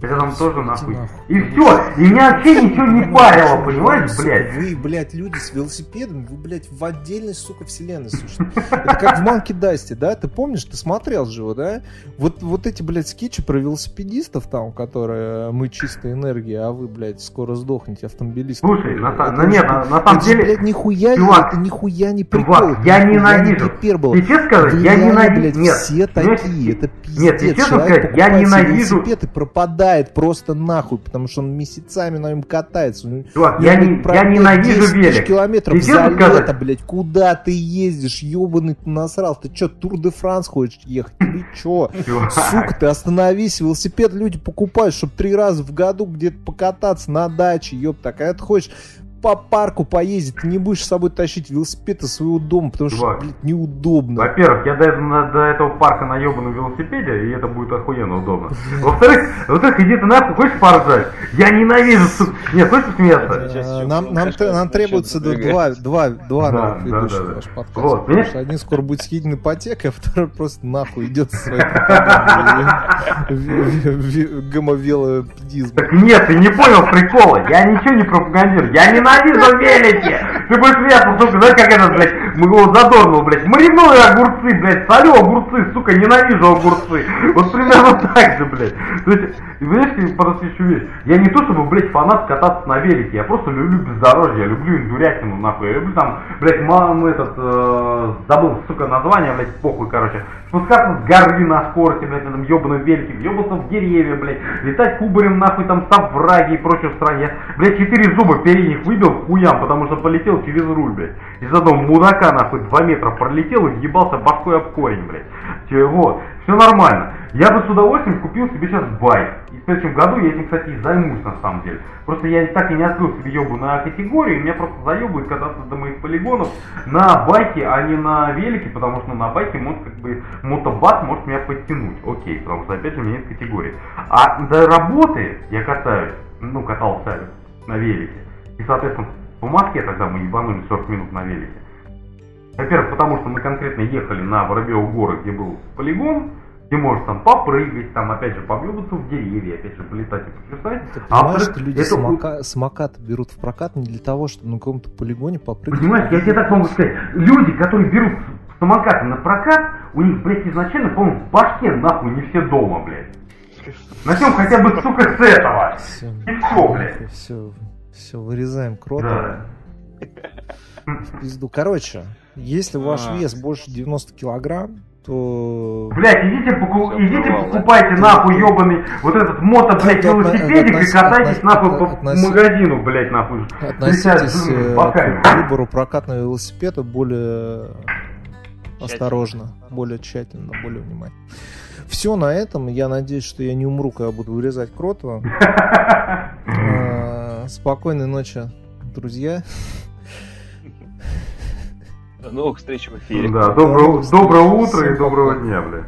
Хотя там тоже, нахуй. И все, и меня вообще ничего не парило, понимаешь, блядь. Вы, блядь, люди с велосипедом, вы, блядь, в отдельной, сука, вселенной слушайте. Это как в Манки Дасте, да? Ты помнишь, ты смотрел же его, да? Вот, вот эти, блядь, скетчи про велосипедистов там, которые мы чистая энергия, а вы, блядь, скоро сдохнете, автомобилисты. Слушай, на, Это же- нет, на, на самом это деле, блядь, нихуя, не- чувак, это нихуя не прикол. чувак, это я ненавижу. Не гипербола. Тебе честно сказать, я ненавижу. блядь, Нет, все такие, это нет, пиздец. честно Человек сказать, я ненавижу- велосипед и пропадает просто нахуй, потому что он месяцами на нем катается. Чувак, я, не, я ненавижу 10 тысяч велик. километров за лето, блядь, куда ты ездишь, ебаный ты насрал, ты чё, Тур де Франс хочешь ехать, или чё? Чувак, Сука, ты остановись, велосипед люди покупают, чтобы три раза в году где-то покататься на даче, а когда ты хочешь по парку поездить, ты не будешь с собой тащить велосипед из своего дома, потому что, Чувак. блядь, неудобно. Во-первых, я до, на- до этого парка на ебаном велосипеде, и это будет охуенно удобно. Во-вторых, во-вторых, иди ты нахуй, хочешь поржать? Я ненавижу, сука. Нет, хочешь смеяться? Э, чем Нам, нам, нам требуется два, два, два Да, ведущих да, да. наш подкаст. Вот, потому что один скоро будет съеден ипотекой, а второй просто нахуй идет со своей гомовелопедизмом. Так нет, ты не понял прикола. Я ничего не пропагандирую. Я ненавижу велики. Ты будешь смеяться, сука, знаешь, как этот, блядь, мы его задорнул, блядь. Маринуй огурцы, блядь, солю огурцы, сука, ненавижу огурцы. Вот примерно так же, блядь. То есть, знаешь, еще вещь. Я не то чтобы, блядь, фанат кататься на велике, я просто люблю бездорожье, я люблю индурятину, нахуй. Я люблю там, блядь, мам, этот, э, забыл, сука, название, блядь, похуй, короче. Спускаться с горы на скорости, блядь, на этом ебаном велике, ебаться в деревья, блядь, летать кубарем, нахуй, там, с овраги и прочее стране. Блядь, четыре зуба передних выбил к хуям, потому что полетел через руль, блядь. Из одного мудака, нахуй, два метра пролетел и въебался башкой об корень, блядь. Че, Вот, все нормально. Я бы с удовольствием купил себе сейчас байк. И в следующем году я этим, кстати, и займусь на самом деле. Просто я так и не открыл себе ебу на категорию, меня просто заебывает кататься до моих полигонов на байке, а не на велике, потому что на байке может как бы мотобат может меня подтянуть. Окей, потому что опять же у меня нет категории. А до работы я катаюсь, ну катался на велике. И соответственно В Москве тогда мы ебанули 40 минут на велике. Во-первых, потому что мы конкретно ехали на Воробьеву горы, где был полигон, где можешь там попрыгать, там опять же побьебаться в деревья, опять же полетать и почесать. Ты А понимаешь, во-вторых, что люди это самока- самокат берут в прокат не для того, чтобы на каком-то полигоне попрыгать. Понимаешь, я тебе так могу сказать, люди, которые берут самокаты на прокат, у них, блядь, изначально, по-моему, в башке нахуй не все дома, блядь. Начнем хотя бы, сука, с этого. Все, И всё, блядь. все, все, вырезаем крота. Да. в пизду. Короче, если ваш А. вес больше 90 килограмм, то... Блять, идите, поку- Всё, идите покупайте нахуй ебаный вот этот мото, отно- велосипедик и катайтесь относи- нахуй по относи- магазину, блядь, нахуй. Относитесь э, к выбору прокатного велосипеда более осторожно, более тщательно, более внимательно. Все на этом. Я надеюсь, что я не умру, когда буду вырезать Кротова. Спокойной ночи, друзья. До новых встреч в эфире. Да, До доброго, доброго утра и доброго дня, блядь.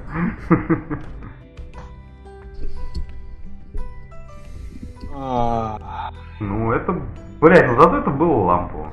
А. Ну, это, блядь, ну зато это было лампово.